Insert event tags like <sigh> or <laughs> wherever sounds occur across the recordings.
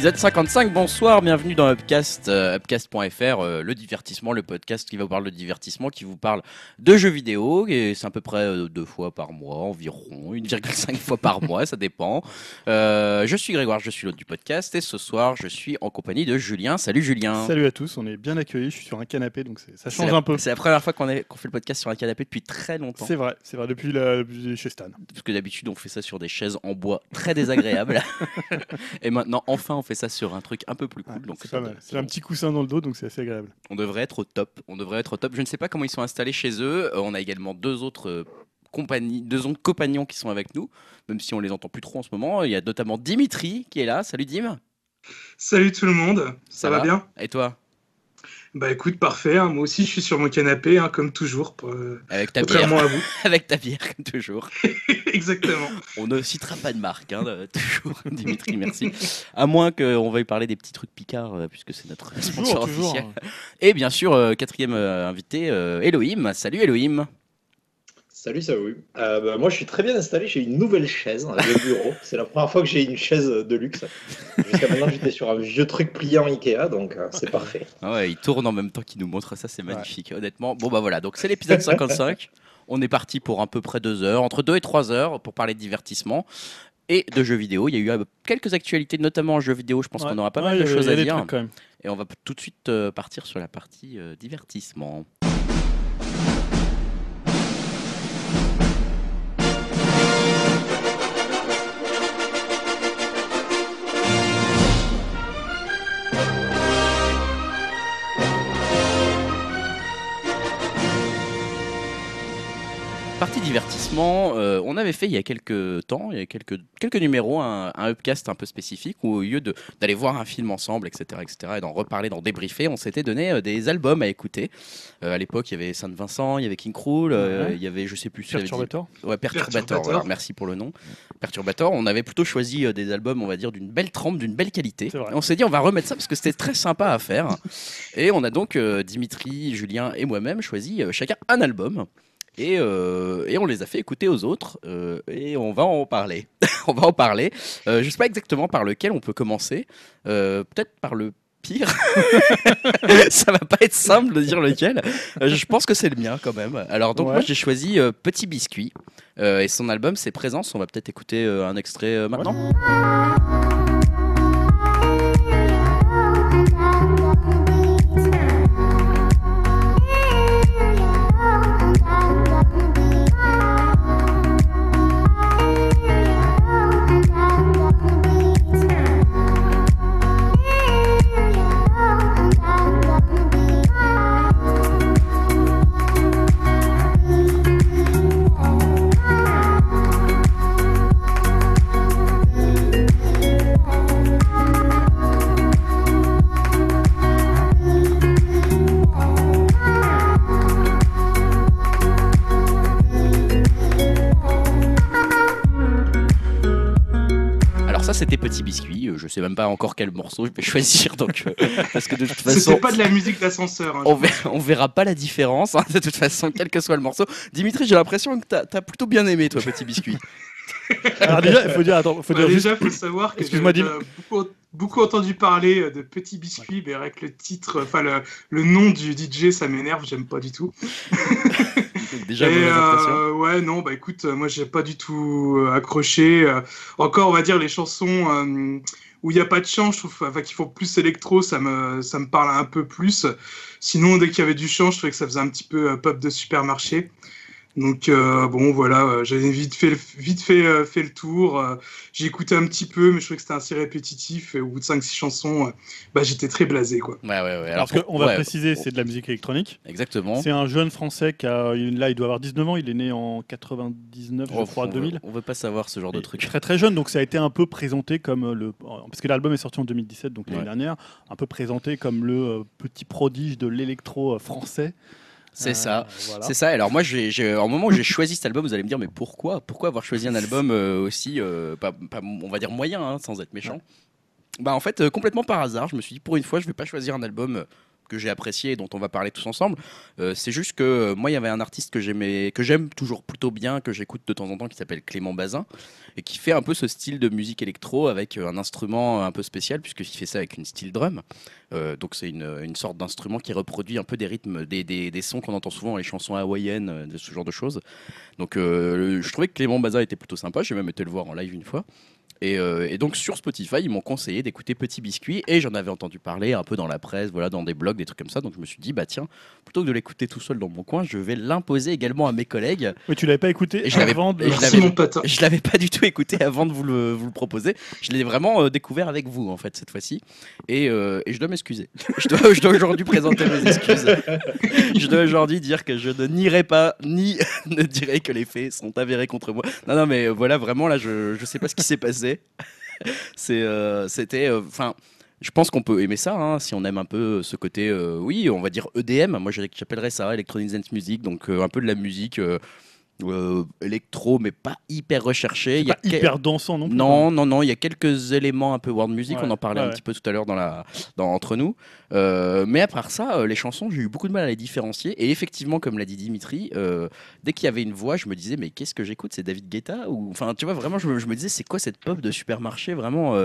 épisode 55. Bonsoir, bienvenue dans Upcast, euh, upcast.fr, euh, le divertissement, le podcast qui va vous parler de divertissement, qui vous parle de jeux vidéo. Et c'est à peu près euh, deux fois par mois, environ 1,5 fois par <laughs> mois, ça dépend. Je suis Grégoire, je suis l'hôte du podcast. Et ce soir, je suis en compagnie de Julien. Salut Julien. Salut à tous, on est bien accueillis. Je suis sur un canapé, donc ça change la- un peu. C'est la première fois qu'on fait le podcast sur un canapé depuis très longtemps. C'est vrai, c'est vrai, depuis, la, depuis chez Stan. Parce que d'habitude, on fait ça sur des chaises en bois très désagréables. <laughs> et maintenant, enfin, on fait ça sur un truc un peu plus cool. Ouais, donc c'est ça pas doit- mal. C'est un petit coussin dans le dos, donc c'est assez agréable. On devrait être au top. On devrait être au top. Je ne sais pas comment ils sont installés chez eux. Euh, on a également deux autres euh, compagnies, deux autres compagnons qui sont avec nous, même si on les entend plus trop en ce moment. Il y a notamment Dimitri qui est là. Salut Dim. Salut tout le monde, ça, Ça va, va bien? Et toi? Bah écoute, parfait, hein, moi aussi je suis sur mon canapé, hein, comme toujours, pour, euh, Avec ta bière. contrairement à vous. <laughs> Avec ta bière, comme toujours. <laughs> Exactement. On ne citera pas de marque, hein, de- toujours. <laughs> Dimitri, merci. À moins qu'on veuille parler des petits trucs Picard, euh, puisque c'est notre sponsor Toujours, toujours. officiel. Et bien sûr, euh, quatrième euh, invité, euh, Elohim. Salut Elohim. Salut, salut. Euh, bah, moi, je suis très bien installé. J'ai une nouvelle chaise le bureau. C'est la première fois que j'ai une chaise de luxe. Jusqu'à maintenant, j'étais sur un vieux truc pliant Ikea, donc euh, c'est parfait. Ah ouais, il tourne en même temps qu'il nous montre ça, c'est magnifique, honnêtement. Bon bah voilà, donc c'est l'épisode 55. On est parti pour à peu près deux heures, entre deux et trois heures, pour parler de divertissement et de jeux vidéo. Il y a eu euh, quelques actualités, notamment en jeux vidéo. Je pense qu'on aura pas mal de choses à dire. trucs, quand même. Et on va tout de suite euh, partir sur la partie euh, divertissement. Divertissement, euh, on avait fait il y a quelques temps, il y a quelques, quelques numéros, un, un upcast un peu spécifique où au lieu de- d'aller voir un film ensemble, etc., etc., et d'en reparler, d'en débriefer, on s'était donné euh, des albums à écouter. Euh, à l'époque, il y avait Saint-Vincent, il y avait King Cruel, euh, Ouais. il y avait, je sais plus, si j'avais dit- Perturbator. Ouais, Perturbator, Perturbator. merci pour le nom. Perturbator, on avait plutôt choisi euh, des albums, on va dire, d'une belle trempe, d'une belle qualité. On s'est dit, on va remettre ça parce que c'était très sympa à faire. Et on a donc, euh, Dimitri, Julien et moi-même, choisi euh, chacun un album. Et, euh, et on les a fait écouter aux autres. euh, et on va en parler. <laughs> on va en parler. Euh, je sais pas exactement par lequel on peut commencer. Peut-être par le pire. <laughs> ça va pas être simple de dire lequel. Je pense que c'est le mien quand même. Alors donc Ouais. moi j'ai choisi Petit Biscuit et son album c'est Présence. On va peut-être écouter un extrait maintenant. Alors c'était Petit Biscuit. Euh, Je sais même pas encore quel morceau je vais <laughs> choisir donc euh, parce que de toute façon C'était pas de la musique d'ascenseur. hein, on verra, on verra pas la différence hein, de toute façon quel que soit le morceau. Dimitri j'ai l'impression que t'as as plutôt bien aimé toi Petit Biscuit. <laughs> Alors déjà, il faut dire, attends, faut Bah, dire juste. déjà, faut savoir que Excuse-moi, j'ai euh, beaucoup, beaucoup entendu parler euh, de Petit Biscuit, mais avec le titre, enfin le, le nom du DJ, ça m'énerve, j'aime pas du tout. <laughs> Déjà Et, euh, ouais, non, bah écoute, euh, moi j'ai pas du tout euh, accroché. euh, encore, on va dire, les chansons euh, où il n'y a pas de chant, je trouve enfin, qu'ils font plus électro, ça me, ça me parle un peu plus. Sinon, dès qu'il y avait du chant, je trouvais que ça faisait un petit peu euh, pop de supermarché. Donc euh, bon voilà, euh, j'avais vite fait, le- vite fait, euh, fait le tour. j'ai écouté un petit peu, mais je trouvais que c'était assez répétitif. Et au bout de 5-6 chansons, euh, bah, j'étais très blasé quoi. Ouais ouais ouais. Alors Parce qu'on va ouais, préciser, c'est de la musique électronique. exactement. C'est un jeune français qui a, là, il doit avoir 19 ans. Il est né en 99, Oh, je crois, on veut- 2000. On veut pas savoir ce genre de truc. Très très jeune, donc ça a été un peu présenté comme le. Parce que l'album est sorti en 2017, donc l'année Ouais. dernière, un peu présenté comme le petit prodige de l'électro français. C'est Euh, ça. voilà. C'est ça. Alors moi, j'ai, au moment où j'ai choisi cet album, vous allez me dire, mais pourquoi Pourquoi avoir choisi un album euh, aussi, euh, pas, pas- on va dire moyen, hein, sans être méchant? Bah en fait, complètement par hasard, je me suis dit, pour une fois, je vais pas choisir un album que j'ai apprécié et dont on va parler tous ensemble. Euh, c'est juste que euh, moi, il y avait un artiste que j'aimais, que j'aime toujours plutôt bien, que j'écoute de temps en temps, qui s'appelle Clément Bazin et qui fait un peu ce style de musique électro avec euh, un instrument un peu spécial puisqu'il fait ça avec une steel drum. Donc c'est une, une sorte d'instrument qui reproduit un peu des rythmes, des, des- des sons qu'on entend souvent dans les chansons hawaïennes, de ce genre de choses. Donc je trouvais que Clément Bazin était plutôt sympa. J'ai même été le voir en live une fois. Et, euh, et donc sur Spotify, ils m'ont conseillé d'écouter Petit Biscuit et j'en avais entendu parler un peu dans la presse, voilà, dans des blogs, des trucs comme ça. Donc je me suis dit, bah tiens, plutôt que de l'écouter tout seul dans mon coin, je vais l'imposer également à mes collègues. Mais tu l'avais pas écouté Et je l'avais- avant de... et je Merci l'avais- mon patin. Je l'avais pas du tout écouté avant de vous le, vous le proposer. Je l'ai vraiment euh, découvert avec vous en fait cette fois-ci. Et, euh, et je dois m'excuser. Je dois, je dois aujourd'hui présenter mes excuses. Je dois aujourd'hui dire que je ne nierai pas ni <laughs> ne dirai que les faits sont avérés contre moi. Non non mais voilà vraiment là je je sais pas ce qui s'est passé. <laughs> Euh, euh, enfin. je pense qu'on peut aimer ça, hein, si on aime un peu ce côté, euh, oui, on va dire EDM. Moi, j'appellerais ça Electronic Dance Music, donc euh, un peu de la musique euh, électro, mais pas hyper recherchée. Il y a pas hyper dansant non plus. non, non, non, il y a quelques éléments un peu world music, Ouais, on en parlait ouais, un petit peu tout à l'heure dans la, dans, entre nous. Euh, mais à part ça, euh, les chansons, j'ai eu beaucoup de mal à les différencier. Et effectivement, comme l'a dit Dimitri, euh, dès qu'il y avait une voix, je me disais, mais qu'est-ce que j'écoute? C'est David Guetta ou Enfin, tu vois, vraiment, je, me- je me disais, c'est quoi cette pop de supermarché? Vraiment.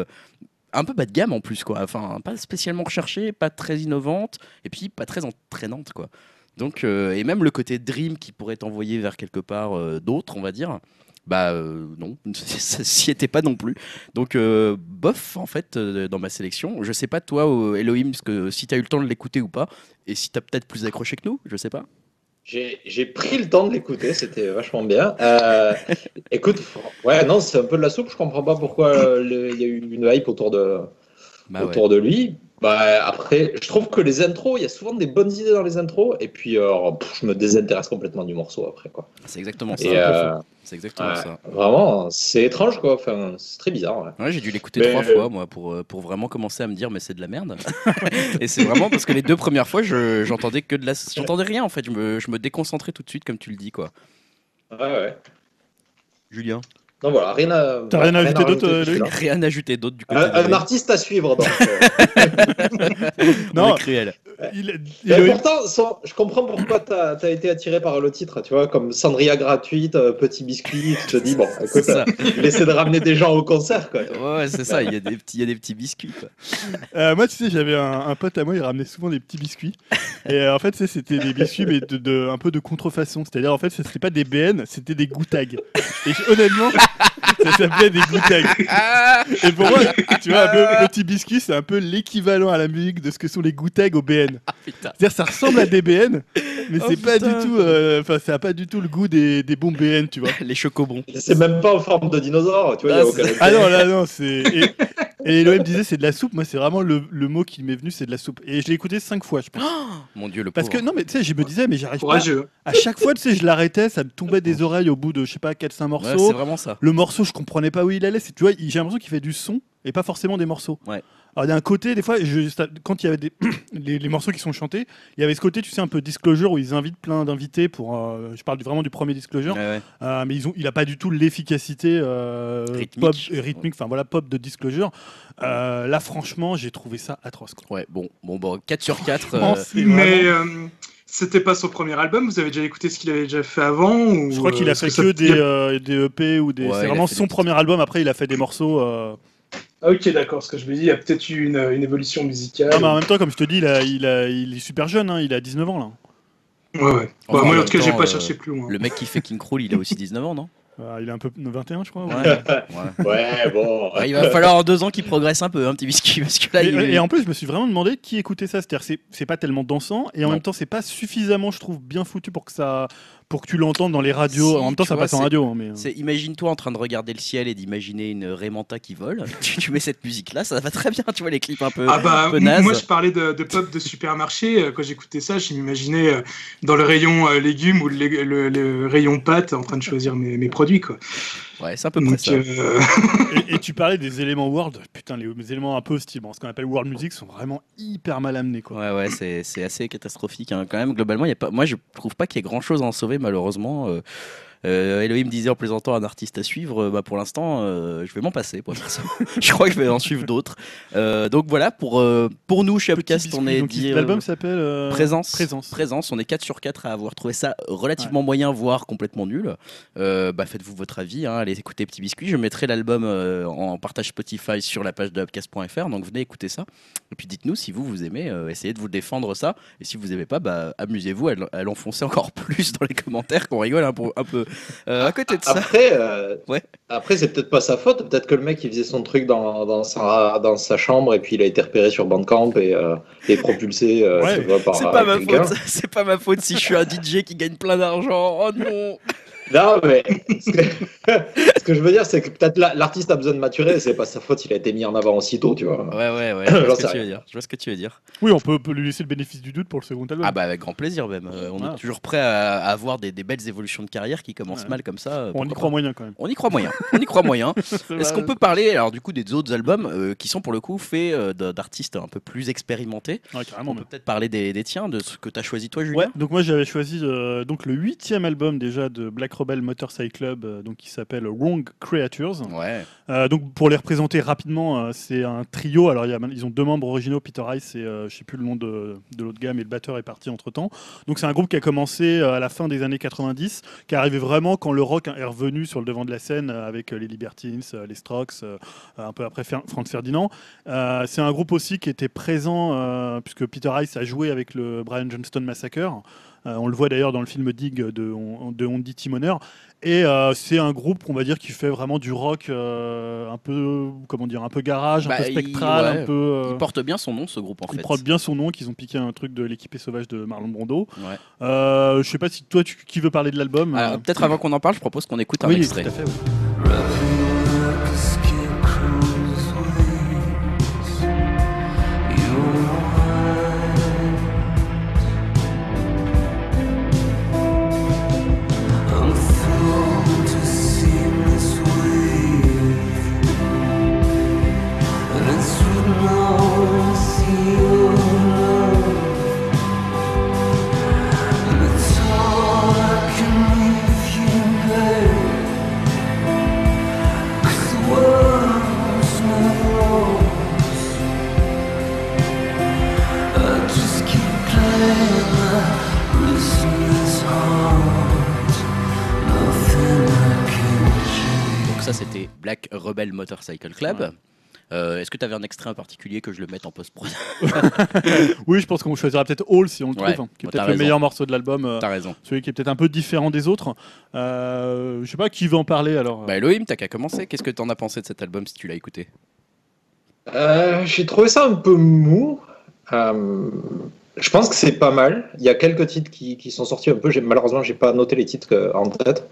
un peu bas de gamme en plus, quoi. Enfin, pas spécialement recherchée, pas très innovante, et puis pas très entraînante, quoi. Donc, euh, et même le côté dream qui pourrait t'envoyer vers quelque part euh, d'autre, on va dire, bah euh, non, <laughs> ça s'y était pas non plus. Donc, euh, bof, en fait, euh, dans ma sélection. Je sais pas, toi, Elohim, parce que si tu as eu le temps de l'écouter ou pas, et si tu as peut-être plus accroché que nous, je sais pas. J'ai pris le temps de l'écouter, c'était vachement bien. <laughs> Écoute, ouais, non, c'est un peu de la soupe. Je comprends pas pourquoi il y a eu une hype autour de, Bah ouais. autour de lui. Bah, après, je trouve que les intros, il y a souvent des bonnes idées dans les intros, et puis euh, pff, je me désintéresse complètement du morceau après. Quoi. C'est exactement ça. Euh, C'est exactement ouais, ça. vraiment, c'est étrange, quoi. Enfin, c'est très bizarre. ouais. Ouais, j'ai dû l'écouter Mais- trois fois, moi, pour, euh, pour vraiment commencer à me dire, mais c'est de la merde. <laughs> et c'est vraiment parce que les deux premières fois, je- j'entendais que de la. J'entendais rien, en fait. Je me, je me déconcentrais tout de suite, comme tu le dis, quoi. Ouais, ouais. Julien. Non, voilà, rien à. T'as rien à ajouter d'autre, euh. Rien à ajouter d'autre du côté Un, artiste à suivre, donc. euh. <laughs> Non. Cruel. Il, il- Mais pourtant, je comprends pourquoi tu as, été attiré par le titre, tu vois, comme Cendria gratuite, euh, petit biscuit, tu te dis, bon, <laughs> C'est écoute, ça. il essaie de ramener des gens au concert, quoi. Ouais, c'est ça. Il y, a des petits- il y a des petits biscuits, quoi. Euh, moi, tu sais, j'avais un, un pote à moi, il ramenait souvent des petits biscuits. Et euh, en fait, c'était des biscuits, mais de, de- un peu de contrefaçon. C'est-à-dire, en fait, ce serait pas des BN, c'était des goutags. Et honnêtement, ça s'appelait des goutags. Et pour moi, tu vois, peu, petit biscuit, c'est un peu l'équivalent à la musique de ce que sont les goutags au BN. Ah. C'est-à-dire, ça ressemble à des BN, mais Oh, c'est pas du tout, euh, enfin, ça a pas du tout le goût des, des bons BN, tu vois. <laughs> Les chocobons. C'est même pas en forme de dinosaure, tu vois, il y a Ah, aucun Ah non, là, non, c'est. Et, et Elohim disait c'est de la soupe. Moi, c'est vraiment le, le mot qui m'est venu, c'est de la soupe. Et je l'ai écouté cinq fois, je pense. Mon dieu, le Parce que non, mais tu sais, je me disais, mais j'arrive pas. À chaque fois, tu sais, je l'arrêtais, ça me tombait des oreilles au bout de, je sais pas, 4-5 Ouais, morceaux. c'est vraiment ça. Le morceau, je comprenais pas où il allait. C'est- Tu vois, il- j'ai l'impression qu'il fait du son et pas forcément des morceaux. Ouais. Alors, il y a un côté, des fois, je, ça- quand il y avait des, <coughs> les, les morceaux qui sont chantés, il y avait ce côté, tu sais, un peu disclosure où ils invitent plein d'invités pour. euh, je parle vraiment du premier disclosure. Ouais, ouais. Euh, mais ils ont, il a pas du tout l'efficacité euh, Rythmique. pop, et rythmique, enfin voilà, pop de Disclosure. Euh, là, franchement, j'ai trouvé ça atroce. Quoi. Ouais, bon, bon, bon, 4 sur 4. Franchement, <laughs> c'est Mais vraiment- euh, c'était pas son premier album. Vous avez déjà écouté ce qu'il avait déjà fait avant ou, je crois qu'il euh, a parce fait que des, euh, des EP ou des. Ouais, c'est vraiment son des premier album. Après, il a fait des morceaux. euh, Ah, ok, d'accord. Ce que je me dis, il y a peut-être eu une, une évolution musicale. Non, mais en même temps, comme je te dis, il, a- il, a- il est super jeune. hein, il a 19 ans là. Ouais, ouais. Bah, Enfin, moi, en tout cas, j'ai pas euh, cherché plus loin. Le mec qui fait King Cruel, il a aussi 19 ans, non? Euh, il a un peu 21, je crois. ouais. Ouais. <laughs> ouais. Ouais, bon. Ouais, il va falloir en deux ans qu'il progresse un peu, un petit biscuit, parce que là, Et, il et en plus, je me suis vraiment demandé qui écoutait ça. C'est-à-dire, c'est- c'est pas tellement dansant et en Non. même temps, c'est pas suffisamment, je trouve, bien foutu pour que ça, pour que tu l'entendes dans les radios. Si, en même temps, ça vois, passe en radio. hein, mais... C'est imagine-toi en train de regarder le ciel et d'imaginer une Raymanta qui vole. <laughs> tu, tu mets cette musique là, ça va très bien, tu vois les clips un peu, Ah bah, un peu m- nazes. moi je parlais de, de pop de supermarché. euh, Quand j'écoutais ça, je m'imaginais euh, dans le rayon euh, légumes ou le, lég- le- le rayon pâtes en train de choisir mes, mes produits. Quoi. Ouais, c'est à peu près Donc, ça. euh, et, et tu parlais des éléments world. Putain, les, les éléments un peu hostiles. Bon, ce qu'on appelle world music sont vraiment hyper mal amenés. Quoi. Ouais, ouais, c'est c'est assez catastrophique hein. quand même. Globalement, il y a pas... moi je trouve pas qu'il y ait grand chose à en sauver, malheureusement. Euh, Euh, Elohim disait en plaisantant un artiste à suivre. euh, bah, pour l'instant, euh, je vais m'en passer. <laughs> Je crois que je vais en suivre d'autres. Euh, donc voilà, pour, pour nous chez Upcast, on est L'album s'appelle euh, Présence. Présence. Présence, on est 4 sur 4 à avoir trouvé ça relativement moyen, voire complètement nul. Bah, Faites-vous votre avis, hein, allez écouter Petit Biscuit. Je mettrai l'album en partage Spotify sur la page de upcast.fr, donc venez écouter ça. Et puis dites-nous si vous, vous aimez, euh, essayez de vous défendre ça. Et si vous aimez pas, bah, amusez-vous à l'enfoncer encore <laughs> plus dans les commentaires, qu'on rigole un, peu- un peu. Euh, à côté de ça, Après, euh, Ouais. après c'est peut-être pas sa faute. Peut-être que le mec il faisait son truc dans, dans, sa, dans sa chambre et puis il a été repéré sur Bandcamp et, euh, et propulsé euh, Ouais, tu vois, par c'est pas ma quelqu'un. faute. <laughs> C'est pas ma faute si je suis un DJ qui gagne plein d'argent. Oh non Non, mais ce que, <laughs> ce que je veux dire, c'est que peut-être la- l'artiste a besoin de maturer. C'est pas sa faute. Il a été mis en avant aussitôt, tu vois. Ouais, ouais, ouais. <laughs> Je vois, ce que tu veux dire. Je vois ce que tu veux dire. Oui, on peut, peut lui laisser le bénéfice du doute pour le second album. Ah bah avec grand plaisir même. Euh, on Ah. est toujours prêt à, à avoir des, des belles évolutions de carrière qui commencent Ouais. mal comme ça. euh, on y croit moyen quand même. On y croit moyen. On y croit moyen. <laughs> Est-ce qu'on peut parler alors du coup des autres albums euh, qui sont pour le coup faits euh, d'artistes un peu plus expérimentés? Ouais, carrément. On peut peut-être parler des, des tiens, de ce que tu as choisi toi Julien? Ouais, donc moi j'avais choisi euh, donc le huitième album déjà de Black Rebel Motorcycle Club, euh, donc qui s'appelle Wrong Creatures. Ouais. Euh, donc pour les représenter rapidement, euh, c'est un trio. Alors il y a, ils ont deux membres originaux, Peter Rice et je sais plus le nom de, de l'autre gars, mais le batteur est parti entre temps. Donc c'est un groupe qui a commencé à la fin des années 90, qui est arrivé vraiment quand le rock est revenu sur le devant de la scène avec les Libertines, les Strokes, un peu après Franz Ferdinand. C'est un groupe aussi qui était présent puisque Peter Rice a joué avec le Brian Johnston Massacre. Euh, on le voit d'ailleurs dans le film Dig de, de Andy Timoner. Et euh, c'est un groupe, on va dire, qui fait vraiment du rock euh, un peu, comment dire, un peu garage, Bah, un peu il- spectral, ouais. un peu. euh, Il porte bien son nom ce groupe en il fait. porte bien son nom, qu'ils ont piqué un truc de l'équipée sauvage de Marlon Brando. Ouais. Je sais pas si toi, tu, qui veut parler de l'album Peut-être avant qu'on en parle, je propose qu'on écoute un Oui, extrait. tout à fait. oui. Black Rebel Motorcycle Club. Ouais. Euh, Est-ce que tu avais un extrait en particulier que je le mette en post-prod <laughs> Oui, je pense qu'on choisira peut-être All si on le Ouais, trouve, hein, qui est peut-être le meilleur morceau de l'album, euh, T'as raison. celui qui est peut-être un peu différent des autres. Euh, je sais pas qui veut en parler alors. Bah Elohim, t'as qu'à commencer. Qu'est-ce que t'en as pensé de cet album si tu l'as écouté? Euh, J'ai trouvé ça un peu mou. Euh, je pense que c'est pas mal. Il y a quelques titres qui, qui sont sortis un peu. Malheureusement, j'ai pas noté les titres en tête.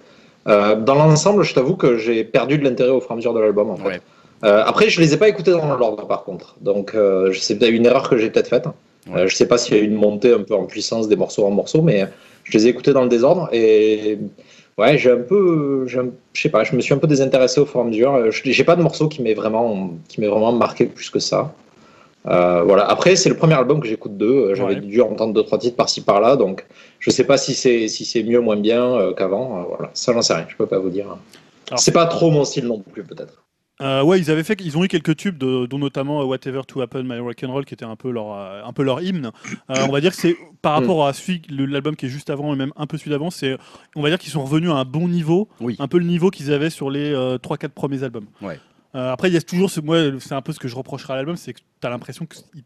Euh, dans l'ensemble, je t'avoue que j'ai perdu de l'intérêt au fur et à mesure de l'album. En fait. Ouais. Euh, après, je les ai pas écoutés dans l'ordre, par contre. Donc, euh, sais peut-être une erreur que j'ai peut-être faite. Ouais. Euh, je sais pas s'il y a eu une montée un peu en puissance des morceaux en morceaux, mais je les ai écoutés dans le désordre et ouais, j'ai un peu, je sais pas, je me suis un peu désintéressé au fur et à mesure. Je- J'ai pas de morceau qui m'ait vraiment, qui m'ait vraiment marqué plus que ça. Euh, voilà. Après, c'est le premier album que j'écoute d'eux. Euh, J'avais Ouais. dû entendre deux trois titres par-ci par-là, donc je sais pas si c'est si c'est mieux ou moins bien euh, qu'avant. Euh, voilà, ça j'en sais rien. Je peux pas vous dire. C'est pas trop mon style non plus, peut-être. Ouais, ils avaient fait, ils ont eu quelques tubes, de- dont notamment Whatever to Happen, My Rock'n'Roll, qui était un peu leur, un peu leur hymne. On va dire que c'est par rapport à celui, l'album qui est juste avant et même un peu celui d'avant, c'est, on va dire qu'ils sont revenus à un bon niveau, Oui. un peu le niveau qu'ils avaient sur les 3-4 premiers albums. Ouais. Euh, après, il y a toujours, ce, moi, c'est un peu ce que je reprocherai à l'album, c'est que tu as l'impression qu'il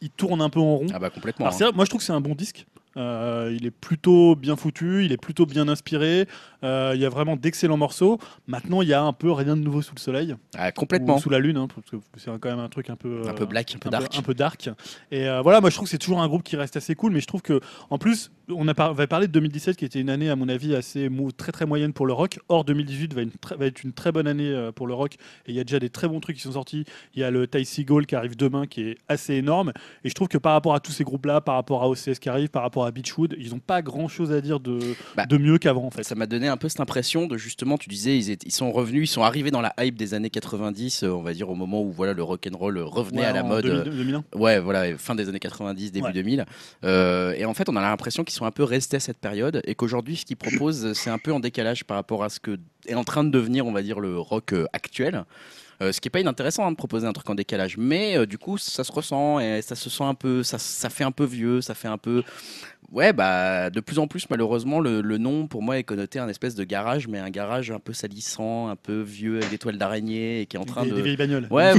il tourne un peu en rond. Ah bah complètement. Alors, hein. moi, je trouve que c'est un bon disque. Euh, il est plutôt bien foutu, il est plutôt bien inspiré. euh, il y a vraiment d'excellents morceaux. Maintenant, il y a un peu rien de nouveau sous le soleil. Ah, Ou complètement. sous la lune, hein, parce que c'est quand même un truc un peu Un peu black, un peu un dark. peu, un peu dark. Et voilà, moi je trouve que c'est toujours un groupe qui reste assez cool, mais je trouve que en plus, on a par- va parler de 2017 qui était une année à mon avis assez mou- très très moyenne pour le rock. Or 2018 va, une très- va être une très bonne année euh, pour le rock. Et il y a déjà des très bons trucs qui sont sortis. Il y a le Ty Seagull qui arrive demain, qui est assez énorme. Et je trouve que par rapport à tous ces groupes-là, par rapport à OCS qui arrive, par rapport à Beachwood. Ils n'ont pas grand chose à dire de, Bah, de mieux qu'avant en fait. Ça m'a donné un peu cette impression de justement, tu disais, ils, sont revenus, ils sont arrivés dans la hype des années 90, euh, on va dire au moment où voilà le rock and roll revenait Ouais, à la mode. 2000, euh, 2001. Ouais, voilà, fin des années 90, début Ouais. 2000. Euh, et en fait, on a l'impression qu'ils sont un peu restés à cette période et qu'aujourd'hui, ce qu'ils proposent, c'est un peu en décalage par rapport à ce que est en train de devenir, on va dire, le rock euh, actuel. Euh, ce qui est pas inintéressant hein, de proposer un truc en décalage, mais euh, du coup ça se ressent et ça se sent un peu, ça, ça fait un peu vieux, ça fait un peu, ouais bah de plus en plus malheureusement le, le nom pour moi est connoté un espèce de garage, mais un garage un peu salissant, un peu vieux avec des toiles d'araignée et qui est en train des, de, des vieilles bagnoles. Ouais,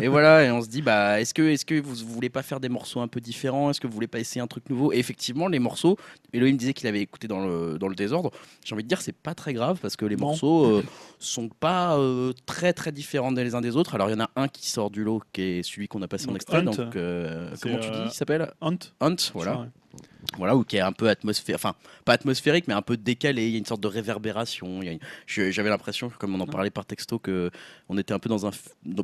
et voilà, et on se dit, bah, est-ce que, est-ce que vous, vous voulez pas faire des morceaux un peu différents? Est-ce que vous voulez pas essayer un truc nouveau? Et effectivement, les morceaux, Elohim disait qu'il avait écouté dans le, dans le désordre. J'ai envie de dire, c'est pas très grave parce que les Non. morceaux euh, <laughs> sont pas euh, très très différents les uns des autres. Alors, il y en a un qui sort du lot, qui est celui qu'on a passé en extrait. Hunt. Donc, euh, comment tu dis euh, Il s'appelle? Hunt, Hunt, voilà. Voilà, ou qui est un peu atmosphérique, enfin pas atmosphérique, mais un peu décalé. Il y a une sorte de réverbération. Une- J'avais l'impression, comme on en parlait par texto, que on était un peu dans un,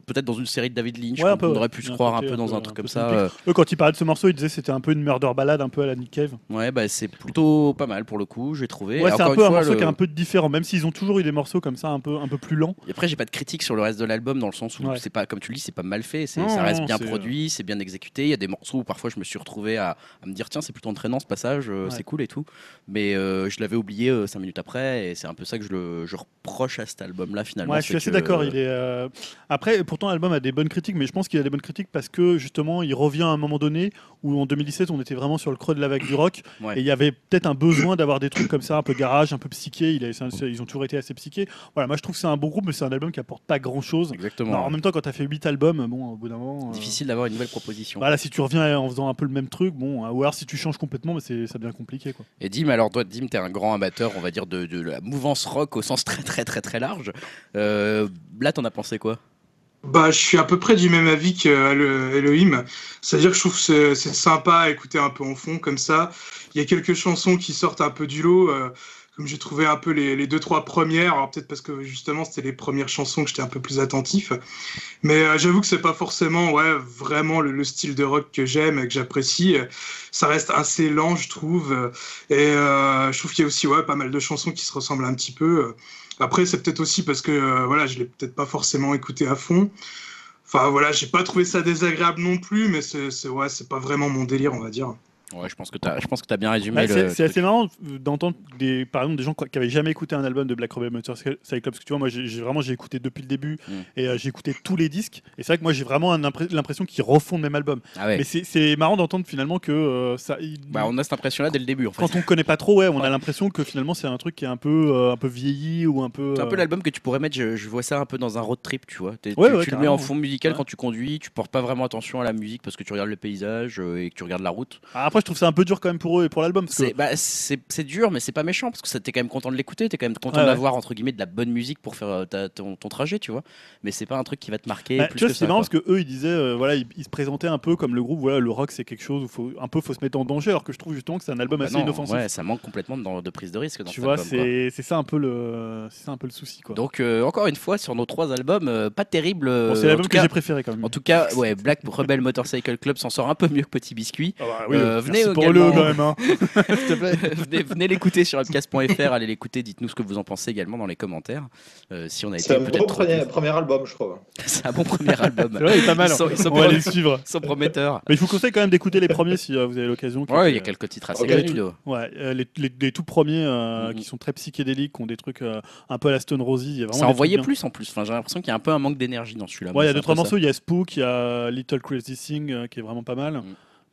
peut-être dans une série de David Lynch. Ouais, un on aurait pu se un croire un peu dans un un truc comme ça. Euh, Eux, quand il parlait de ce morceau, il disait que c'était un peu une murder ballade, un peu à la Nick Cave. Ouais, bah c'est plutôt pas mal pour le coup, j'ai trouvé. Ouais, c'est un peu un morceau le- qui est un peu différent, même s'ils ont toujours eu des morceaux comme ça, un peu, un peu plus lents. Et après, j'ai pas de critique sur le reste de l'album dans le sens où Ouais. c'est pas, comme tu le dis, c'est pas mal fait. c'est- Non, ça reste bien c'est, euh, produit, c'est bien exécuté. Il y a des morceaux où parfois je me suis retrouvé à, à me dire tiens, c'est plutôt entraînant ce passage, euh, Ouais. c'est cool et tout. Mais euh, je l'avais oublié euh, cinq minutes après et c'est un peu ça que je, le, je reproche à cet album-là finalement. Ouais, je suis assez que- d'accord. Il est après, pourtant, l'album a des bonnes critiques, mais je pense qu'il a des bonnes critiques parce que justement, il revient à un moment donné où en 2017, on était vraiment sur le creux de la vague du rock <coughs> Ouais. et il y avait peut-être un besoin d'avoir des trucs comme ça, un peu garage, un peu psyché. Il a- c'est un- ils ont toujours été assez psychés. Voilà, moi je trouve que c'est un bon groupe, mais c'est un album qui apporte pas grand-chose. Exactement. En même temps, quand tu as fait 8 albums, bon, au bout d'un moment. euh, Difficile d'avoir une nouvelle proposition. Voilà, si tu reviens en faisant un peu le même truc, bon, ou alors si tu changes complètement, mais c'est ça devient compliqué quoi. Et Dim, alors toi, Dim, t'es un grand amateur, on va dire, de, de la mouvance rock au sens très très très très large. Euh, là, t'en as pensé quoi? Bah, je suis à peu près du même avis que euh, Elohim. C'est-à-dire que je trouve que c'est c'est sympa à écouter un peu en fond comme ça. Il y a quelques chansons qui sortent un peu du lot. euh, comme j'ai trouvé un peu les, deux trois premières, peut-être parce que justement c'était les premières chansons que j'étais un peu plus attentif, mais euh, j'avoue que c'est pas forcément ouais vraiment le, le style de rock que j'aime et que j'apprécie. Ça reste assez lent, je trouve, et euh, je trouve qu'il y a aussi ouais pas mal de chansons qui se ressemblent un petit peu. Après c'est peut-être aussi parce que euh, voilà je l'ai peut-être pas forcément écouté à fond. Enfin voilà, j'ai pas trouvé ça désagréable non plus, mais c'est- ouais c'est pas vraiment mon délire on va dire. Ouais, je pense que pense que t'as bien résumé Ouais, le. c'est assez marrant d'entendre des, par exemple des gens qui avaient jamais écouté un album de Black Rebel Motorcycle Club parce que tu vois moi j'ai vraiment j'ai écouté depuis le début Mm. et euh, j'ai écouté tous les disques et c'est vrai que moi j'ai vraiment l'impression qu'ils refont le même album Ah ouais. mais c'est- marrant d'entendre finalement que euh, ça il- Bah, on a cette impression-là dès le début en fait. quand on connaît pas trop ouais on a l'impression que finalement c'est un truc qui est un peu euh, un peu vieilli ou un peu C'est un peu l'album que tu pourrais mettre, je, je vois ça un peu dans un road trip, tu vois. Tu tu le mets en fond musical quand tu conduis, tu portes pas vraiment attention à la musique parce que tu regardes le paysage et que tu regardes la route. Ah, après je trouve ça un peu dur quand même pour eux et pour l'album que bah, c'est- dur, mais c'est pas méchant parce que t'es quand même content de l'écouter, t'es quand même content ouais. d'avoir entre guillemets de la bonne musique pour faire euh, ta- ton, ton trajet, tu vois. Mais c'est pas un truc qui va te marquer Bah, plus tu vois, c'est marrant quoi. parce que eux, ils disaient, euh, voilà, ils, ils se présentaient un peu comme le groupe. Voilà, le rock, c'est quelque chose où faut un peu faut se mettre en danger, alors que je trouve justement que c'est un album Bah assez non, inoffensif. ouais, ça manque complètement de, de prise de risque dans tu vois, c'est ça un peu le, c'est ça un peu le souci, quoi. Donc euh, encore une fois sur nos trois albums, euh, pas terrible. Bon, c'est l'album que j'ai préféré quand même. En tout cas, ouais, Black Rebel Motorcycle Club s'en sort un peu mieux que Petit Biscuit. Ah bah merci venez pour le quand même, hein. <laughs> s'il te plaît. <laughs> venez venez l'écouter sur upcast.fr, allez l'écouter, dites-nous ce que vous en pensez également dans les commentaires. Euh, si on a C'est été un peut-être bon trop premier, album, je trouve. <laughs> C'est un bon premier album. C'est vrai, il est pas mal. Ils sont- ils sont On va les suivre. Ils sont prometteurs. Mais je vous conseille quand même d'écouter les premiers si euh, vous avez l'occasion. Ouais, il y a quelques titres assez Ok. connus. là. Ouais, euh, les, les- les tout premiers euh, qui sont très psychédéliques, qui ont des trucs euh, un peu à la Stone Rosy. il y a vraiment Ça envoyait plus en plus. Enfin, j'ai l'impression qu'il y a un peu un manque d'énergie dans celui-là. Ouais, il y a ça. morceaux. Il y a Spook, il y a Little Crazy Thing qui est vraiment pas mal.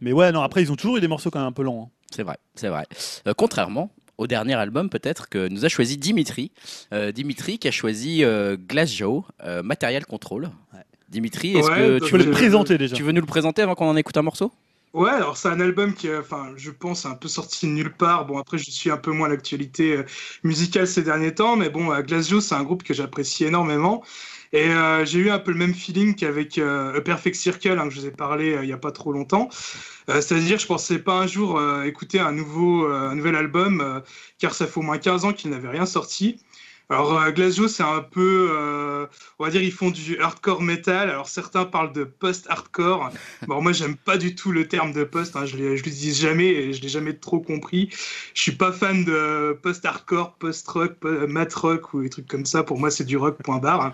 Mais ouais, non. Après, ils ont toujours eu des morceaux quand même un peu lents. hein. C'est vrai, c'est vrai. Euh, contrairement au dernier album, peut-être, que nous a choisi Dimitri. Euh, Dimitri qui a choisi euh, Glassjaw, euh, Material Control. Ouais. Dimitri, est-ce Ouais, que bah, tu Tu peux veux, Euh, présenter déjà. tu veux nous le présenter avant qu'on en écoute un morceau? Ouais, alors c'est un album qui, euh, enfin, je pense, est un peu sorti de nulle part. Bon, après, je suis un peu moins l'actualité euh, musicale ces derniers temps, mais bon, euh, Glassjaw, c'est un groupe que j'apprécie énormément. Et euh, j'ai eu un peu le même feeling qu'avec euh, A Perfect Circle, hein, que je vous ai parlé euh, il y a pas trop longtemps. Euh, C'est-à-dire, je pensais pas un jour écouter un nouveau, un nouvel album, car ça fait au moins 15 ans qu'il n'avait rien sorti. Alors, Glasgow, c'est un peu, on va dire, ils font du hardcore metal. Alors, certains parlent de post-hardcore. Bon, moi, j'aime pas du tout le terme de post. Hein. Je ne l'utilise jamais et je l'ai jamais trop compris. Je suis pas fan de post-hardcore, post-rock, mat rock ou des trucs comme ça. Pour moi, c'est du rock, point barre.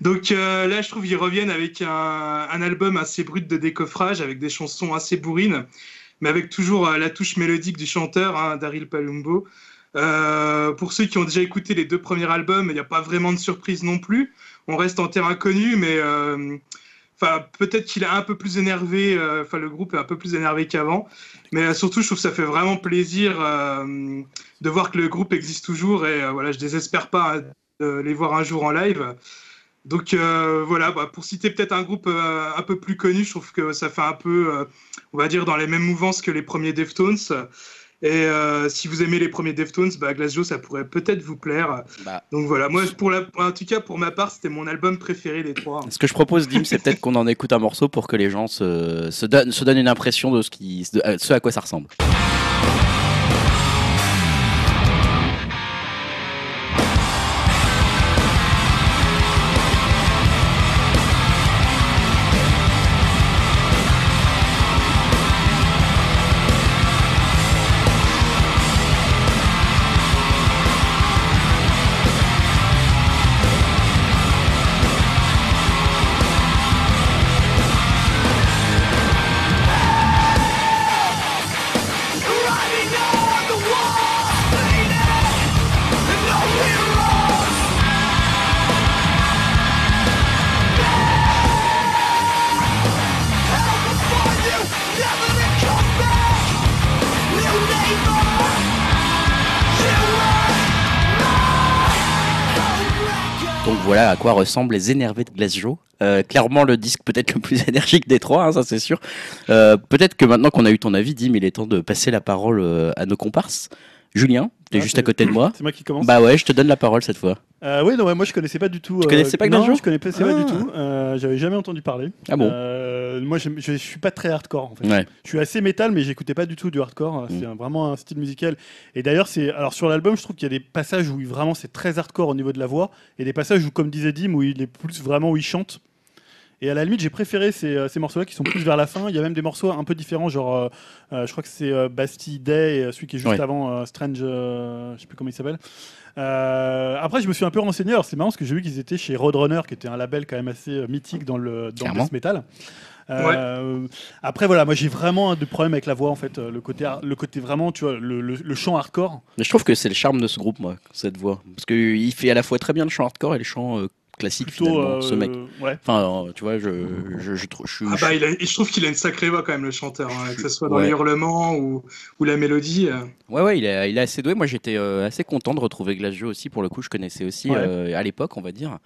Donc euh, là, je trouve qu'ils reviennent avec un, album assez brut de décoffrage, avec des chansons assez bourrines, mais avec toujours la touche mélodique du chanteur, hein, Daryl Palumbo. Euh, pour ceux qui ont déjà écouté les deux premiers albums, il n'y a pas vraiment de surprise non plus. On reste en terrain connu, mais euh, enfin peut-être qu'il est un peu plus énervé. Euh, le groupe est un peu plus énervé qu'avant. Mais surtout, je trouve que ça fait vraiment plaisir de voir que le groupe existe toujours. Et voilà, je désespère pas hein, de les voir un jour en live. Donc voilà, bah, pour citer peut-être un groupe un peu plus connu, je trouve que ça fait un peu, on va dire, dans les mêmes mouvances que les premiers Deftones. Et euh, si vous aimez les premiers Deftones, bah, Glasgow, ça pourrait peut-être vous plaire. Bah. Donc voilà, moi, pour la, en tout cas, pour ma part, c'était mon album préféré des trois. Ce que je propose, Dim, c'est peut-être qu'on en écoute un morceau pour que les gens se, se, donnent, se donnent une impression de ce, qui, de ce à quoi ça ressemble. À quoi ressemblent les énervés de Glasgow. Euh, clairement le disque peut-être le plus <laughs> énergique des trois, hein, ça c'est sûr. Euh, peut-être que maintenant qu'on a eu ton avis, Dim, il est temps de passer la parole euh, à nos comparses. Julien, tu es ah, juste à côté de <coughs> moi. C'est moi qui commence. Bah ouais, je te donne la parole cette fois. Euh, oui, non, moi je connaissais pas du tout. Tu connaissais pas Glasgow Non, je connaissais pas du ah. tout. Euh, J'avais jamais entendu parler. Ah bon Moi je, je, suis pas très hardcore en fait. Je suis assez métal, mais j'écoutais pas du tout du hardcore. C'est mm. vraiment un style musical. Et d'ailleurs, c'est alors sur l'album, je trouve qu'il y a des passages où vraiment c'est très hardcore au niveau de la voix, et des passages où, comme disait Dim, où il est plus vraiment où il chante. Et à la limite, j'ai préféré ces, euh, ces morceaux-là qui sont plus vers la fin. Il y a même des morceaux un peu différents, genre, euh, euh, je crois que c'est Bastille Day, et celui qui est juste avant Strange, je sais plus comment il s'appelle. après, je me suis un peu renseigné. Alors, c'est marrant parce que j'ai vu qu'ils étaient chez Roadrunner, qui était un label quand même assez mythique dans le, dans le metal. Après voilà, moi j'ai vraiment un problème avec la voix en fait, le côté, le côté vraiment, tu vois, le, le, chant hardcore. Mais je trouve que c'est le charme de ce groupe, moi, cette voix, parce qu'il fait à la fois très bien le chant hardcore et le chant classique finalement, ce mec. Ouais. Enfin, tu vois, je, je, je, je, ah bah, je trouve qu'il a une sacrée voix quand même, le chanteur, hein, que ce soit dans les hurlements ou, ou la mélodie. Euh. Ouais, ouais, il est, il est assez doué. Moi, j'étais euh, assez content de retrouver Glacieux aussi. Pour le coup, je connaissais aussi euh, à l'époque, on va dire.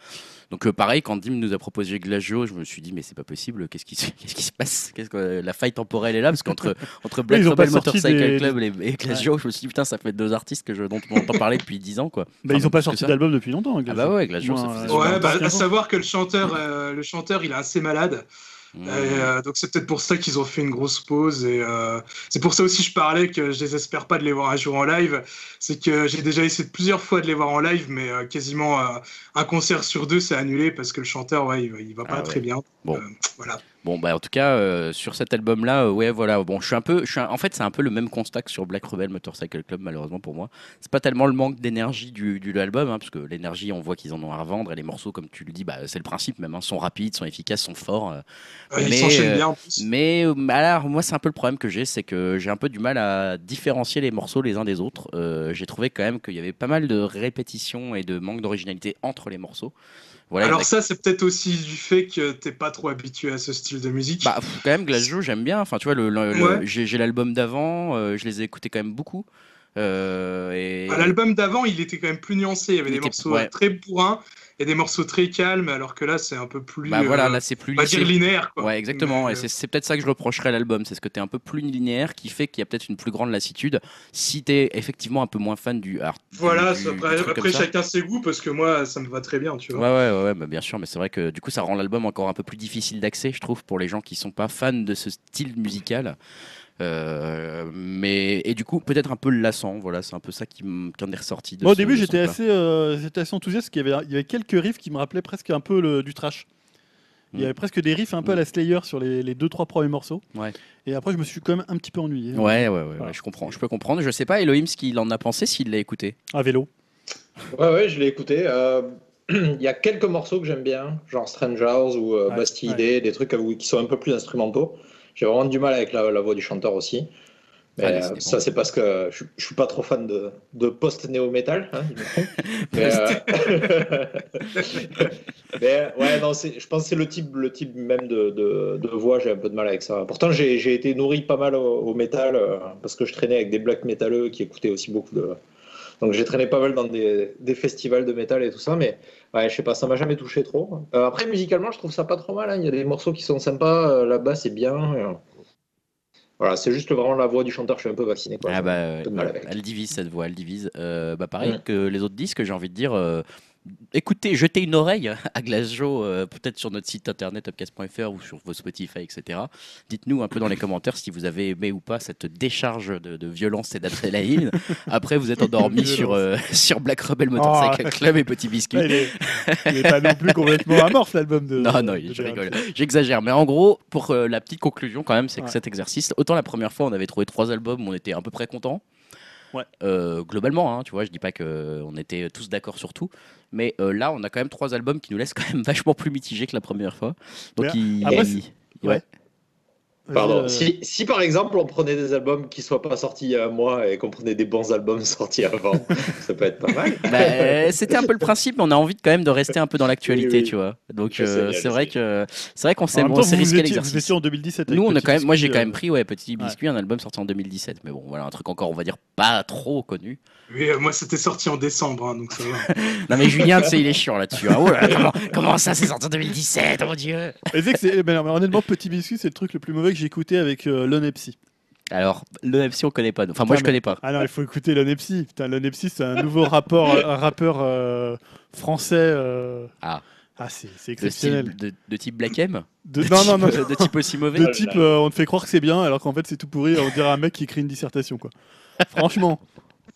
Donc euh, pareil, quand Dim nous a proposé Glacio, je me suis dit mais c'est pas possible, qu'est-ce qui, <laughs> qu'est-ce qui se passe? Qu'est-ce que, La faille temporelle est là? Parce qu'entre <laughs> entre Black Rebel Motorcycle Club et, et Glacio, je me suis dit putain ça fait deux artistes que je, dont on entend parler depuis 10 ans quoi. Bah, ils ont pas sorti d'album depuis longtemps. Hein, ah bah ouais, Glacio, ça faisait Ouais, bah, à savoir que le chanteur, euh, le chanteur, il est assez malade. Mmh. Euh, donc c'est peut-être pour ça qu'ils ont fait une grosse pause et euh, c'est pour ça aussi je parlais que je désespère pas de les voir un jour en live. C'est que j'ai déjà essayé plusieurs fois de les voir en live, mais euh, quasiment un concert sur deux c'est annulé parce que le chanteur ouais il, il va pas ah très bien. Bon. voilà. Bon, bah, en tout cas, euh, sur cet album-là, euh, ouais, voilà. Bon, je suis un peu. Je suis en fait, c'est un peu le même constat que sur Black Rebel Motorcycle Club, malheureusement pour moi. C'est pas tellement le manque d'énergie du, du album, hein, parce que l'énergie, on voit qu'ils en ont à revendre, et les morceaux, comme tu le dis, bah, c'est le principe même, hein, sont rapides, sont efficaces, sont forts. Euh. mais, ils s'enchaînent bien en plus. Mais alors, moi, c'est un peu le problème que j'ai, c'est que j'ai un peu du mal à différencier les morceaux les uns des autres. j'ai trouvé quand même qu'il y avait pas mal de répétitions et de manque d'originalité entre les morceaux. Alors ça, c'est peut-être aussi du fait que t'es pas trop habitué à ce style de musique. Bah quand même, Glasgow, j'aime bien. Enfin, tu vois, le, j'ai l'album d'avant, euh, je les ai écoutés quand même beaucoup. Euh, et... Bah, l'album d'avant, il était quand même plus nuancé. Il y avait des morceaux très bourrins et des morceaux très calmes, alors que là, c'est un peu plus. Bah voilà, euh, là, c'est plus. On dire linéaire. Quoi. Ouais, exactement. et euh, c'est peut-être ça que je reprocherais à l'album. C'est ce que tu es un peu plus linéaire qui fait qu'il y a peut-être une plus grande lassitude si tu es effectivement un peu moins fan du art. Voilà, après, chacun ses goûts, parce que moi, ça me va très bien, tu vois. Ouais, ouais, ouais, bah, bien sûr, mais c'est vrai que du coup, ça rend l'album encore un peu plus difficile d'accès, je trouve, pour les gens qui sont pas fans de ce style musical. Euh, mais et du coup peut-être un peu lassant. Voilà, c'est un peu ça qui, en est ressorti. De Moi, au ce- début, j'étais assez, euh, j'étais assez enthousiaste parce qu'il y avait, il y avait quelques riffs qui me rappelaient presque un peu le- du trash. Il y Mm. avait presque des riffs un peu à la Slayer sur les, les deux trois premiers morceaux. Ouais. Et après, je me suis quand même un petit peu ennuyé. Ouais, ouais, ouais, je comprends, je peux comprendre. Je sais pas, Elohim, ce qu'il en a pensé, s'il l'a écouté. À vélo. Ouais, ouais, je l'ai écouté. Euh, <clears throat> Il y a quelques morceaux que j'aime bien, genre Strangers ou euh, Ouais, Bastille ouais. Idée, des trucs qui sont un peu plus instrumentaux. J'ai vraiment du mal avec la, la voix du chanteur aussi. Mais Allez, euh, ça, c'est parce que je, je suis pas trop fan de, de post-néo-metal. hein, <laughs> mais, euh, <laughs> mais, ouais, non, je pense que c'est le type, le type même de, de, de voix, j'ai un peu de mal avec ça. Pourtant, j'ai j'ai été nourri pas mal au, au métal euh, parce que je traînais avec des black métalleux qui écoutaient aussi beaucoup de. Donc j'ai traîné pas mal dans des, des festivals de métal et tout ça, mais ouais, je sais pas, ça m'a jamais touché trop. Euh, après, musicalement, je trouve ça pas trop mal. hein. Il y a des morceaux qui sont sympas, euh, là-bas, c'est bien. euh. Voilà, c'est juste vraiment la voix du chanteur, je suis un peu vacciné. Quoi. Ah bah, euh, peu elle divise cette voix, elle divise. Bah pareil Mm. que les autres disques, j'ai envie de dire. Euh, Écoutez, jetez une oreille <laughs> à Glasgow, euh, peut-être sur notre site internet upcast.fr ou sur vos Spotify, etc. Dites-nous un peu dans les commentaires si vous avez aimé ou pas cette décharge de, de violence et d'adrénaline. <laughs> Après, vous êtes endormi sur, euh, <laughs> sur Black Rebel Motorcycle Oh. Club et Petit Biscuit. Ouais, il, est, il est pas non plus complètement amorphe l'album de. Non, non, de je rigole. J'exagère. Mais en gros, pour euh, la petite conclusion, quand même, c'est que Ouais. cet exercice, autant la première fois, on avait trouvé trois albums, on était à peu près content. Ouais. Euh, globalement, hein, tu vois, je dis pas qu'on était tous d'accord sur tout, mais euh, là, on a quand même trois albums qui nous laissent quand même <laughs> vachement plus mitigés que la première fois. Donc, il, ouais. Pardon. Euh, Si, si par exemple on prenait des albums qui soient pas sortis il y a un mois et qu'on prenait des bons albums <laughs> sortis avant, ça peut être pas mal. <laughs> Bah, euh, c'était un peu le principe, mais on a envie quand même de rester un peu dans l'actualité, Oui, oui. tu vois. Donc, euh, c'est vrai que c'est vrai qu'on s'est même on temps, s'est vous, risqué l'exercice. étiez en 2017. avec Nous, on a quand même, moi j'ai Biscuit, quand même pris ouais, Petit ouais. Biscuit, un album sorti en 2017, mais bon, voilà, un truc encore, on va dire, pas trop connu. Oui, euh, moi, c'était sorti en décembre, hein, donc ça va. <laughs> Non mais Julien, tu sais, il est chiant là-dessus. hein. Oh là comment, comment ça, c'est sorti en 2017, oh mon dieu Mais c'est que non, mais honnêtement, Petit Biscuit, c'est le truc le plus mauvais que écouté avec euh, Lonepsy. Alors, MC, on connaît pas. Enfin, moi, Ah, je mais- connais pas. Ah non, il faut écouter Lonepsy. Putain, Lonepsy, c'est un nouveau rapport, un rappeur euh, français. euh, Ah. Ah, c'est c'est De, exceptionnel. style, de, de type Black M De, non, non, non. <laughs> De type aussi mauvais De type, euh, on te fait croire que c'est bien, alors qu'en fait, c'est tout pourri. On dirait un mec qui écrit une dissertation, quoi. Franchement.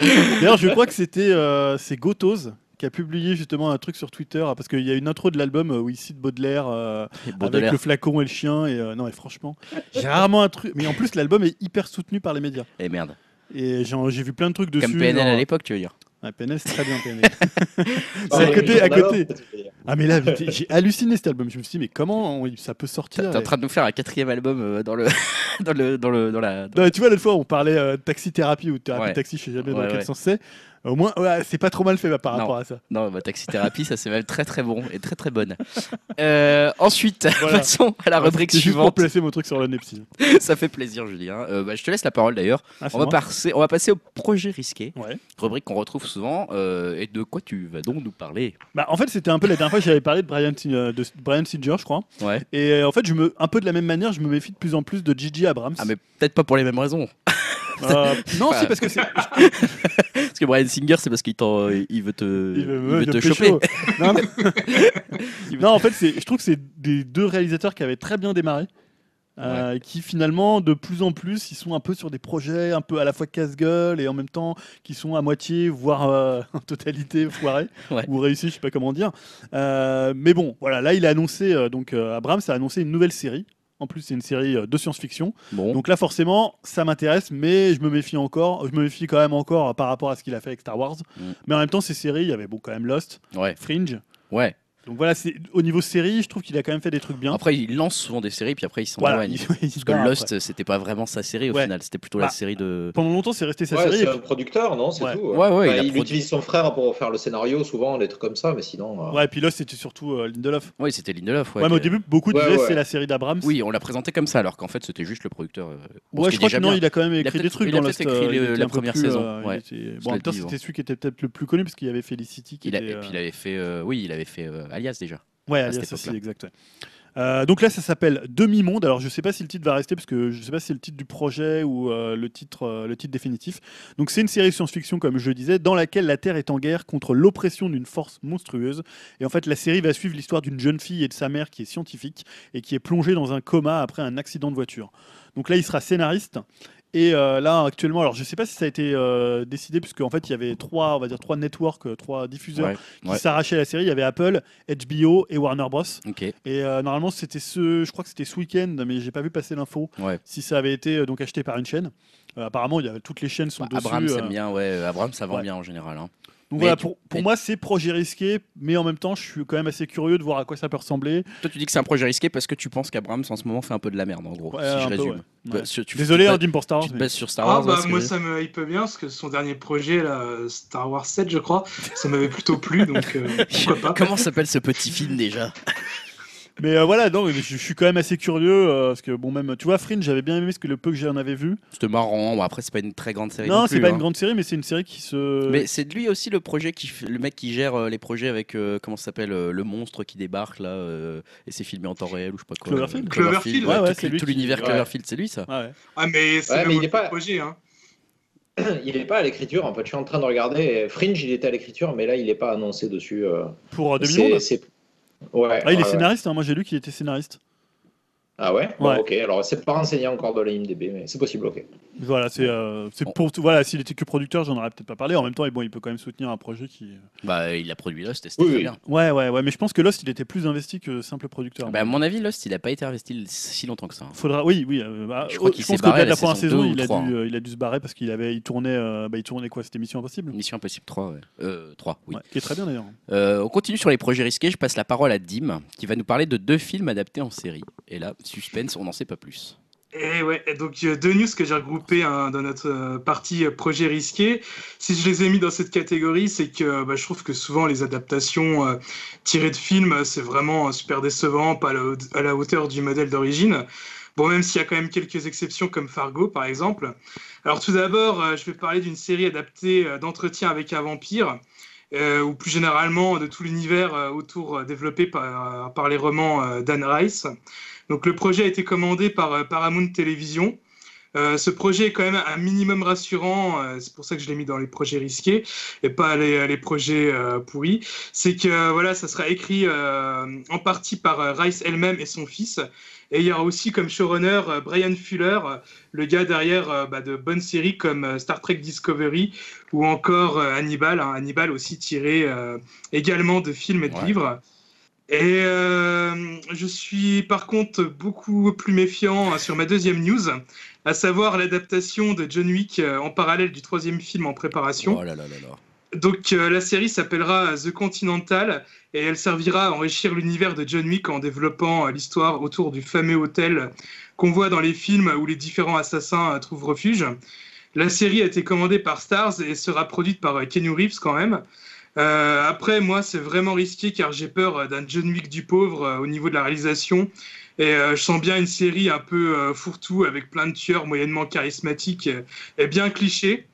D'ailleurs, je crois que c'était euh, c'est Gotos qui a publié justement un truc sur Twitter parce qu'il y a une intro de l'album euh, où il cite Baudelaire euh, Et avec Baudelaire. le flacon et le chien et euh, non mais franchement j'ai rarement un truc mais en plus l'album est hyper soutenu par les médias Eh merde. et j'ai vu plein de trucs dessus Comme PNL à genre- l'époque, tu veux dire Ouais, PNL c'est très bien PNL Ah, <laughs> c'est à côté à côté ah mais là j'ai halluciné cet album je me suis dit mais comment on- ça peut sortir t'es en train de nous faire un quatrième album euh, dans le, <laughs> dans le, dans le, dans la. Non, tu vois, l'autre fois, on parlait euh, taxi thérapie ou thérapie Ouais. taxi, je sais jamais dans Ouais, quel ouais. sens c'est. Au moins, ouais, c'est pas trop mal fait bah, par Non. rapport à ça. Non, bah, Taxi Thérapie, ça c'est même très très bon et très très bonne. Euh, ensuite, <laughs> Voilà. passons à la rubrique C'est juste pour suivante. placer mon truc sur le Nepsi. <laughs> ça fait plaisir, Julien. Euh, bah, je te laisse la parole d'ailleurs. Ah, On va, passer, on va passer au projet risqué, Ouais. rubrique qu'on retrouve souvent. euh, et de quoi tu vas donc nous parler? Bah, en fait, c'était un peu la dernière fois, j'avais parlé de Brian, Sin- de Brian Singer, je crois. Ouais. Et en fait, je me, un peu de la même manière, je me méfie de plus en plus de Gigi Abrams. Ah, mais peut-être pas pour les mêmes raisons. <laughs> Euh, <laughs> non, Enfin, c'est parce que c'est. <laughs> Parce que Brian Singer, c'est parce qu'il t'en- il veut te, il veut- il veut <laughs> il te choper. non, non. Non, en fait, c'est- je trouve que c'est des deux réalisateurs qui avaient très bien démarré. euh, qui finalement de plus en plus ils sont un peu sur des projets un peu à la fois casse-gueule et en même temps qui sont à moitié voire euh, en totalité foirés Ouais. ou réussis je sais pas comment dire Euh, mais bon voilà là il a annoncé euh, donc euh, Abrams a annoncé une nouvelle série en plus c'est une série euh, de science-fiction. Bon, donc là forcément ça m'intéresse mais je me méfie encore je me méfie quand même encore euh, par rapport à ce qu'il a fait avec Star Wars. Mm. mais en même temps ces séries il y avait bon quand même Lost ouais, Fringe. Ouais. Donc voilà c'est au niveau série je trouve qu'il a quand même fait des trucs bien Après, il lance souvent des séries, puis après, il s'en voilà éloigne. il- <laughs> il se Parce que Lost, c'était pas vraiment sa série au Ouais. final, c'était plutôt Bah, la série de. pendant longtemps c'est resté sa Ouais, série c'est un producteur, non C'est Ouais. tout. Ouais, ouais, Enfin, il a il produ- utilise son frère pour faire le scénario, souvent, des trucs comme ça, mais sinon. euh, Ouais, et puis là, c'était surtout euh, Lindelof. Oui, c'était Lindelof. Ouais, Ouais, mais au début, beaucoup Ouais, disaient ouais. c'est la série d'Abrams. Oui, on l'a présenté comme ça, alors qu'en fait, c'était juste le producteur. euh, ouais, je crois que non, il a quand même écrit des trucs il a dans peut-être Lost. écrit euh, le- il était la un peu première saison, euh, Bon, en même temps, c'était celui qui était peut-être le plus connu parce qu'il y avait Felicity a- et euh, puis il avait fait, euh, oui, il avait fait euh, Alias déjà. Ouais, Alias aussi, exact. Euh, donc là, ça s'appelle Demi-monde. Alors, je sais pas si le titre va rester parce que je sais pas si c'est le titre du projet ou euh, le, titre, euh, le titre définitif. Donc, c'est une série science-fiction, comme je le disais, dans laquelle la Terre est en guerre contre l'oppression d'une force monstrueuse. Et en fait, la série va suivre l'histoire d'une jeune fille et de sa mère qui est scientifique et qui est plongée dans un coma après un accident de voiture. Donc là, il sera scénariste. Et euh, là, actuellement, alors je sais pas si ça a été euh, décidé, puisque en fait, il y avait trois, on va dire trois networks, euh, trois diffuseurs Ouais, qui ouais. s'arrachaient à la série. Il y avait Apple, HBO et Warner Bros. Et euh, normalement, c'était ce, je crois que c'était ce week-end, mais j'ai pas vu passer l'info. Ouais. Si ça avait été donc acheté par une chaîne. Apparemment, il y a, toutes les chaînes sont Bah, dessus. C'est bien, ouais. Abraham, ça vend ouais. bien en général. hein. Donc Mais voilà, tu- pour, pour mais- moi, c'est projet risqué, mais en même temps, je suis quand même assez curieux de voir à quoi ça peut ressembler. Toi, tu dis que c'est un projet risqué parce que tu penses qu'Abraham, en ce moment, fait un peu de la merde, en gros. Ouais, si un je peu, résume. ouais. Bah, Ouais. sur- tu- Désolé, hein, te Dim pour Star Wars. tu te mais- sur Star Ah Wars. bah hein, moi ça me hype bien parce que son dernier projet là, Star Wars 7 je crois, ça m'avait plutôt plu donc euh, <laughs> pourquoi pas. Comment s'appelle ce petit film déjà? Mais euh, voilà, non, mais je, je suis quand même assez curieux euh, parce que bon, même tu vois, Fringe, j'avais bien aimé ce que le peu que j'en avais vu. C'était marrant. Bon, après, c'est pas une très grande série. non, Non, c'est pas hein. une grande série, mais c'est une série qui se. Mais c'est de lui aussi le projet qui, le mec qui gère euh, les projets avec euh, comment ça s'appelle euh, le monstre qui débarque là euh, et c'est filmé en temps réel ou je sais pas quoi. Cloverfield Cloverfield, ouais, ouais, tout, c'est lui tout qui- l'univers ouais. Cloverfield, c'est lui ça. Ah mais c'est pas- projet hein. <clears throat> Il n'est pas à l'écriture, en fait. Je suis en train de regarder. Fringe, il était à l'écriture, mais là, il n'est pas annoncé dessus. euh. Pour euh, C'est- Demi-Monde c'est- Ouais. Ah, il est scénariste, hein, moi j'ai lu qu'il était scénariste. Ah ouais, Bon, Ouais. Ok, alors c'est pas renseigné encore de la IMDB, mais c'est possible, ok. Voilà, c'est euh, c'est Bon. pour tout- voilà, s'il était que producteur, j'en aurais peut-être pas parlé. En même temps, et bon, il peut quand même soutenir un projet qui. Bah il a produit Lost, et c'était Oui, très oui. bien. Ouais, ouais, ouais, mais je pense que Lost, il était plus investi que simple producteur. Bah, à mon avis, Lost, il a pas été investi si longtemps que ça. hein. Faudra, oui, oui. euh, bah, Je crois qu'il s'est barré de la première saison saison, il a, dû, hein. euh, il a dû se barrer parce qu'il avait, il tournait, euh, bah, il tournait quoi? C'était Mission Impossible? Mission Impossible 3, ouais. Euh, 3, oui. Ouais, qui est très bien d'ailleurs. Euh, on continue sur les projets risqués. Je passe la parole à Dim, qui va nous parler de deux films adaptés en série. Et là, suspense, on n'en sait pas plus. Et ouais, donc euh, deux news que j'ai regroupées hein, dans notre euh, partie euh, projet risqué. Si je les ai mis dans cette catégorie, c'est que bah, je trouve que souvent les adaptations tirées de films, c'est vraiment super décevant, pas à la, hauteur du modèle d'origine. Bon, même s'il y a quand même quelques exceptions comme Fargo par exemple. Alors tout d'abord, je vais parler d'une série adaptée d'entretien avec un vampire. ou plus généralement de tout l'univers autour développé par, par les romans d'Anne Rice. Donc le projet a été commandé par euh, Paramount Television. Euh, ce projet est quand même un minimum rassurant, euh, c'est pour ça que je l'ai mis dans les projets risqués et pas les, les projets euh, pourris. C'est que voilà, ça sera écrit en partie par Rice elle-même et son fils. Et il y aura aussi comme showrunner Brian Fuller, le gars derrière bah, de bonnes séries comme Star Trek Discovery ou encore Hannibal. hein. Hannibal aussi tiré également de films et de Ouais. livres. Et euh, je suis par contre beaucoup plus méfiant sur ma deuxième news, à savoir l'adaptation de John Wick euh, en parallèle du troisième film en préparation. Oh là là là. Donc euh, la série s'appellera The Continental et elle servira à enrichir l'univers de John Wick en développant l'histoire autour du fameux hôtel qu'on voit dans les films où les différents assassins trouvent refuge. La série a été commandée par Stars et sera produite par Keanu Reeves quand même. Euh, après, moi, c'est vraiment risqué car j'ai peur euh, d'un John Wick du pauvre euh, au niveau de la réalisation. Et je sens bien une série un peu fourre-tout avec plein de tueurs moyennement charismatiques et bien clichés.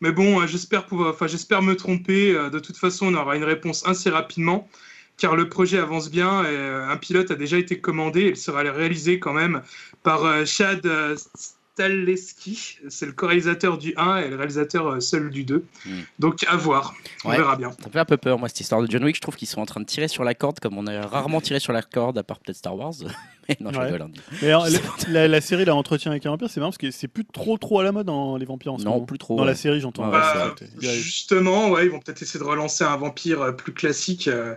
Mais bon, j'espère me tromper. De toute façon, on aura une réponse assez rapidement, car le projet avance bien. Et, un pilote a déjà été commandé. Il sera réalisé quand même par Chad Staleski. C'est le co-réalisateur du 1 et le réalisateur euh, seul du 2. Mm. Donc à voir. On Ouais. verra bien. Ça fait un peu peur, moi, cette histoire de John Wick. Je trouve qu'ils sont en train de tirer sur la corde comme on a rarement tiré sur la corde, à part peut-être Star Wars. <laughs> <laughs> Non, je Ouais. rigole. hein. Mais alors, la, <laughs> la- la série, là, Entretien avec un vampire, c'est marrant parce que c'est plus trop trop à la mode dans les vampires en ce Non, moment. plus trop. Dans ouais. la série, j'entends. Ouais, Bah, justement, ouais, ils vont peut-être essayer de relancer un vampire euh, plus classique euh,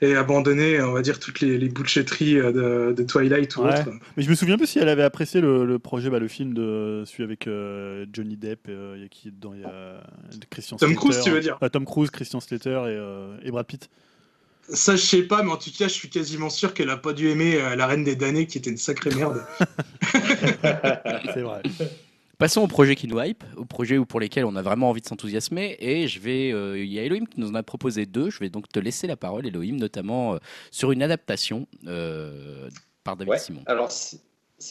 et abandonner, on va dire, toutes les, les bullshitteries euh, de, de Twilight ou Ouais. autre. Mais je me souviens plus si elle avait apprécié le, le projet, bah, le film de celui avec euh, Johnny Depp. euh, Il y a qui dedans Il y a Christian Tom Slater. Cruise, tu veux dire Ah, Tom Cruise, Christian Slater et, euh, et Brad Pitt. Ça, je sais pas, mais en tout cas, je suis quasiment sûr qu'elle a pas dû aimer euh, La Reine des damnés, qui était une sacrée merde. <laughs> C'est vrai. Passons au projet qui nous hype, au projet pour lesquels on a vraiment envie de s'enthousiasmer. Et je vais, euh, il y a Elohim qui nous en a proposé deux. Je vais donc te laisser la parole, Elohim, notamment euh, sur une adaptation euh, par David Ouais. Simon. Alors, c'est-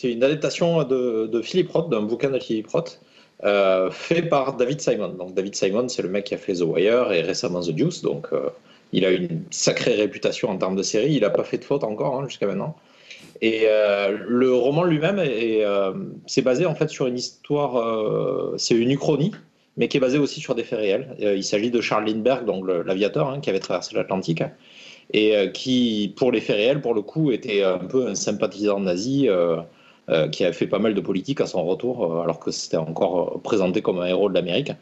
une adaptation de, de Philip Roth, d'un bouquin de Philip Roth, euh, fait par David Simon. Donc, David Simon, c'est le mec qui a fait The Wire et récemment The Deuce. Donc, euh, il a une sacrée réputation en termes de série. Il n'a pas fait de faute encore hein, jusqu'à maintenant. Et euh, le roman lui-même est, euh, c'est basé en fait sur une histoire, euh, c'est une uchronie, mais qui est basée aussi sur des faits réels. Il s'agit de Charles Lindbergh, donc l'aviateur hein, qui avait traversé l'Atlantique, et qui, pour les faits réels, pour le coup, était un peu un sympathisant nazi. qui a fait pas mal de politique à son retour, alors que c'était encore présenté comme un héros de l'Amérique.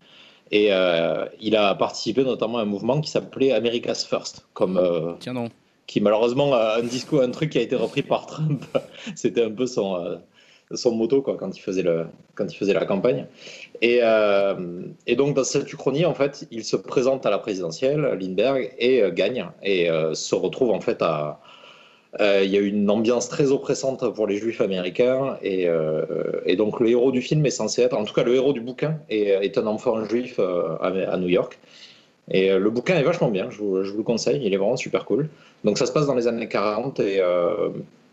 Et euh, il a participé notamment à un mouvement qui s'appelait America's First, comme, euh, Tiens qui malheureusement a un discours, un truc qui a été repris par Trump. <laughs> C'était un peu son, euh, son motto quoi, quand, il faisait le, quand il faisait la campagne. Et, et donc dans cette uchronie, en fait, il se présente à la présidentielle, Lindbergh, et gagne, et se retrouve en fait à... euh, Il y a une ambiance très oppressante pour les juifs américains et, euh, et donc le héros du film est censé être, en tout cas le héros du bouquin est, est un enfant juif euh, à, New York. Et le bouquin est vachement bien, je vous, le conseille, il est vraiment super cool. Donc ça se passe dans les années 40 et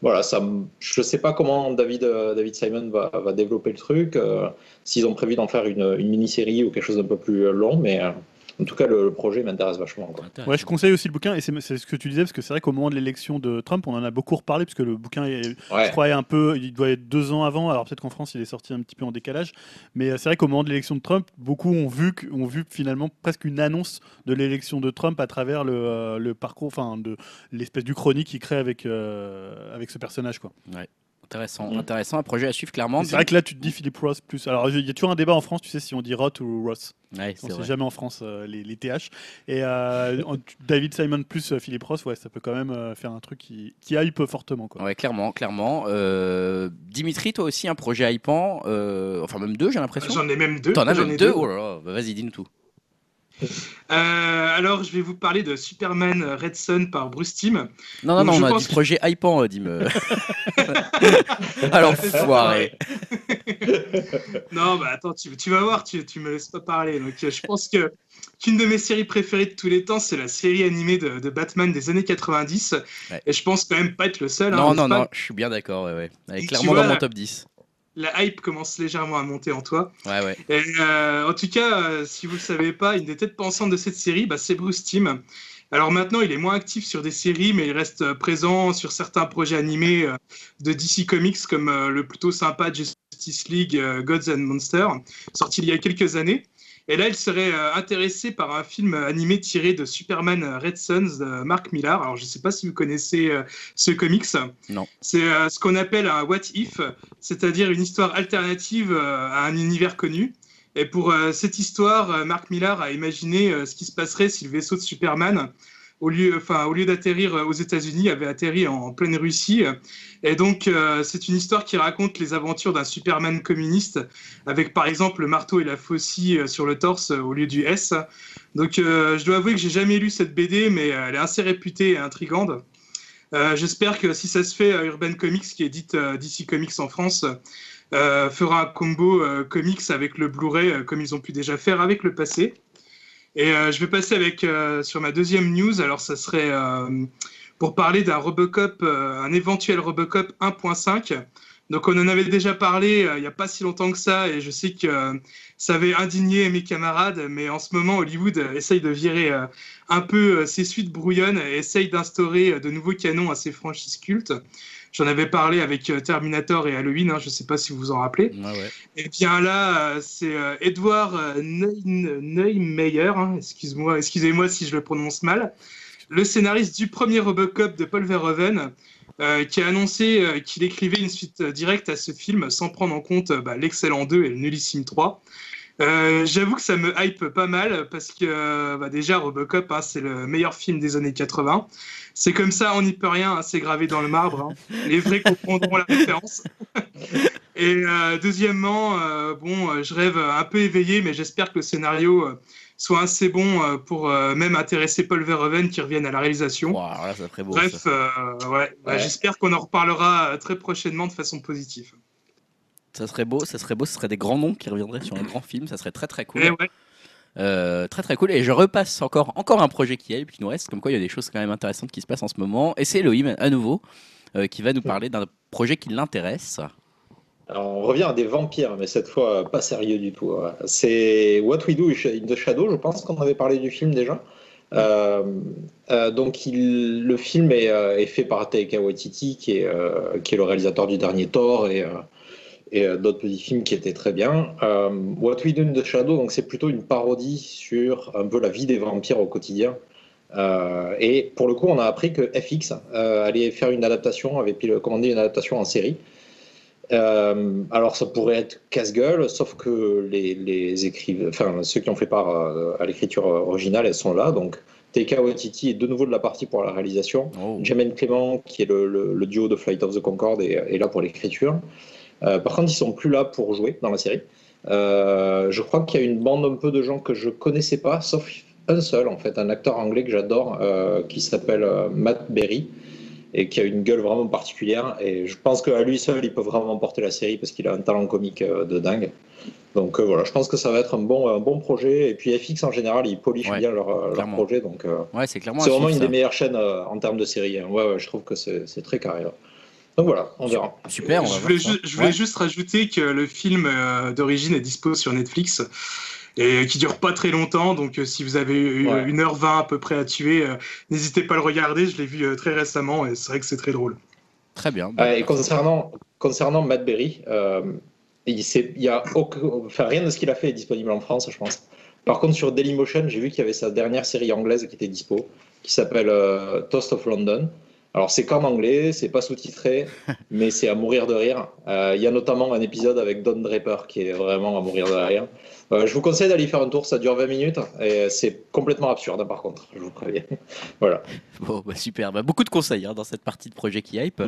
voilà, ça, je ne sais pas comment David, Simon va, développer le truc, s'ils ont prévu d'en faire une, une mini-série ou quelque chose d'un peu plus long, mais en tout cas le, le projet m'intéresse vachement. Quoi. Ouais, je conseille aussi le bouquin, et c'est ce que tu disais, parce que c'est vrai qu'au moment de l'élection de Trump, on en a beaucoup reparlé, parce que le bouquin, est, je crois, est un peu, il doit être deux ans avant, alors peut-être qu'en France, il est sorti un petit peu en décalage, mais euh, c'est vrai qu'au moment de l'élection de Trump, beaucoup ont vu, ont vu finalement presque une annonce de l'élection de Trump à travers le, euh, le parcours, enfin, de l'espèce du chronique qu'il crée avec, euh, avec ce personnage, quoi. Intéressant, Mm. intéressant, un projet à suivre clairement. C'est vrai que là, tu te dis Philippe Ross plus. Alors, il y a toujours un débat en France, tu sais, si on dit Roth ou Ross. Ouais, On c'est sait vrai. jamais en France euh, les, les TH. Et euh, David Simon plus euh, Philippe Ross, ouais, ça peut quand même euh, faire un truc qui, qui hype fortement. Quoi. Ouais, clairement, clairement. Euh, Dimitri, toi aussi, un projet hypant, euh, enfin même deux, j'ai l'impression. J'en ai même deux. T'en as même deux Oh là là, bah, vas-y, dis-nous tout. Euh, alors, je vais vous parler de Superman Red Son par Bruce Timm. Non, non, Donc, non, on a dit que- projet hypant, euh, dis-me. <laughs> <laughs> Alors, C'est ça, foiré. <laughs> Non, bah attends, tu, tu vas voir, tu, tu me laisses pas parler. Donc, euh, je pense que qu'une de mes séries préférées de tous les temps, c'est la série animée de, de Batman des années 90. Ouais. Et je pense quand même pas être le seul. hein, Non, non, non, je suis bien d'accord, ouais, ouais. Elle est clairement vois, dans mon top 10. La hype commence légèrement à monter en toi. Ouais, ouais. Et, euh, en tout cas, euh, si vous le savez pas, une des têtes pensantes de cette série, bah, c'est Bruce Timm. Alors maintenant, il est moins actif sur des séries, mais il reste euh, présent sur certains projets animés de DC Comics, comme le plutôt sympa Justice League Gods and Monsters, sorti il y a quelques années. Et là, il serait euh, intéressé par un film animé tiré de Superman euh, Red Sons de Mark Millar. Alors, je ne sais pas si vous connaissez euh, ce comics. Non. C'est ce qu'on appelle un what if, c'est-à-dire une histoire alternative à un univers connu. Et pour cette histoire, Mark Millar a imaginé ce qui se passerait si le vaisseau de Superman, au lieu, enfin, au lieu d'atterrir euh, aux États-Unis, avait atterri en pleine Russie. Et donc, euh, c'est une histoire qui raconte les aventures d'un Superman communiste, avec par exemple le marteau et la faucille euh, sur le torse au lieu du S. Donc, je dois avouer que j'ai jamais lu cette BD, mais elle est assez réputée et intrigante. J'espère que si ça se fait, Urban Comics, qui édite DC Comics en France, fera un combo comics avec le Blu-ray, comme ils ont pu déjà faire avec le passé. Et euh, je vais passer avec euh, sur ma deuxième news. Alors, ça serait euh, pour parler d'un Robocop, un éventuel Robocop 1.5. Donc, on en avait déjà parlé il n'y a pas si longtemps que ça, et je sais que ça avait indigné mes camarades, mais en ce moment, Hollywood essaye de virer un peu ses suites brouillonnes et essaye d'instaurer de nouveaux canons à ses franchises cultes. J'en avais parlé avec euh, Terminator et Halloween, hein, je ne sais pas si vous vous en rappelez. Ouais. Et bien là, euh, c'est euh, Edward Neu- Neumeyer, hein, excuse-moi, excusez-moi si je le prononce mal, le scénariste du premier Robocop de Paul Verhoeven, euh, qui a annoncé euh, qu'il écrivait une suite euh, directe à ce film sans prendre en compte bah, l'excellent 2 et le nullissime 3. Euh, J'avoue que ça me hype pas mal parce que bah, déjà Robocop, hein, c'est le meilleur film des années 80. C'est comme ça, on n'y peut rien, hein, c'est gravé dans le marbre. hein. Les vrais comprendront la référence. <laughs> Et euh, deuxièmement, euh, bon, euh, je rêve un peu éveillé, mais j'espère que le scénario soit assez bon pour euh, même intéresser Paul Verhoeven qui revienne à la réalisation. Wow, alors là, ça ferait beau. Bref, ça. ouais, bah, Ouais. j'espère qu'on en reparlera très prochainement de façon positive. Ça serait beau, ça serait beau, ce serait des grands noms qui reviendraient sur un grand film, ça serait très très cool. Et ouais, Euh, très très cool. Et je repasse encore, encore un projet qui est, qui nous reste, comme quoi il y a des choses quand même intéressantes qui se passent en ce moment. Et c'est Elohim, à nouveau, euh, qui va nous parler d'un projet qui l'intéresse. Alors, on revient à des vampires, mais cette fois pas sérieux du tout. ouais. C'est What We Do in the Shadow, je pense qu'on avait parlé du film déjà. Euh, euh, donc il, le film est, euh, est, fait par Taika Waititi, qui est, qui est le réalisateur du dernier Thor et, et d'autres petits films qui étaient très bien. What We Do in the Shadow, donc c'est plutôt une parodie sur un peu la vie des vampires au quotidien. et pour le coup, on a appris que FX allait faire une adaptation, avait commandé une adaptation en série. Euh, alors ça pourrait être casse-gueule, sauf que les, les écrivains, enfin ceux qui ont fait part à, l'écriture originale, elles sont là. Donc Taika Waititi est de nouveau de la partie pour la réalisation. Oh. Jamen Clément, qui est le, le, duo de Flight of the Concorde, est, là pour l'écriture. Euh, par contre, ils sont plus là pour jouer dans la série. Euh, je crois qu'il y a une bande un peu de gens que je connaissais pas, sauf un seul en fait, un acteur anglais que j'adore, qui s'appelle Matt Berry et qui a une gueule vraiment particulière. Et je pense qu'à lui seul, il peut vraiment porter la série parce qu'il a un talent comique euh, de dingue. Donc euh, voilà, je pense que ça va être un bon, un bon projet. Et puis FX en général, ils polissent bien leur, euh, leur, projet. Donc ouais, c'est vraiment une des meilleures chaînes en termes de série. Hein. Ouais, ouais, je trouve que c'est très carré. Donc voilà, on verra. Super. je voulais, je voulais juste rajouter que le film d'origine est dispo sur Netflix et qui dure pas très longtemps. Donc, euh, si vous avez eu une heure 20 à peu près à tuer, euh, n'hésitez pas à le regarder. Je l'ai vu euh, très récemment et c'est vrai que c'est très drôle. Très bien. et concernant, concernant Matt Berry, il, il y a enfin, rien de ce qu'il a fait est disponible en France, je pense. Par contre, sur Dailymotion, j'ai vu qu'il y avait sa dernière série anglaise qui était dispo, qui s'appelle Toast of London. Alors c'est qu'en anglais, c'est pas sous-titré, <laughs> mais c'est à mourir de rire. Il y a notamment un épisode avec Don Draper qui est vraiment à mourir de rire. Euh, je vous conseille d'aller faire un tour, ça dure 20 minutes et c'est complètement absurde hein, par contre, je vous préviens. <laughs> voilà. Bon, bah, super, bah, beaucoup de conseils hein, dans cette partie de projet qui hype.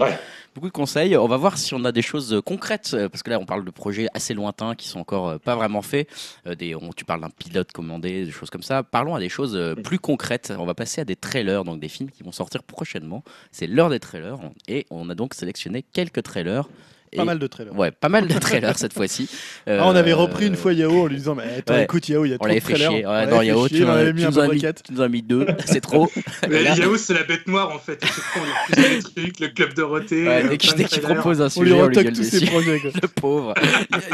Beaucoup de conseils. On va voir si on a des choses concrètes euh, parce que là on parle de projets assez lointains qui sont encore euh, pas vraiment faits. des, tu parles d'un pilote commandé, des choses comme ça. Parlons à des choses mm. plus concrètes. On va passer à des trailers, donc des films qui vont sortir prochainement. C'est l'heure des trailers et on a donc sélectionné quelques trailers pas mal de trailers. Ouais, pas mal de trailers cette fois-ci. <laughs> Ah, on avait repris une fois Yao en lui disant Mais attends, écoute, Yao, il y a trop de trailers. Chier. Ouais, non, Yao, tu, nous mis tu nous as mis deux, <laughs> c'est trop. Mais Yao, c'est la bête noire en fait. Il a des <laughs> trucs, le club Dorothée. Ouais, dès qu'il propose un sujet, on lui ses projets. Le pauvre.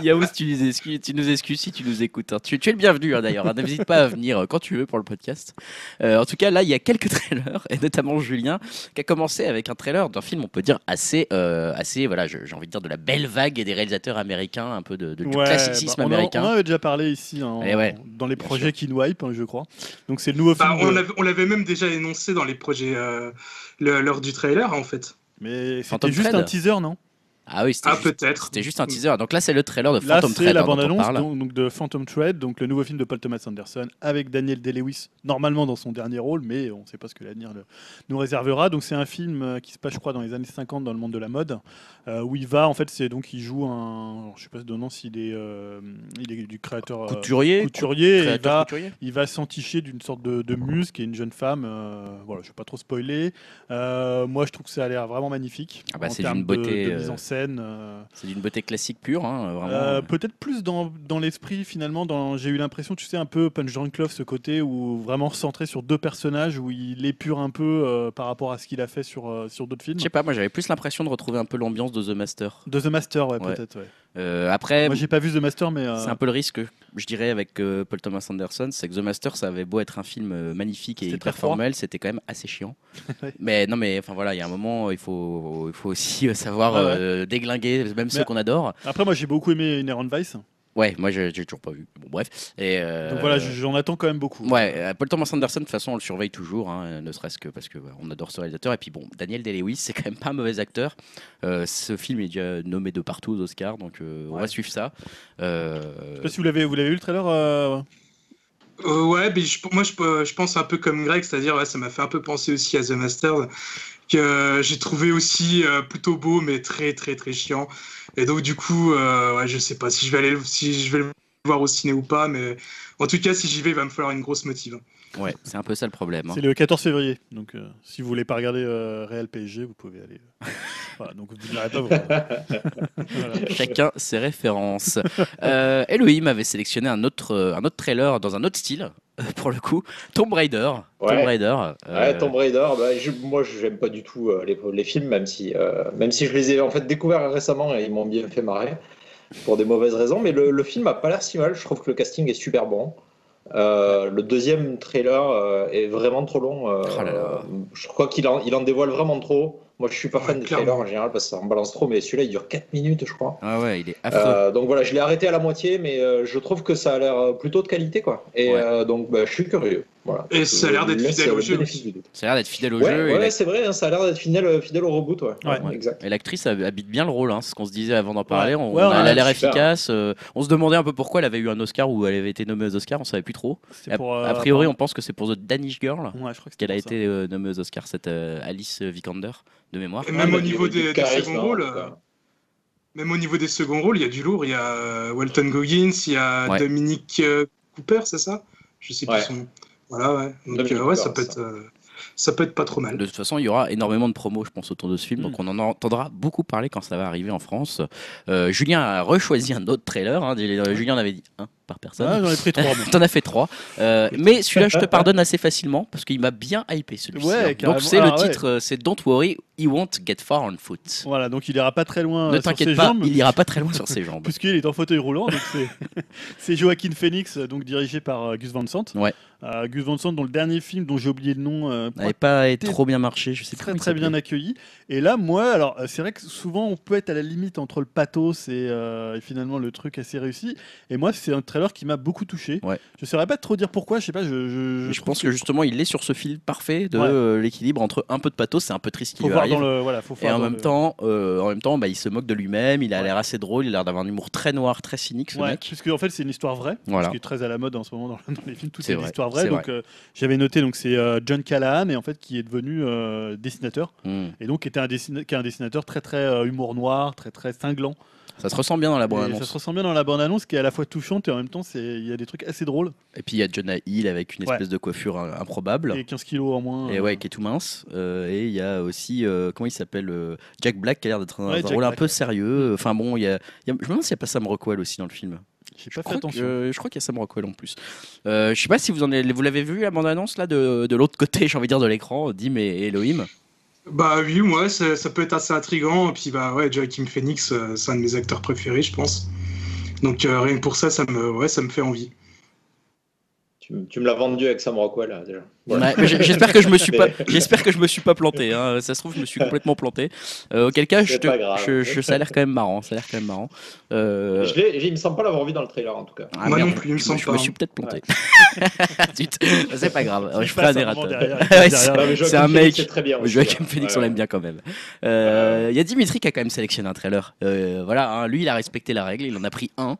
Yao, tu nous excuses, tu nous excuses si tu nous écoutes. Hein. Tu, es le bienvenu hein, d'ailleurs. Hein. N'hésite pas à venir euh, quand tu veux pour le podcast. Euh, en tout cas, là, il y a quelques trailers, et notamment Julien, qui a commencé avec un trailer d'un film, on peut dire, assez, euh, assez voilà, j'ai envie de dire de la belle vague des réalisateurs américains, un peu de, du classicisme bah, américain. on en avait déjà parlé ici hein, eh dans les projets qui nous hype, hein, je crois. Donc c'est le nouveau bah, film. On l'avait même déjà énoncé dans les projets euh, lors du trailer en fait. Mais c'était juste un teaser, non? Ah oui, c'était ah, peut-être. C'était juste un teaser. Donc là, c'est le trailer de Phantom Thread. Là, c'est la bande-annonce donc, de Phantom Thread, donc le nouveau film de Paul Thomas Anderson avec Daniel Day-Lewis, normalement dans son dernier rôle, mais on ne sait pas ce que l'avenir nous réservera. Donc c'est un film euh, qui se passe, je crois, dans les années 50 dans le monde de la mode, euh, où il va, en fait, c'est donc il joue un, je sais pas de nom s'il est, euh, il est du créateur couturier, couturier, il va, il va s'enticher d'une sorte de, muse qui est une jeune femme. voilà, je vais pas trop spoiler. moi, je trouve que ça a l'air vraiment magnifique. Ah bah, c'est d'une beauté. De, mise en scène. C'est d'une beauté classique pure, hein, euh, Peut-être plus dans, dans l'esprit, finalement. Dans, j'ai eu l'impression, tu sais, un peu Punch Drunk Love, ce côté où vraiment centré sur deux personnages, où il épure un peu euh, par rapport à ce qu'il a fait sur, euh, sur d'autres films. Je sais pas, moi j'avais plus l'impression de retrouver un peu l'ambiance de The Master. De The Master, ouais, peut-être, ouais. Euh, après, moi j'ai pas vu The Master, mais c'est un peu le risque, je dirais, avec Paul Thomas Anderson, c'est que The Master, ça avait beau être un film magnifique et hyper formel, c'était quand même assez chiant. <laughs> Mais non, mais enfin voilà, il y a un moment, il faut, il faut aussi savoir déglinguer même ceux qu'on adore. Après, moi j'ai beaucoup aimé Inherent Vice. Ouais, moi j'ai toujours pas vu. Bon, bref. Et euh, Donc voilà, j'en attends quand même beaucoup. Ouais, euh, Paul Thomas Anderson, de toute façon, on le surveille toujours, hein, ne serait-ce que parce que on adore ce réalisateur. Et puis bon, Daniel Day-Lewis, c'est quand même pas un mauvais acteur. Euh, ce film est déjà nommé de partout aux Oscars, donc on va suivre ça. Je sais pas si vous l'avez, vous l'avez vu le trailer. ouais, mais moi je, je, pense un peu comme Greg, c'est-à-dire ouais, ça m'a fait un peu penser aussi à The Master que j'ai trouvé aussi plutôt beau mais très très très chiant. Et donc, du coup, euh, ouais, je sais pas si je vais aller, si je vais le voir au ciné ou pas, mais en tout cas, si j'y vais, il va me falloir une grosse motive. Ouais, c'est un peu ça le problème. Hein. C'est le 14 février, donc euh, si vous voulez pas regarder euh, Real PSG, vous pouvez aller. Euh, <laughs> voilà, donc vous n'irez pas voilà. <laughs> Chacun ses références. Elohim avait sélectionné un autre, un autre trailer dans un autre style, pour le coup, Tomb Raider. Ouais. Tomb Raider. Ouais, Tomb Raider. Bah, je, moi, j'aime pas du tout les, les, films, même si, même si je les ai en fait découverts récemment et ils m'ont bien fait marrer pour des mauvaises raisons. Mais le, le film a pas l'air si mal. Je trouve que le casting est super bon. Euh, le deuxième trailer euh, est vraiment trop long. euh, Oh là là. Je crois qu'il en, il en dévoile vraiment trop. Moi, je suis pas Ouais, fan des clairement. trailers en général parce que ça en balance trop, mais celui-là, il dure 4 minutes, je crois. Ah ouais, il est affreux. Euh, donc voilà, je l'ai arrêté à la moitié, mais euh, je trouve que ça a l'air euh, plutôt de qualité, quoi. Et Ouais. euh, donc, bah, je suis curieux. Voilà. Et ça a l'air d'être fidèle euh, au jeu doute. Ça a l'air d'être fidèle au Ouais, jeu. ouais, c'est vrai, hein, ça a l'air d'être fidèle, fidèle au reboot, ouais. Ouais. Ouais, exact. Et l'actrice hab- habite bien le rôle, hein, c'est ce qu'on se disait avant d'en parler. On, Ouais, elle ouais, a l'air efficace. euh, on se demandait un peu pourquoi elle avait eu un Oscar ou elle avait été nommée aux Oscars, on savait plus trop. C'est A, pour, euh, a priori, on pense que c'est pour The Danish Girl Ouais, je crois que c'était qu'elle a ça. été euh, nommée aux Oscars, cette euh, Alice Vikander de mémoire. Et même au niveau des, seconds hein, rôles, euh, cas. même au niveau des seconds rôles, il y a du lourd. Il y a euh, Walton Goggins, il y a Ouais. Dominique euh, Cooper, c'est ça? Je sais plus Ouais. son nom. Voilà, ouais. Donc euh, ouais, ça peut ça. être, euh, ça peut être pas trop mal. De toute façon, il y aura énormément de promos, je pense, autour de ce film. Mm. Donc, on en entendra beaucoup parler quand ça va arriver en France. Euh, Julien a rechoisi un autre trailer. hein. Julien en avait dit un par personne. Ah, j'en ai pris trois. <laughs> T'en as fait trois. Euh, mais celui-là, je te pardonne assez facilement parce qu'il m'a bien hypé celui-ci. Ouais. Donc, c'est le Alors, ouais. titre, euh, c'est Don't worry, he won't get far on foot. Voilà, donc il ira pas très loin ne euh, t'inquiète pas, jambes. il ira pas très loin sur ses jambes. <laughs> Puisqu'il est en fauteuil roulant, <laughs> c'est Joaquin Phoenix, donc dirigé par Gus Van Sant. Ouais. Euh, Gus Van Sant, dont le dernier film, dont j'ai oublié le nom, euh, N'avait pas été trop bien marché, je sais très très bien accueilli. Et là, moi, alors c'est vrai que souvent on peut être à la limite entre le pathos et, et finalement le truc assez réussi. Et moi, c'est un trailer qui m'a beaucoup touché. Ouais. Je saurais pas trop dire pourquoi. Je sais pas. Je, pense que justement, il est sur ce fil parfait de Ouais. euh, l'équilibre entre un peu de pathos, c'est un peu triste qu'il arrive. dans le voilà. Faut Et en même, le- temps, euh, en même temps, bah, il se moque de lui-même. Il a Ouais. l'air assez drôle. Il a l'air d'avoir un humour très noir, très cynique, ce mec. puisque en fait c'est une histoire vraie, Voilà. ce qui est très à la mode en ce moment dans, dans les films, tout C'est est, vrai, une histoire vraie. Donc euh, j'avais noté donc c'est euh, John Callahan et en fait qui est devenu dessinateur Hmm. et donc qui était un, dessina- qui est un dessinateur très très humour noir, très très cinglant. Ça se ressent bien dans la Et ça bande-annonce. se ressent bien dans la bande annonce qui est à la fois touchante et en même temps il y a des trucs assez drôles Et puis il y a Jonah Hill avec une Ouais. espèce de coiffure improbable. et 15 kilos en moins. Et euh, ouais, qui est tout mince. Euh, et il y a aussi, euh, comment il s'appelle euh, Jack Black qui a l'air d'être un, Ouais, un Jack rôle un peu ouais. sérieux. Enfin bon, il y a, y a- je me demande s'il n'y a pas Sam Rockwell aussi dans le film. J'ai pas fait que- je crois qu'il y a Sam Rockwell en plus. Euh, je sais pas si vous en avez, vous l'avez vu la bande-annonce là de, de l'autre côté, <laughs> j'ai envie de dire de l'écran, Dim et Elohim? Bah oui, moi, ça, ça peut être assez intriguant. Et puis, bah ouais, Joaquin Phoenix, euh, c'est un de mes acteurs préférés, je pense. Donc, euh, rien que pour ça, ça me, ouais, ça me fait envie. Tu, me l'as vendu avec Sam Rockwell, là, déjà. Ouais, j'espère que je me suis pas, j'espère que je me suis pas planté. hein. Ça se trouve, je me suis complètement planté. Euh, auquel cas, je C'est te- pas grave. je- je- ça a l'air quand même marrant. Ça a l'air quand même marrant. Euh, Je il me semble pas l'avoir vu dans le trailer, en tout cas. ah, Moi merde, non plus, il me je semble je pas, me hein. suis peut-être planté. <laughs> Zut, c'est pas grave. Je ferai Ouais, derrière. c'est- un mec. très bien aussi, Joachim ouais. Phoenix, Ouais, on l'aime ouais. bien quand même. Euh, Il y a Dimitri qui a quand même sélectionné un trailer. Euh, voilà, hein, lui, il a respecté la règle, il en a pris un.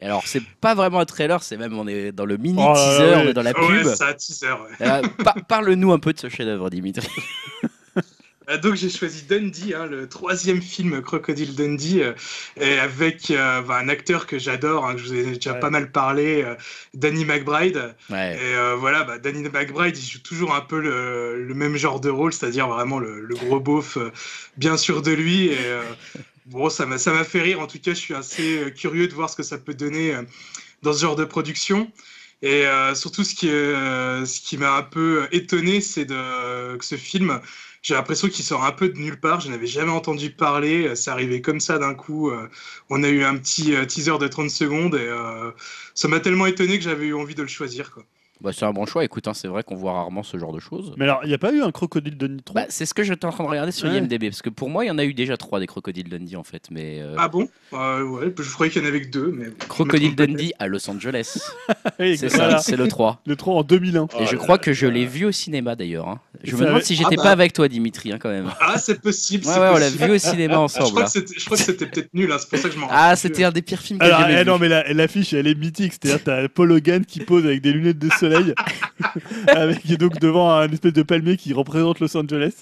Et alors, c'est pas vraiment un trailer, c'est même, on est dans le mini Oh teaser, on est dans la Ouais, pub. c'est un teaser, ouais. Euh, pa- Parle-nous un peu de ce chef-d'œuvre, Dimitri. Euh, <laughs> Donc j'ai choisi Dundee, hein, le troisième film Crocodile Dundee, euh, et avec euh, bah, un acteur que j'adore, hein, que je vous ai déjà Ouais. pas mal parlé, euh, Danny McBride. Ouais. Et voilà, bah, Danny McBride, il joue toujours un peu le, le même genre de rôle, c'est-à-dire vraiment le, le gros beauf, bien sûr de lui. Et bon, ça m'a fait rire. En tout cas, je suis assez euh, curieux de voir ce que ça peut donner euh, dans ce genre de production. Et euh, surtout, ce qui, m'a un peu étonné, c'est que ce film, j'ai l'impression qu'il sort un peu de nulle part. Je n'avais jamais entendu parler. C'est arrivé comme ça d'un coup. On a eu un petit teaser de 30 secondes et ça m'a tellement étonné que j'avais eu envie de le choisir. Bah, c'est un bon choix. Écoute, hein, c'est vrai qu'on voit rarement ce genre de choses. Mais alors, il n'y a pas eu un crocodile de Nitro Bah, c'est ce que j'étais en train de regarder sur Ouais. IMDb. Parce que pour moi, il y en a eu déjà trois des Crocodile Dundee en fait. Mais euh, Ah bon? Euh, Ouais, je croyais qu'il y en avait que deux. Mais Crocodile Dundee à Los Angeles. <laughs> C'est ça, c'est le 3. Le 3 en 2001. Oh Et je là crois là que je l'ai vu au cinéma d'ailleurs. hein. Je me demande avait- si j'étais Ah bah. pas avec toi, Dimitri, hein, quand même. Ah, c'est possible. Ouais, c'est ouais, on l'a vu au cinéma <laughs> je ensemble. crois que c'était- je crois que c'était peut-être nul, c'est pour ça que je m'en Ah, c'était un des pires films que j'ai eh, jamais non, vu. mais la- l'affiche, elle est mythique. C'est-à-dire, t'as Paul Hogan qui pose avec des lunettes de soleil, <laughs> avec et donc devant un espèce de palmier qui représente Los Angeles.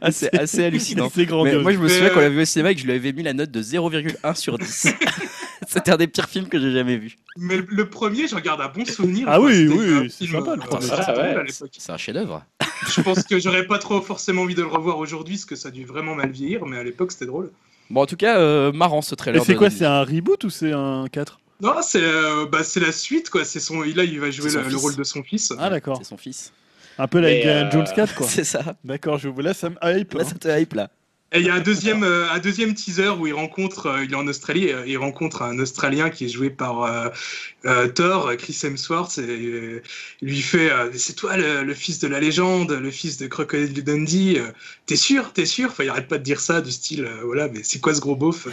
Ah, c'est assez hallucinant. <laughs> C'est Mais grandiose. moi, je me Mais, souviens qu'on euh, l'a vu au cinéma et que je lui avais mis la note de 0,1 sur 10. <laughs> C'était un des pires films que j'ai jamais vu. Mais le, premier, j'en garde un bon souvenir. Ah quoi. oui, oui, c'est sympa, Ah. C'est un chef-d'œuvre. Je pense que j'aurais pas trop forcément envie de le revoir aujourd'hui, parce que ça a dû vraiment mal vieillir, mais à l'époque, c'était drôle. Bon, en tout cas, euh, marrant ce Et trailer. c'est de- quoi C'est un reboot ou c'est un 4 Non, c'est euh, bah, c'est la suite, quoi. C'est son... Là, il va jouer le, le rôle de son fils. Ah, d'accord. C'est son fils. Un peu la euh, Jones 4, quoi. <laughs> C'est ça. D'accord, je vous là, ça me hype. Là, hein. ça te hype là. Et il y a un deuxième, euh, un deuxième teaser où il rencontre, euh, il est en Australie, euh, il rencontre un Australien qui est joué par euh, euh, Thor, Chris Hemsworth, et euh, il lui fait euh, C'est toi le, le fils de la légende, le fils de Crocodile Dundee, euh, t'es sûr, t'es sûr? Enfin, il arrête pas de dire ça, du style euh, Voilà, mais c'est quoi ce gros beauf?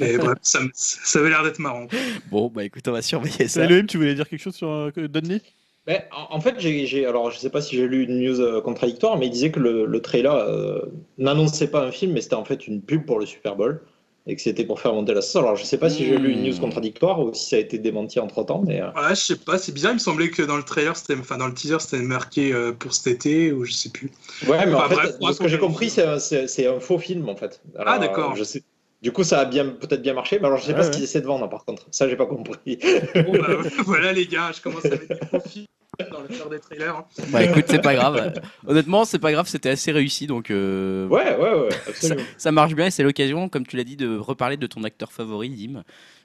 Et <laughs> bref, ça, ça avait l'air d'être marrant. Bon, bah écoute, on va surveiller ça. Elohim, tu voulais dire quelque chose sur euh, Dudley Ben, en, fait, j'ai, alors je sais pas si j'ai lu une news euh, contradictoire, mais il disait que le, le trailer euh, n'annonçait pas un film, mais c'était en fait une pub pour le Super Bowl et que c'était pour faire monter la sauce. Alors je sais pas si j'ai lu une news Hmm. contradictoire ou si ça a été démenti entre temps, mais euh, Ouais, je sais pas, c'est bizarre, il me semblait que dans le trailer, c'était, enfin dans le teaser, c'était marqué euh, pour cet été, ou je sais plus. ouais, mais en fait, bref, ce que j'ai compris, c'est un, c'est- c'est un faux film en fait. Alors, Ah, d'accord. Je sais. Du coup, ça a bien, peut-être bien marché, mais alors je sais Ouais, pas ouais. ce qu'ils essaient de vendre par contre. Ça, j'ai pas compris. Bon, bah, <laughs> voilà les gars, je commence à mettre des profils dans le cœur des trailers. hein. Bah écoute, c'est pas grave. Honnêtement, c'est pas grave, c'était assez réussi, donc euh, Ouais, ouais, ouais, absolument. ça marche bien et c'est l'occasion, comme tu l'as dit, de reparler de ton acteur favori, Dim.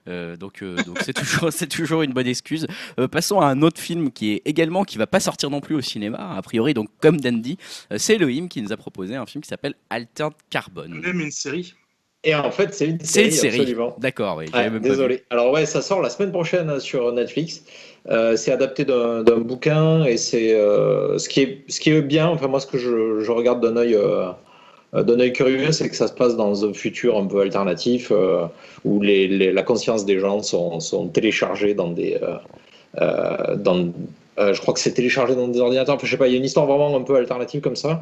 Euh, donc euh, donc c'est toujours <laughs> c'est toujours une bonne excuse. Euh, passons à un autre film qui est également qui va pas sortir non plus au cinéma a priori donc comme Dandy, euh, c'est Elohim qui nous a proposé un film qui s'appelle Altered Carbon. Même une série. Et en fait, c'est une C'est série. une série. Absolument. D'accord, oui. Ouais, pas désolé. Alors ouais, ça sort la semaine prochaine sur Netflix. Euh, c'est adapté d'un d'un bouquin et c'est euh, ce qui est ce qui est bien. Enfin moi, ce que je, je regarde d'un œil euh, d'un œil curieux, c'est que ça se passe dans un futur un peu alternatif où les, les- la conscience des gens sont, sont téléchargées dans des dans je crois que c'est téléchargé dans des ordinateurs. Enfin, je sais pas. Il y a une histoire vraiment un peu alternative comme ça.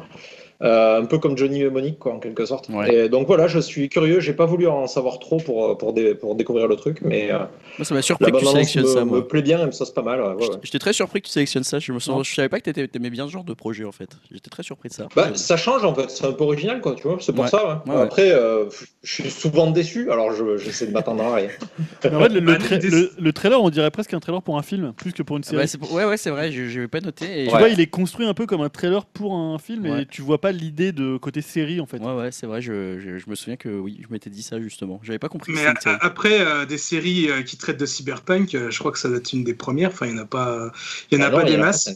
Euh, un peu comme Johnny Mnemonic, quoi, en quelque sorte. Ouais. Et donc voilà, je suis curieux. J'ai pas voulu en savoir trop pour, pour, dé- pour découvrir le truc, mais euh, Moi, ça m'a surpris que tu sélectionnes me, ça, moi. me plaît bien, et ça c'est pas mal. ouais, ouais, ouais. J'étais très surpris que tu sélectionnes ça. Je me sens, je savais pas que t'aimais bien ce genre de projet en fait. J'étais très surpris de ça. Bah, ça change en fait, c'est un peu original, quoi, tu vois. C'est pour Ouais. ça. Ouais, ouais. Après, euh, je suis souvent déçu, alors je- j'essaie de m'attendre à rien. <laughs> En fait, le, le tra- des- le- le trailer, on dirait presque un trailer pour un film, plus que pour une Ah série. bah, pour- ouais ouais c'est vrai. Je je vais pas noter. Et... Tu Ouais. vois, il est construit un peu comme un trailer pour un film Ouais. et tu vois pas l'idée de côté série en fait. Ouais ouais c'est vrai. Je, je, je me souviens que oui, je m'étais dit ça justement. J'avais pas compris. que Mais a- après, euh, des séries euh, qui traitent de cyberpunk, euh, je crois que ça doit être une des premières. Enfin, il n'y en a pas, il y en a non, pas des masses.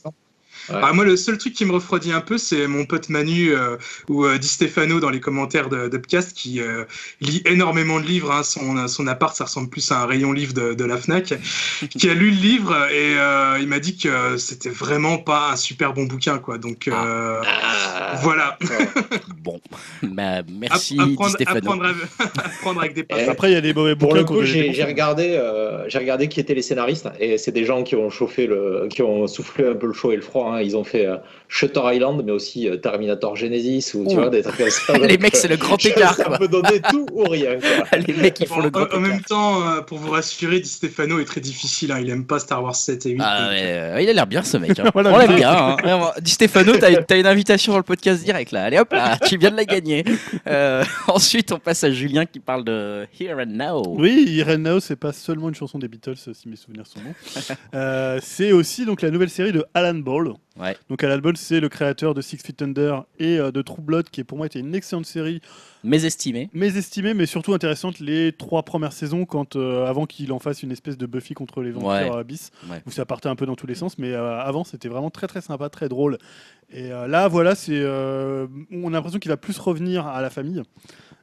Ouais. Ah, moi, le seul truc qui me refroidit un peu, c'est mon pote Manu euh, ou euh, Di Stefano dans les commentaires de d'Upcast qui euh, lit énormément de livres. hein. Son, son appart, ça ressemble plus à un rayon livre de, de la Fnac. <laughs> qui a lu le livre et euh, il m'a dit que c'était vraiment pas un super bon bouquin, quoi. Donc euh, Ah. voilà. <laughs> Bon, bah, merci App- Di apprendre, Stefano. apprendre, à- apprendre <laughs> avec des pincettes. Après, il y a des mauvais Pour bouquins le coup, j'ai regardé, euh, j'ai regardé qui étaient les scénaristes, et c'est des gens qui ont chauffé le, qui ont soufflé un peu le chaud et le froid. hein. Ils ont fait euh, Shutter Island, mais aussi euh, Terminator Genesis, ou tu Ouh. vois des trucs comme ça. <laughs> Les mecs, c'est le grand <laughs> écart. Ça quoi. peut donner tout ou rien. Quoi. <laughs> Les mecs, ils font Bon, le grand en, écart. même temps, euh, pour vous rassurer, Di Stefano est très difficile. hein. Il aime pas Star Wars 7 et 8. Ah, donc, mais, euh, il a l'air bien ce mec. hein. Voilà, On l'aime bien. Hein. Di Stefano, t'as t'as une invitation dans le podcast direct là. Allez hop là, tu viens de la gagner. Euh, ensuite, on passe à Julien qui parle de Here and Now. Oui, Irene Now, c'est pas seulement une chanson des Beatles, si mes souvenirs sont bons. Euh, c'est aussi donc la nouvelle série de Alan Ball. Ouais. Donc Alan Ball, c'est le créateur de Six Feet Under et euh, de True Blood, qui pour moi était une excellente série, Mésestimé. mésestimée, mais surtout intéressante les trois premières saisons, quand euh, avant qu'il en fasse une espèce de Buffy contre les vampires Ouais. euh, bis, Ouais. où ça partait un peu dans tous les sens, mais euh, avant c'était vraiment très très sympa, très drôle. Et là, voilà, c'est, on a l'impression qu'il va plus revenir à la famille.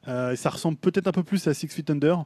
Euh, ça ressemble peut-être un peu plus à Six Feet Under. Mm.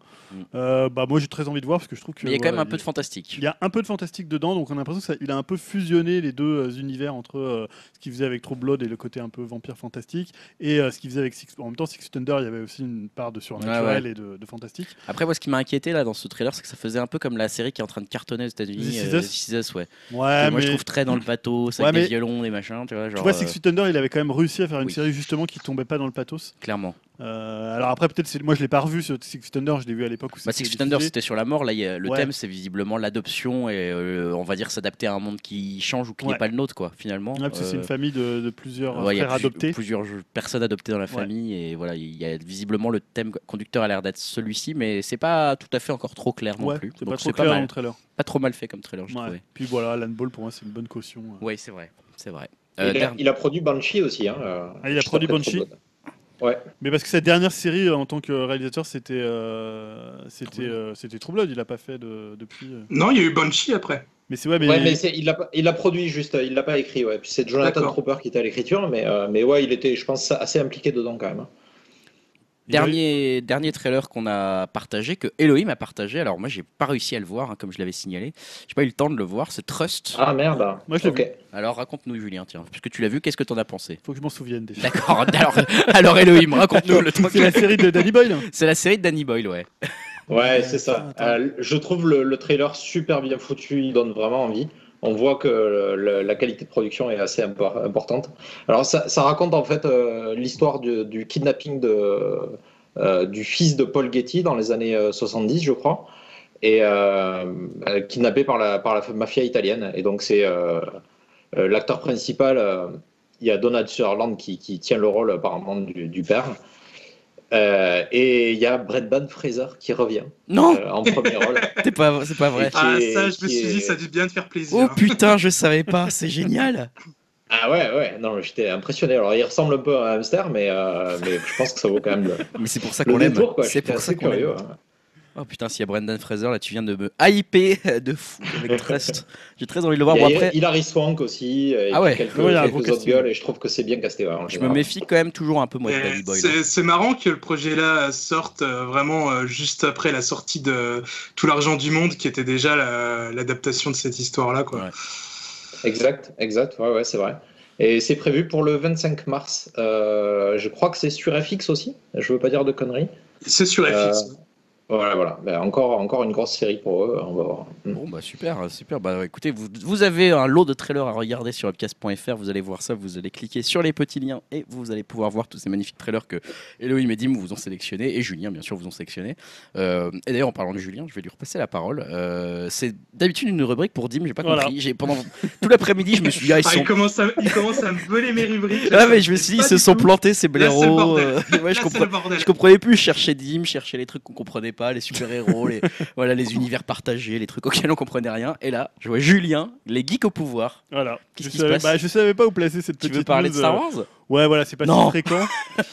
Euh, bah moi j'ai très envie de voir parce que je trouve que Mais il y a quand voilà, même un peu de fantastique. il y a un peu de fantastique dedans, donc on a l'impression qu'il a un peu fusionné les deux euh, univers entre euh, ce qu'il faisait avec True Blood et le côté un peu vampire fantastique, et euh, ce qu'il faisait avec Six. En même temps, Six Feet Under, il y avait aussi une part de surnaturel Ouais, et de, de fantastique. Après, moi, ce qui m'a inquiété là dans ce trailer, c'est que ça faisait un peu comme la série qui est en train de cartonner aux États-Unis. Euh, Us ouais. Ouais, moi, je trouve très dans le pathos, avec Ouais, des violons, des machins, tu vois. Genre, tu vois, Six Feet Under, il avait quand même réussi à faire une oui. série justement qui tombait pas dans le pathos. clairement. Euh, alors après, peut-être, c'est- moi je l'ai pas revu ce Six Feet Under, je l'ai vu à l'époque où Bah, Six Feet Under, diffusé. c'était sur la mort. Là, il y a- le Ouais. thème, c'est visiblement l'adoption et euh, on va dire s'adapter à un monde qui change ou qui Ouais. n'est pas le nôtre, quoi, finalement. Ouais, parce que c'est une Euh, famille de, de plusieurs ouais, il y a frères plus- adoptés. plusieurs personnes adoptées dans la famille et voilà, il y a visiblement le thème conducteur a l'air d'être celui-ci, mais c'est pas tout à fait encore trop clair non Ouais, plus. c'est pas trop clair dans mal, le trailer. pas trop mal fait comme trailer, je Ouais. trouvais. Puis voilà, Alan Ball pour moi c'est une bonne caution. euh. Oui, c'est vrai, c'est vrai. Il, Euh, a, der- il a produit Banshee aussi. Hein, euh, Ah, il a produit Banshee. Ouais. Mais parce que sa dernière série euh, en tant que réalisateur, c'était euh, c'était euh, c'était True Blood. Il a pas fait de, depuis. euh. Non, il y a eu Banshee après. Mais c'est ouais, mais, Ouais, mais c'est- il l'a pas- il l'a produit juste, il l'a pas écrit. Ouais. Puis c'est Jonathan. Trooper qui était à l'écriture, mais, euh, mais ouais, il était, je pense, assez impliqué dedans quand même. Dernier, dernier trailer qu'on a partagé, que Elohim a partagé. Alors moi, j'ai pas réussi à le voir, hein, comme je l'avais signalé. J'ai pas eu le temps de le voir. C'est Trust. Ah merde. Moi, je l'ai vu. Alors raconte-nous, Julien, tiens, puisque tu l'as vu, qu'est-ce que t'en as pensé? Faut que je m'en souvienne déjà. D'accord. <laughs> alors, alors Elohim, raconte-nous le truc. C'est la série de Danny Boyle. <laughs> C'est la série de Danny Boyle, ouais. Ouais, c'est ça. Euh, je trouve le, le trailer super bien foutu, il donne vraiment envie. On voit que la qualité de production est assez impor- importante. Alors ça, raconte en fait euh, l'histoire du, kidnapping euh, du fils de Paul Getty dans les années euh, 70, je crois, et euh, euh, kidnappé par la, mafia italienne. Et donc c'est euh, euh, l'acteur principal, euh, il y a Donald Sutherland qui, tient le rôle apparemment du père. Euh, et il y a Brendan Fraser qui revient Non, euh, en premier rôle. <laughs> c'est pas, c'est pas vrai. Ah, est- ça, je me suis est- dit, ça a dû bien te faire plaisir. Oh putain, je savais pas. C'est génial. Ah ouais, ouais, non, j'étais impressionné. Alors, il ressemble un peu à un hamster, mais, euh, mais je pense que ça vaut quand même le, Mais c'est pour ça qu'on l'aime. C'est pour ça qu'on l'aime. hein. Oh putain, s'il y a Brendan Fraser, là, tu viens de me hyper de fou avec Trust. <laughs> J'ai très envie de le voir. Il y Bon, a après, Hilary Swank aussi, et Ah ouais. quelques, Ouais, il y a un quelques autres gueules, et je trouve que c'est bien casté. je me méfie quand même toujours un peu, moi, de Et Boyle. hein. C'est marrant que le projet-là sorte euh, vraiment euh, juste après la sortie de Tout l'argent du monde, qui était déjà la- l'adaptation de cette histoire-là. quoi. Ouais. Exact, exact, ouais, ouais, c'est vrai. Et c'est prévu pour le 25 mars. Euh, je crois que c'est sur FX aussi. Je veux pas dire de conneries. C'est sur FX. Voilà, voilà. Ben, encore, encore une grosse série pour eux. On va voir. Mm. Bon bah super, super. Bah écoutez, vous, vous avez un lot de trailers à regarder sur upcast.fr, vous allez voir ça, vous allez cliquer sur les petits liens et vous allez pouvoir voir tous ces magnifiques trailers que Elohim et Dim vous ont sélectionnés et Julien bien sûr vous ont sélectionné. Euh, et d'ailleurs en parlant de Julien, je vais lui repasser la parole. Euh, c'est d'habitude une rubrique pour Dim, j'ai pas Voilà. compris. J'ai pendant tout l'après-midi, je me suis dit ah ils Ah, sont il, commence à, il commence à me voler mes rubriques. ah mais je me suis dit ils se sont plantés ces Là, c'est le blaireaux. bordel. <laughs> ouais, Là, je. Je comprenais plus, je cherchais Dim, je cherchais les trucs qu'on comprenait pas, les super-héros, les, <laughs> voilà, les univers partagés, les trucs auxquels on comprenait rien. Et là, je vois Julien, les geeks au pouvoir. Voilà. Je savais, passe bah, je savais pas où placer cette Tu petite veux parler de Star euh, Wars Ouais, voilà, c'est pas Non. si fréquent. <laughs>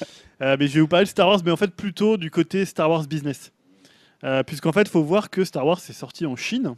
Euh, mais je vais vous parler de Star Wars, mais en fait plutôt du côté Star Wars business. Euh, Puisqu'en fait, il faut voir que Star Wars est sorti en Chine.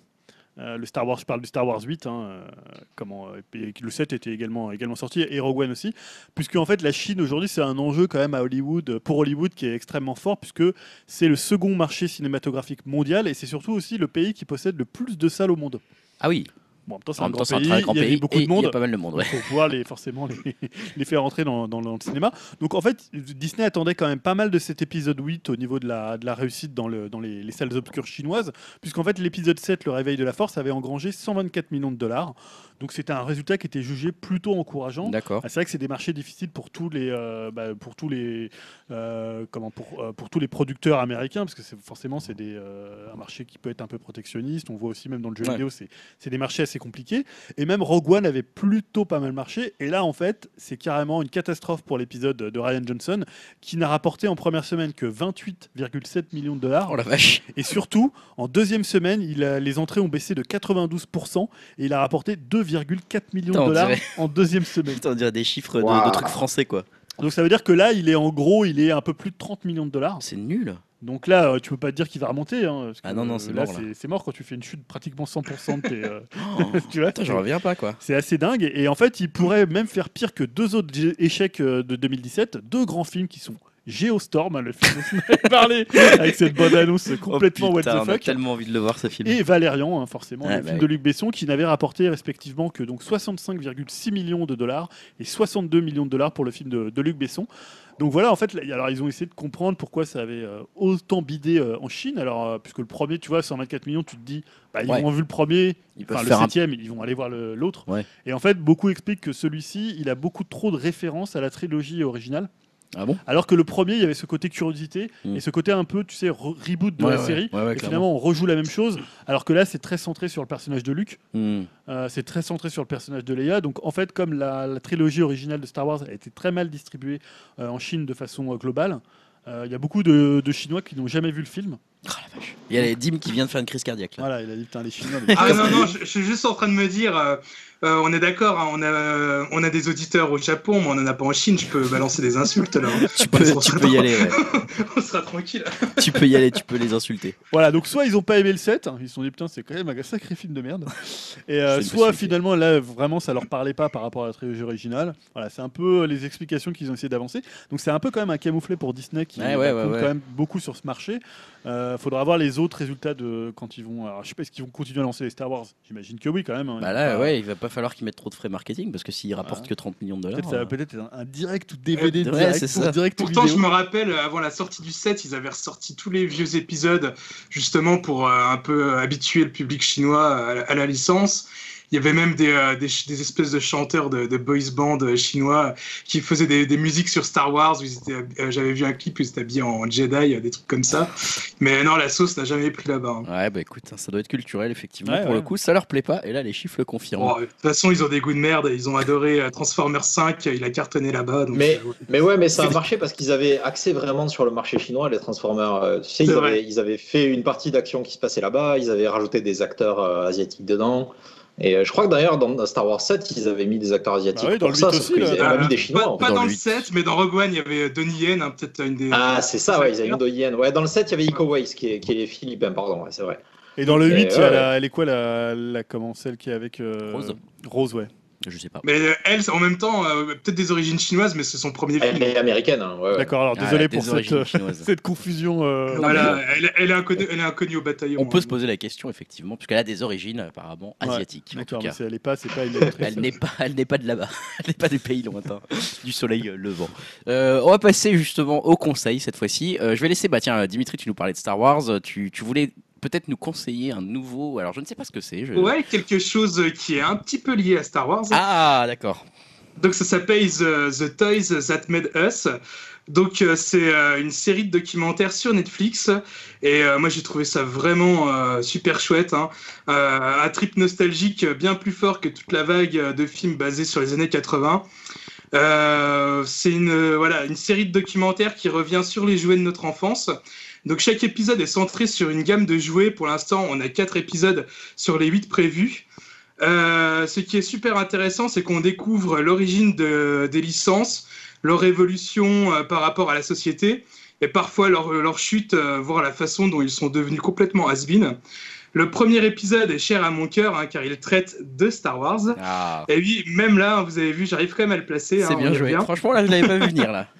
Euh, le Star Wars, je parle du Star Wars 8, hein, euh, euh, le 7 était également, également sorti, et Rogue One aussi, puisque en fait la Chine aujourd'hui c'est un enjeu quand même à Hollywood, pour Hollywood qui est extrêmement fort, puisque c'est le second marché cinématographique mondial, et c'est surtout aussi le pays qui possède le plus de salles au monde. Ah oui, Bon, en même temps c'est un grand temps, c'est un pays, grand il y a pays. beaucoup de Il y monde, a pas mal de monde, ouais. faut pouvoir les, forcément les, <laughs> les faire entrer dans, dans le, dans le cinéma. Donc en fait, Disney attendait quand même pas mal de cet épisode 8 au niveau de la, de la réussite dans, le, dans les, les salles obscures chinoises, puisqu'en fait l'épisode 7, le réveil de la force, avait engrangé 124 millions de dollars. Donc c'était un résultat qui était jugé plutôt encourageant. D'accord. Ah, c'est vrai que c'est des marchés difficiles pour tous les, euh, bah, pour tous les, euh, comment, pour, euh, pour tous les producteurs américains, parce que forcément c'est des, un marché qui peut être un peu protectionniste. On voit aussi même dans le jeu Ouais. vidéo, c'est des marchés assez compliqués. Et même Rogue One avait plutôt pas mal marché. Et là, en fait, c'est carrément une catastrophe pour l'épisode de Ryan Johnson, qui n'a rapporté en première semaine que 28,7 millions de dollars. Oh la vache. Et surtout, en deuxième semaine, il a- les entrées ont baissé de 92% et il a rapporté 2,4 millions de dollars dirait- en deuxième semaine. Putain, on dirait des chiffres de, de trucs français, quoi. Donc ça veut dire que là, il est en gros, il est un peu plus de 30 millions de dollars. C'est nul. Donc là, euh, tu peux pas te dire qu'il va remonter. hein, parce Ah non, non, euh, c'est là, mort, c'est- mort quand tu fais une chute pratiquement 100% de tes. euh, Oh, <gasps> <laughs> tu vois, putain, j'en reviens pas, quoi. c'est assez dingue. Et en fait, il pourrait même faire pire que deux autres échecs euh, de 2017. Deux grands films qui sont Geostorm, hein, le film dont on avait parlé, <laughs> avec cette bonne annonce complètement oh, what the on a fuck. tellement envie de le voir, ce film. Et Valérian, hein, forcément, Ouais, le bah film oui. de Luc Besson, qui n'avait rapporté respectivement que donc 65,6 millions de dollars et 62 millions de dollars pour le film de, de Luc Besson. Donc voilà, en fait, alors ils ont essayé de comprendre pourquoi ça avait euh, autant bidé euh, en Chine. Alors, euh, puisque le premier, tu vois, 124 millions, tu te dis, bah, ils Ouais. ont vu le premier, Ils enfin le un septième, ils vont aller voir l'autre. Ouais. Et en fait, beaucoup expliquent que celui-ci, il a beaucoup trop de références à la trilogie originale. Ah bon Alors que le premier, il y avait ce côté curiosité Mm. et ce côté un peu, tu sais, re- reboot de Ouais, la ouais. série. Ouais, et finalement, on rejoue la même chose. Alors que là, c'est très centré sur le personnage de Luke. Hmm. Euh, c'est très centré sur le personnage de Leia. Donc, en fait, comme la, la trilogie originale de Star Wars a été très mal distribuée euh, en Chine de façon euh, globale, il y a beaucoup de, de Chinois qui n'ont jamais vu le film. Oh la vache. Il y a les Dim qui vient de faire une crise cardiaque. Là. Voilà, il a dit putain les Chinois. mais- Ah non, non, je, je suis juste en train de me dire, euh, euh, on est d'accord, hein, on, a, on a des auditeurs au Japon, mais on en a pas en Chine, je peux balancer des insultes là. hein. Tu peux, tu peux y aller, ouais. <laughs> on sera tranquille. tu peux y aller, tu peux les insulter. Voilà, donc soit ils ont pas aimé le set, ils se sont dit putain c'est quand même un sacré film de merde, et euh, soit finalement là vraiment ça leur parlait pas par rapport à la trilogie originale. Voilà, c'est un peu les explications qu'ils ont essayé d'avancer. Donc c'est un peu quand même un camouflet pour Disney qui Ouais, ouais, ouais, compte ouais. quand même beaucoup sur ce marché. Euh, faudra voir les autres résultats de quand ils vont. Alors je sais pas est-ce qu'ils vont continuer à lancer les Star Wars? J'imagine que oui quand même. hein. Bah là, ouais, il va pas falloir qu'ils mettent trop de frais marketing parce que s'ils rapportent que 30 millions de dollars. Peut-être ça va euh, peut-être être un, un direct ou DVD Ouais, direct, c'est ou ça. direct ou Pourtant, je vidéo. me rappelle, euh, avant la sortie du set, ils avaient ressorti tous les vieux épisodes, justement pour euh, un peu habituer le public chinois à, la- à la licence. Il y avait même des, euh, des, ch- des espèces de chanteurs de, de boys band euh, chinois qui faisaient des, des musiques sur Star Wars. euh, J'avais vu un clip où ils étaient habillés en Jedi, des trucs comme ça. Mais non, la sauce n'a jamais pris là-bas. hein. Ouais, bah écoute, ça doit être culturel, effectivement. Ouais, Pour le coup, ça leur plaît pas. Et là, les chiffres le confirment. Bon, de toute façon, ils ont des goûts de merde. Ils ont adoré Transformers 5. Il a cartonné là-bas. Mais- euh, ouais. Mais ouais, mais ça a marché parce qu'ils avaient accès vraiment sur le marché chinois, les Transformers. tu sais, C'est ils vrai. avaient, ils avaient fait une partie d'action qui se passait là-bas, ils avaient rajouté des acteurs euh, asiatiques dedans. Et euh, je crois que d'ailleurs, dans Star Wars 7, ils avaient mis des acteurs asiatiques. Bah oui, dans pour le ça, 8 sauf aussi, qu'ils là. avaient Euh, mis des Chinois. Pas, en pas. Dans dans le le 7, mais dans Rogue One, il y avait Donnie Yen, hein, peut-être une des. Ah, c'est ça, ouais, ils avaient mis acteurs. Doyen. Ouais, dans le 7, il y avait Iko Uwais qui est, qui est philippin, pardon, ouais, c'est vrai. Et dans le Et 8, il y a ouais. la- elle est quoi la, la comment celle qui est avec euh, Rose. Rose ouais. Je sais pas. Mais euh, elle, en même temps, euh, peut-être des origines chinoises, mais c'est son premier Elle film. est américaine, hein, ouais, ouais. D'accord, alors Ah, désolé pour cette, euh, <laughs> cette confusion. euh, Voilà, elle, elle est inconnue, elle est inconnue au bataillon. On peut hein. se poser la question, effectivement, puisqu'elle a des origines apparemment Ouais, asiatiques. D'accord, mais elle est pas, c'est pas une. Elle n'est pas, elle n'est pas de là-bas. <laughs> Elle n'est pas des pays lointains, <laughs> du soleil levant. Euh, on va passer justement au conseil cette fois-ci. Euh, je vais laisser, bah tiens, Dimitri, tu nous parlais de Star Wars. Tu, tu voulais peut-être nous conseiller un nouveau. Alors, je ne sais pas ce que c'est. je- Ouais, quelque chose qui est un petit peu lié à Star Wars. Ah, d'accord. Donc ça s'appelle The, The Toys That Made Us. Donc euh, c'est euh, une série de documentaires sur Netflix et euh, moi j'ai trouvé ça vraiment super chouette, hein. Un trip nostalgique bien plus fort que toute la vague de films basés sur les années 80. Euh, c'est une voilà une série de documentaires qui revient sur les jouets de notre enfance. Donc chaque épisode est centré sur une gamme de jouets. Pour l'instant, on a quatre épisodes sur les huit prévus. Euh, ce qui est super intéressant, c'est qu'on découvre l'origine de- des licences, leur évolution euh, par rapport à la société, et parfois leur, leur chute, euh, voire la façon dont ils sont devenus complètement has-been. Le premier épisode est cher à mon cœur, hein, car il traite de Star Wars. Ah, Et oui, même là, vous avez vu, j'arrive quand même à le placer. c'est hein, bien joué. Franchement, là, je l'avais pas vu venir là. <laughs>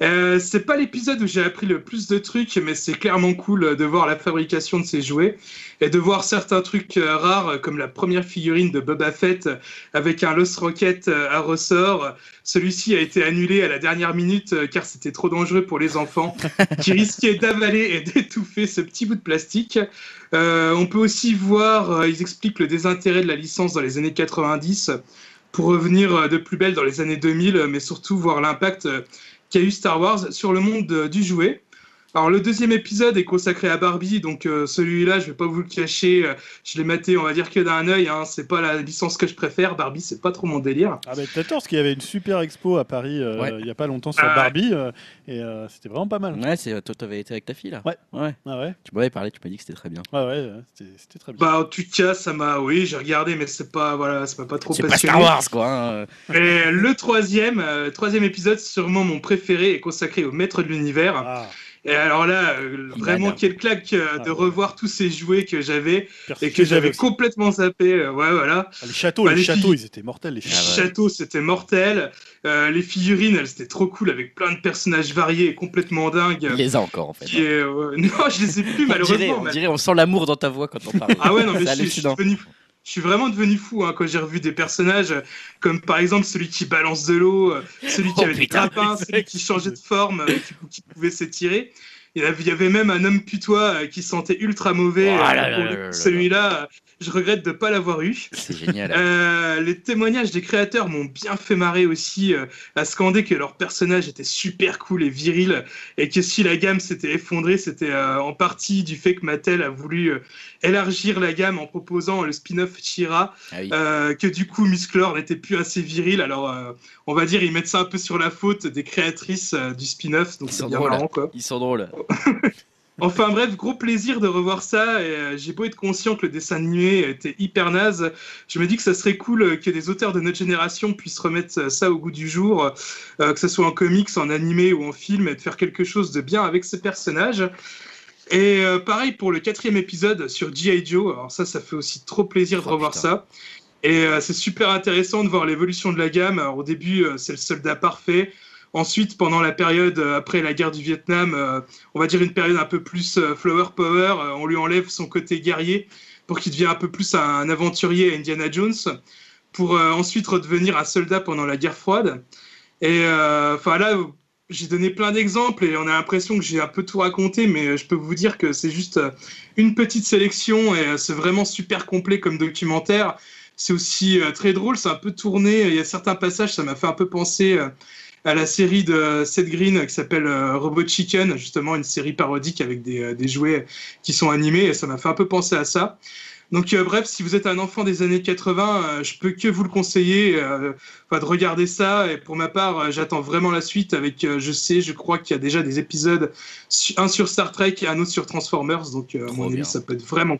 Euh, c'est pas l'épisode où j'ai appris le plus de trucs, mais c'est clairement cool de voir la fabrication de ces jouets et de voir certains trucs euh, rares, comme la première figurine de Boba Fett avec un Lost Rocket euh, à ressort. Celui-ci a été annulé à la dernière minute car c'était trop dangereux pour les enfants <laughs> qui risquaient d'avaler et d'étouffer ce petit bout de plastique. On peut aussi voir, ils expliquent le désintérêt de la licence dans les années 90 pour revenir de plus belle dans les années 2000, mais surtout voir l'impact qu'a eu Star Wars sur le monde de- du jouet. Alors le deuxième épisode est consacré à Barbie, donc euh, celui-là je vais pas vous le cacher, euh, je l'ai maté on va dire que d'un œil, hein, c'est pas la licence que je préfère, Barbie c'est pas trop mon délire. Ah bah t'as tort, parce qu'il y avait une super expo à Paris euh, Ouais. il y a pas longtemps sur Ah ouais. Barbie, euh, et euh, c'était vraiment pas mal. Ouais, c'est toi, t'avais été avec ta fille là. Ouais. Ouais. Ah ouais, Tu m'avais parlé, tu m'as dit que c'était très bien. ouais, ouais, ouais, c'était très bien. Bah en tout cas ça m'a, oui j'ai regardé mais c'est pas voilà, ça m'a pas trop C'est pas passionné. Star Wars quoi. hein. Et le troisième, euh, troisième épisode, sûrement mon préféré, est consacré au maître de l'univers. Ah, Et alors là, euh, vraiment quelle claque euh, de Ah. revoir tous ces jouets que j'avais et que j'avais complètement zappé. euh, ouais voilà. Ah, les châteaux, Bah, les les châteaux, ils étaient mortels, les Les châteaux. Ah c'était mortel. Euh, les figurines, elles, c'était trop cool avec plein de personnages variés et complètement dingues. Il les a encore en fait. Euh, <laughs> Non, je les ai plus On dirait, malheureusement. on mais- dirait, on sent l'amour dans ta voix quand on parle. Ah ouais, non, mais C'est je, suis- je suis devenu- je suis vraiment devenu fou hein, quand j'ai revu des personnages comme par exemple celui qui balance de l'eau, euh, celui qui Oh, avait des grappins, celui qui changeait de forme, euh, qui, qui pouvait s'étirer. Il y, avait, il y avait même un homme putois euh, qui sentait ultra mauvais. Oh euh, Celui-là, je regrette de ne pas l'avoir eu. C'est génial. Euh, les témoignages des créateurs m'ont bien fait marrer aussi, euh, à scander que leur personnage était super cool et viril, et que si la gamme s'était effondrée, c'était euh, en partie du fait que Mattel a voulu élargir la gamme en proposant le spin-off Shira, Ah oui. que du coup Musclor n'était plus assez viril. Alors, on va dire, ils mettent ça un peu sur la faute des créatrices du spin-off, donc Ils c'est sont bien drôles. marrant quoi. Ils sont drôles. <laughs> Enfin bref, gros plaisir de revoir ça. Et euh, j'ai beau être conscient que le dessin animé était hyper naze, je me dis que ça serait cool euh, que des auteurs de notre génération puissent remettre euh, ça au goût du jour, euh, que ce soit en comics, en animé ou en film, et de faire quelque chose de bien avec ces personnages. Et euh, pareil pour le quatrième épisode sur G.I. Joe. Alors ça, ça fait aussi trop plaisir de Oh, revoir putain. ça. Et c'est super intéressant de voir l'évolution de la gamme. Alors, au début, c'est le soldat parfait. Ensuite, pendant la période euh, après la guerre du Vietnam, euh, on va dire une période un peu plus euh, flower power, on lui enlève son côté guerrier pour qu'il devienne un peu plus un aventurier Indiana Jones, pour ensuite redevenir un soldat pendant la guerre froide. Et enfin là, j'ai donné plein d'exemples et on a l'impression que j'ai un peu tout raconté, mais je peux vous dire que c'est juste une petite sélection et c'est vraiment super complet comme documentaire. C'est aussi très drôle, c'est un peu tourné. Il y a certains passages, ça m'a fait un peu penser à la série de Seth Green qui s'appelle euh, Robot Chicken, justement une série parodique avec des, euh, des jouets qui sont animés et ça m'a fait un peu penser à ça. Donc euh, bref, si vous êtes un enfant des années 80, euh, je peux que vous le conseiller euh, de regarder ça. Et pour ma part, j'attends vraiment la suite avec, je sais, je crois qu'il y a déjà des épisodes, un sur Star Trek et un autre sur Transformers. Donc à mon avis, ça peut être vraiment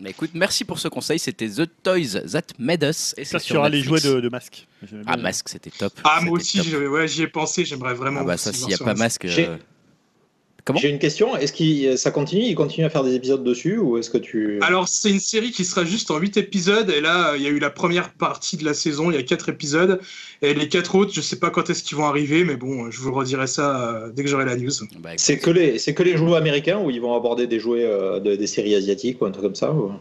Mais écoute, merci pour ce conseil. C'était The Toys That Made Us. Et Ça sur sera les jouets de, de masque. Ah. Masque, c'était top. Ah, moi aussi, ouais, j'y ai pensé, j'aimerais vraiment. Ah, bah ça, s'il n'y a pas Masque. J'ai- Comment J'ai une question. Est-ce que ça continue Il continue à faire des épisodes dessus ou est-ce que tu Alors, c'est une série qui sera juste en 8 épisodes. Et là, il y a eu la première partie de la saison, il y a 4 épisodes. Et les 4 autres, je sais pas quand est-ce qu'ils vont arriver, mais bon, je vous redirai ça euh, dès que j'aurai la news. bah, C'est que les c'est que les jouets américains ou ils vont aborder des jouets euh, de- des séries asiatiques ou un truc comme ça ou-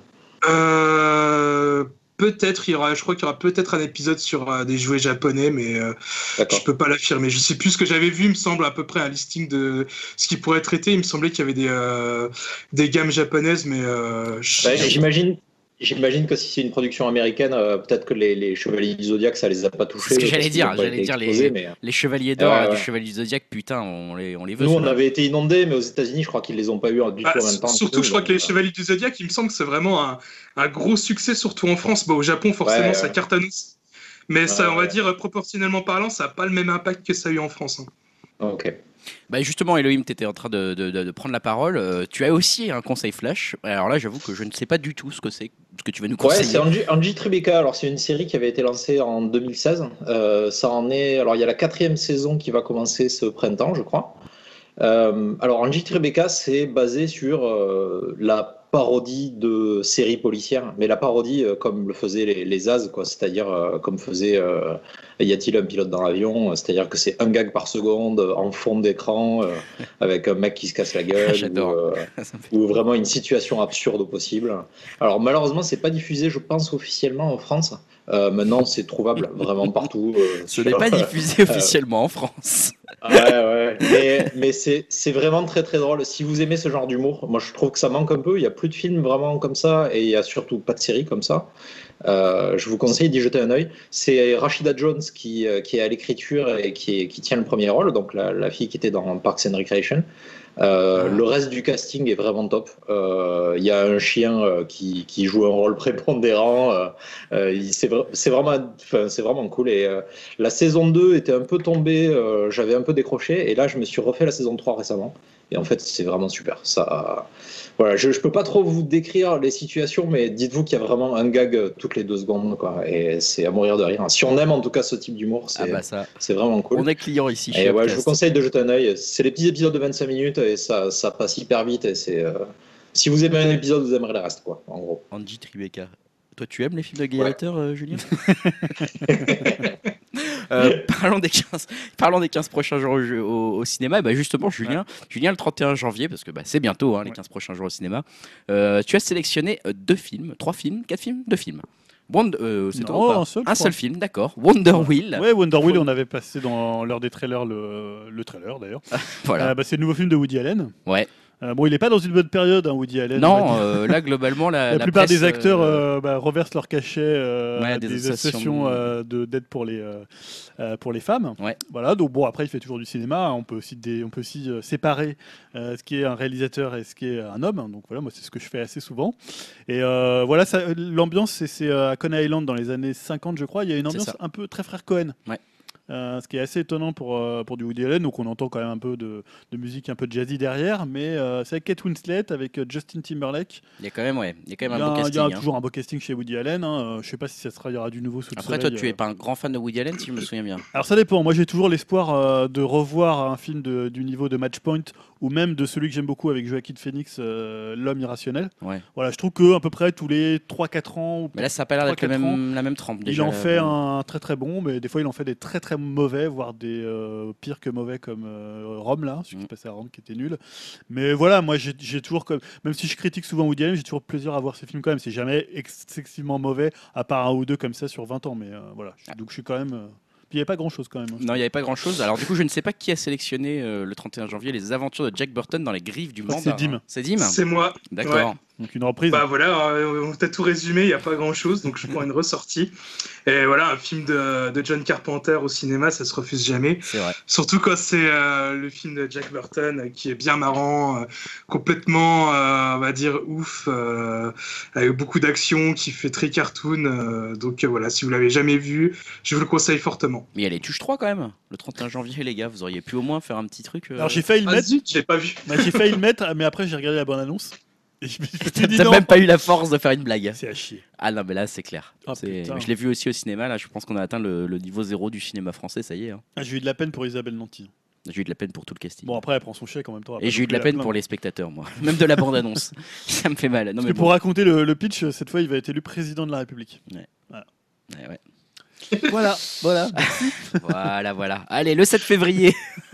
Euh, peut-être, il y aura, je crois qu'il y aura peut-être un épisode sur euh, des jouets japonais, mais euh, je peux pas l'affirmer. Je sais plus ce que j'avais vu, il me semble à peu près un listing de ce qui pourrait être traité. Il me semblait qu'il y avait des, euh, des gammes japonaises, mais euh, je- Ouais, J'imagine j'imagine que si c'est une production américaine, euh, peut-être que les, les chevaliers du Zodiac ça les a pas touchés. C'est ce que j'allais dire, j'allais dire les- exposés, mais, euh, Les chevaliers d'or Ouais, du chevalier du Zodiac, putain, on les, on les veut. Nous, on avait été inondés, mais aux États-Unis, je crois qu'ils les ont pas eu du Bah, tout en même temps. surtout, je crois que les Chevaliers du Zodiac, il me semble que c'est vraiment un, un gros succès, surtout en France. Bon, au Japon, forcément, Ouais, ça cartonne aussi. Mais ça, on va ouais. dire, proportionnellement parlant, ça n'a pas le même impact que ça a eu en France. hein. Ok. Bah justement, Elohim, tu étais en train de, de- de- de prendre la parole. Euh, tu as aussi un conseil flash. Alors là, j'avoue que je ne sais pas du tout ce que c'est, ce que tu vas nous Ouais, conseiller. c'est Angie, Angie Tribeca. Alors, c'est une série qui avait été lancée en 2016. Euh, ça en est. Alors, il y a la quatrième saison qui va commencer ce printemps, je crois. Euh, alors, Angie Tribeca, c'est basé sur euh, la parodie de séries policières, mais la parodie euh, comme le faisaient les, les As, quoi. C'est-à-dire euh, comme faisait euh, Y a-t-il un pilote dans l'avion C'est-à-dire que c'est un gag par seconde en fond d'écran avec un mec qui se casse la <laughs> gueule. Ou, <laughs> vraiment une situation absurde au possible. Alors malheureusement, c'est pas diffusé, je pense, officiellement en France. Maintenant, c'est trouvable vraiment partout. Ce n'est pas <laughs> diffusé officiellement en France. Ouais, ouais. Mais, mais c'est vraiment très très drôle. Si vous aimez ce genre d'humour, moi je trouve que ça manque un peu. Il y a plus de films vraiment comme ça et il y a surtout pas de séries comme ça. Euh, je vous conseille d'y jeter un œil. C'est Rashida Jones qui, euh, qui est à l'écriture et qui, qui tient le premier rôle, donc la, la fille qui était dans Parks and Recreation. Euh, le reste du casting est vraiment top. Euh, Il y a un chien euh, qui, qui joue un rôle <laughs> prépondérant. Euh, euh, c'est vra- c'est vraiment, c'est vraiment cool. Et euh, la saison 2 était un peu tombée, euh, j'avais un peu décroché. Et là, je me suis refait la saison 3 récemment. Et en fait, c'est vraiment super. Ça, voilà, je, je peux pas trop vous décrire les situations, mais dites-vous qu'il y a vraiment un gag euh, toutes les deux secondes. Quoi, et c'est à mourir de rire. Si on aime en tout cas ce type d'humour, c'est Ah bah ça, c'est vraiment cool. on est client ici Et chez ouais, je vous conseille de jeter un œil. C'est les petits épisodes de 25 minutes et ça, ça passe hyper vite. Et c'est, euh, Si vous aimez un épisode, vous aimerez le reste, quoi, en gros. Angie Tribeca. Toi, tu aimes les films de gladiateurs, euh, Julien? <laughs> Euh, <laughs> parlons, des 15, parlons des 15 prochains jours au, jeu- au- au cinéma. Bah justement, Julien, Julien, le 31 janvier, parce que bah, c'est bientôt hein, les Ouais. 15 prochains jours au cinéma, euh, tu as sélectionné euh, deux films, trois films, quatre films, deux films. Wonder- euh, c'est un seul, Un seul film, d'accord. Wonder Wheel. Ouais, Wonder Wheel, on avait passé dans l'heure des trailers le, le trailer d'ailleurs. <laughs> Voilà. Euh, bah, c'est le nouveau film de Woody Allen. Ouais. Euh, bon, il n'est pas dans une bonne période, hein, Woody Allen. Non, euh, là globalement, la, <laughs> la, la plupart presse, des acteurs euh, bah, reversent leur cachet Ouais, à des des, associations associations de- de d'aide pour les pour les femmes. Ouais. Voilà. Donc bon, après il fait toujours du cinéma. hein. On peut aussi on peut aussi séparer ce qui est un réalisateur et ce qui est un homme. Donc voilà, moi c'est ce que je fais assez souvent. Et voilà, l'ambiance c'est- à Coney Island dans les années 50, je crois. Il y a une ambiance un peu très frère Cohen. Ouais. Euh, ce qui est assez étonnant pour, euh, pour du Woody Allen. Donc on entend quand même un peu de, de musique un peu jazzy derrière, mais euh, c'est avec Kate Winslet, avec Justin Timberlake. Il y a quand même, ouais, il y a quand même a, un beau il y a casting. hein. toujours un beau casting chez Woody Allen. hein. Je sais pas si ça sera, il y aura du nouveau sous le Après, toi, tu es pas un grand fan de Woody Allen, si je me souviens bien. Alors ça dépend. Moi, j'ai toujours l'espoir de revoir un film de- du niveau de Matchpoint ou même de celui que j'aime beaucoup avec Joaquin Phoenix, L'homme irrationnel. Ouais. Voilà, je trouve que à peu près tous les 3-4 ans, ou Mais là, ça a pas l'air d'être 3-4 même, la même trempe. il en fait un très très bon, mais des fois il en fait des très très mauvais, voire des euh, pires que mauvais comme euh, Rome là, celui qui Mm. passait à Rome qui était nul. Mais voilà, moi j'ai toujours comme, même si je critique souvent Woody Allen, j'ai toujours plaisir à voir ses films quand même. C'est jamais excessivement mauvais, à part un ou deux comme ça sur 20 ans. Mais euh, voilà, Je- donc je suis quand même. euh, Puis il n'y avait pas grand chose quand même. hein. Non, il n'y avait pas grand chose. Alors, du coup, je ne sais pas qui a sélectionné euh, le 31 janvier les aventures de Jack Burton dans les griffes du que c'est Dim. C'est Dim C'est moi. D'accord. Donc une reprise. Bah voilà, euh, on t'a tout résumé, il n'y a pas grand chose, donc je prends une ressortie. Et voilà, un film de, de John Carpenter au cinéma, ça se refuse jamais. C'est vrai. Surtout quand c'est euh, le film de Jack Burton euh, qui est bien marrant, euh, complètement, euh, on va dire, ouf, euh, avec beaucoup d'action, qui fait très cartoon. euh, donc euh, voilà, si vous l'avez jamais vu, je vous le conseille fortement. Mais il y a les Tuches 3 quand même, le 31 janvier, les gars. Vous auriez pu au moins faire un petit truc. euh, Alors j'ai failli le Ah mettre, j'ai pas vu. bah, j'ai failli le <laughs> mettre, mais après j'ai regardé la bonne annonce. <laughs> <laughs> T'as même pas eu la force de faire une blague. C'est à chier. Ah non, mais là, c'est clair. Ah, je l'ai vu aussi au cinéma. Là, je pense qu'on a atteint le, le niveau zéro du cinéma français. Ça y est. hein. Ah, j'ai eu de la peine pour Isabelle Nanty. J'ai eu de la peine pour tout le casting. Bon après elle prend son chèque en même temps. Et j'ai eu de la peine pour les spectateurs, moi. <laughs> Même de la bande-annonce. ça me fait mal. Non, Parce mais que bon. pour raconter le, le pitch, cette fois il va être élu président de la République. Ouais, ouais. Voilà, voilà. Voilà, voilà. Allez, le 7 février.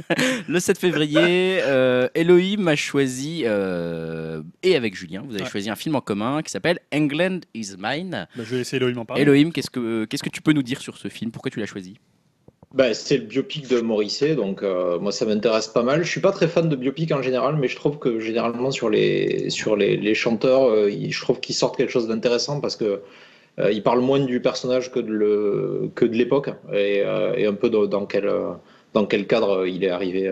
<laughs> le 7 février, euh, Elohim a choisi, euh, et avec Julien, vous avez Ouais. choisi un film en commun qui s'appelle England is Mine. Bah, je vais laisser Elohim en parler. Elohim, qu'est-ce que, qu'est-ce que tu peux nous dire sur ce film? Pourquoi tu l'as choisi? Bah, c'est le biopic de Morrissey, donc euh, moi ça m'intéresse pas mal. Je suis pas très fan de biopic en général, mais je trouve que généralement sur les, sur les, les chanteurs, euh, ils- je trouve qu'ils sortent quelque chose d'intéressant parce que euh, ils parlent moins du personnage que de l'époque et, euh, et un peu dans, quel euh, dans quel cadre il est arrivé.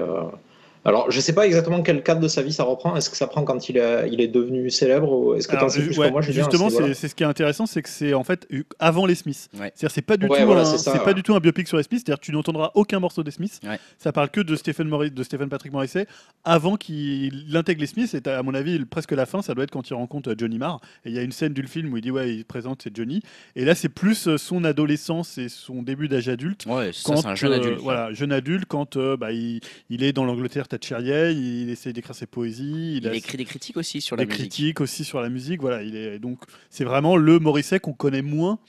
Alors je sais pas exactement quel cadre de sa vie ça reprend. Est-ce que ça prend quand il est, il est devenu célèbre ou est-ce que Alors, sais plus ouais, que moi justement, c'est ce qui est intéressant, c'est que c'est en fait avant les Smiths. Ouais. C'est-à-dire c'est pas du Ouais, tout voilà, un, c'est ça, c'est ouais. pas du tout un biopic sur les Smiths. C'est-à-dire que tu n'entendras aucun morceau des Smiths. Ouais. Ça parle que de Stephen Morris, de Stephen Patrick Morrissey avant qu'il intègre les Smiths. Et à mon avis, presque la fin, ça doit être quand il rencontre euh, Johnny Marr. Et il y a une scène du film où il dit ouais, il présente c'est Johnny. Et là, c'est plus euh, son adolescence et son début d'âge adulte. Ouais, c'est un jeune euh, adulte. voilà, jeune adulte, quand euh, bah, il, il est dans l'Angleterre thatchérienne, il essaie d'écrire ses poésies, Il a écrit des critiques aussi sur des la musique. critiques aussi sur la musique. Voilà, il est donc c'est vraiment le Morrissey qu'on connaît moins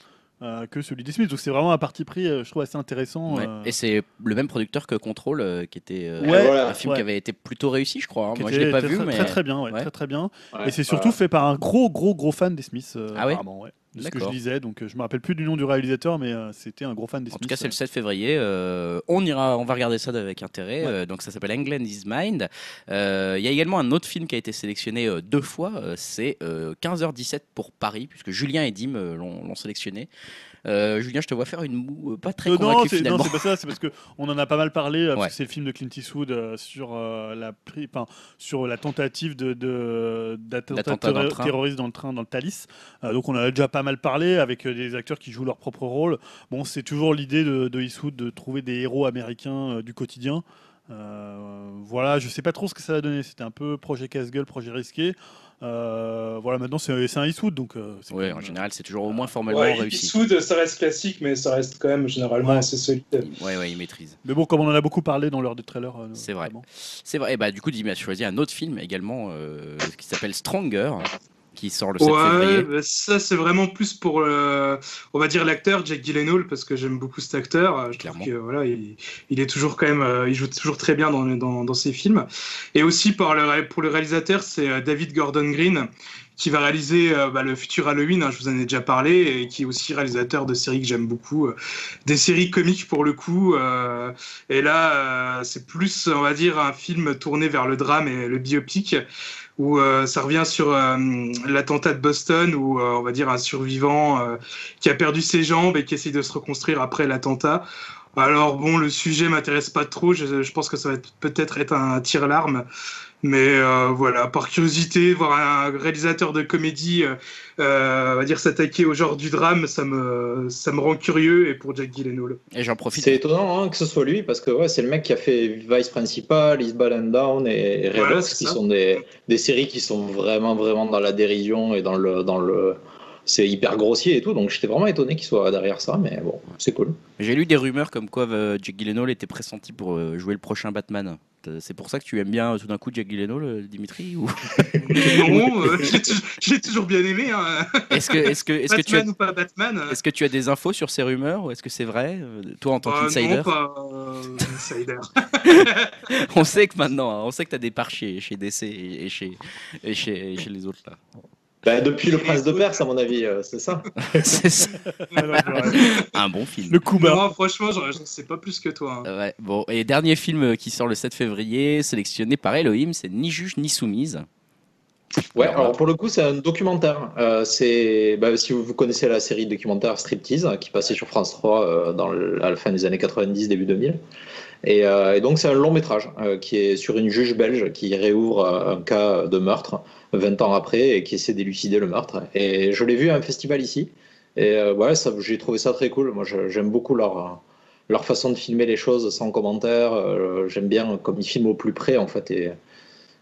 euh, que celui des Smiths. Donc c'est vraiment un parti pris, euh, je trouve assez intéressant. Ouais. euh, Et c'est le même producteur que Control, euh, qui était euh, Ouais, voilà. un film ouais. qui avait été plutôt réussi, je crois. hein. Moi, je l'ai pas très, vu, très, mais très très bien, ouais, ouais. très très bien. Ouais, Et c'est surtout fait par un gros gros gros fan des Smiths. euh, Ah apparemment, ouais. De ce que je lisais, donc euh, je me rappelle plus du nom du réalisateur, mais euh, c'était un gros fan des En Smiths. tout cas, c'est le 7 février. euh, on ira, on va regarder ça avec intérêt. Ouais. euh, donc, ça s'appelle England is Mind. Il y a également un autre film qui a été sélectionné deux fois. c'est euh, 15h17 pour Paris, puisque Julien et Dim l'ont sélectionné. Euh, Julien, je te vois faire une moue euh, pas très Euh, non, convaincue c'est, non, c'est pas ça, c'est parce que on en a pas mal parlé, parce que c'est le film de Clint Eastwood sur, la, pri- enfin, sur la tentative de, de, d'attentat terro- terroriste dans le train, dans le Thalys. Donc on en a déjà pas mal parlé avec des acteurs qui jouent leur propre rôle. Bon, c'est toujours l'idée de, de Eastwood de trouver des héros américains du quotidien. Euh, voilà, je sais pas trop ce que ça va donner. C'était un peu projet casse-gueule, projet risqué. Euh, voilà, maintenant c'est, un Eastwood, donc euh, quand en général, c'est toujours au moins formellement Ouais, réussi. Eastwood, ça reste classique, mais ça reste quand même généralement Ouais. assez solide. Ouais, ouais, il maîtrise. Mais bon, comme on en a beaucoup parlé dans l'heure des trailers, euh, C'est vrai. C'est vrai. Et bah, du coup, Dim a choisi un autre film également euh, qui s'appelle Stronger, qui sort le 7 Ouais, février. bah, ça c'est vraiment plus pour, euh, on va dire l'acteur Jack Gyllenhaal parce que j'aime beaucoup cet acteur. Euh, trouve Clairement. que voilà, il, il est toujours quand même, euh, il joue toujours très bien dans, dans, dans ses films. Et aussi pour le, ré- pour le réalisateur, c'est David Gordon Green qui va réaliser euh, bah, le futur Halloween. hein, je vous en ai déjà parlé et qui est aussi réalisateur de séries que j'aime beaucoup, euh, des séries comiques pour le coup. euh, et là, c'est plus, on va dire, un film tourné vers le drame et le biopic où euh, ça revient sur euh, l'attentat de Boston, où euh, on va dire un survivant qui a perdu ses jambes et qui essaye de se reconstruire après l'attentat. Alors bon, le sujet m'intéresse pas trop. Je, je pense que ça va être- peut-être être un tir-larme. Mais euh, voilà, par curiosité, voir un réalisateur de comédie, euh, euh, on va dire, s'attaquer au genre du drame, ça me, ça me rend curieux. Et pour Jack Gyllenhaal. Et j'en profite. C'est étonnant hein, que ce soit lui parce que ouais, c'est le mec qui a fait Vice Principal, Eastbound and Down et Red Voilà, qui ça. sont des, des séries qui sont vraiment vraiment dans la dérision et dans le dans le c'est hyper grossier et tout donc j'étais vraiment étonné qu'il soit derrière ça mais bon c'est cool. J'ai lu des rumeurs comme quoi euh, Jack Gyllenhaal était pressenti pour euh, jouer le prochain Batman. C'est pour ça que tu aimes bien euh, tout d'un coup Jack Gyllenhaal, Dimitri ou... <laughs> non, euh, je l'ai toujours bien aimé. Hein. Est-ce que, est-ce que, est-ce que tu as, Batman ou pas Batman est-ce que tu as des infos sur ces rumeurs ou est-ce que c'est vrai Toi en tant euh, qu'insider, Non, pas euh, insider. <laughs> on sait que maintenant, hein, on sait que tu as des parts chez, chez DC et et chez, et chez, et chez les autres là. Bah, depuis le Prince de Perse à mon avis euh, c'est ça. <laughs> c'est ça, un bon film. Le coup bas. Non, franchement, j'en j'en sais pas plus que toi. hein. Ouais, bon, et dernier film qui sort le 7 février, sélectionné par Elohim, c'est Ni juge ni soumise. Ouais, Alors, alors pour le coup, c'est un documentaire. Euh, c'est, bah, si vous, vous connaissez la série documentaire Striptease, qui passait sur France 3 euh, dans le- à la fin des années 90, début 2000. Et, euh, et donc, c'est un long métrage euh, qui est sur une juge belge qui réouvre euh, un cas de meurtre 20 ans après et qui essaie d'élucider le meurtre. Et je l'ai vu à un festival ici. Et euh, ouais, j'ai trouvé ça très cool. Moi, j'aime beaucoup leur, leur façon de filmer les choses sans commentaire. Euh, j'aime bien comme ils filment au plus près, en fait.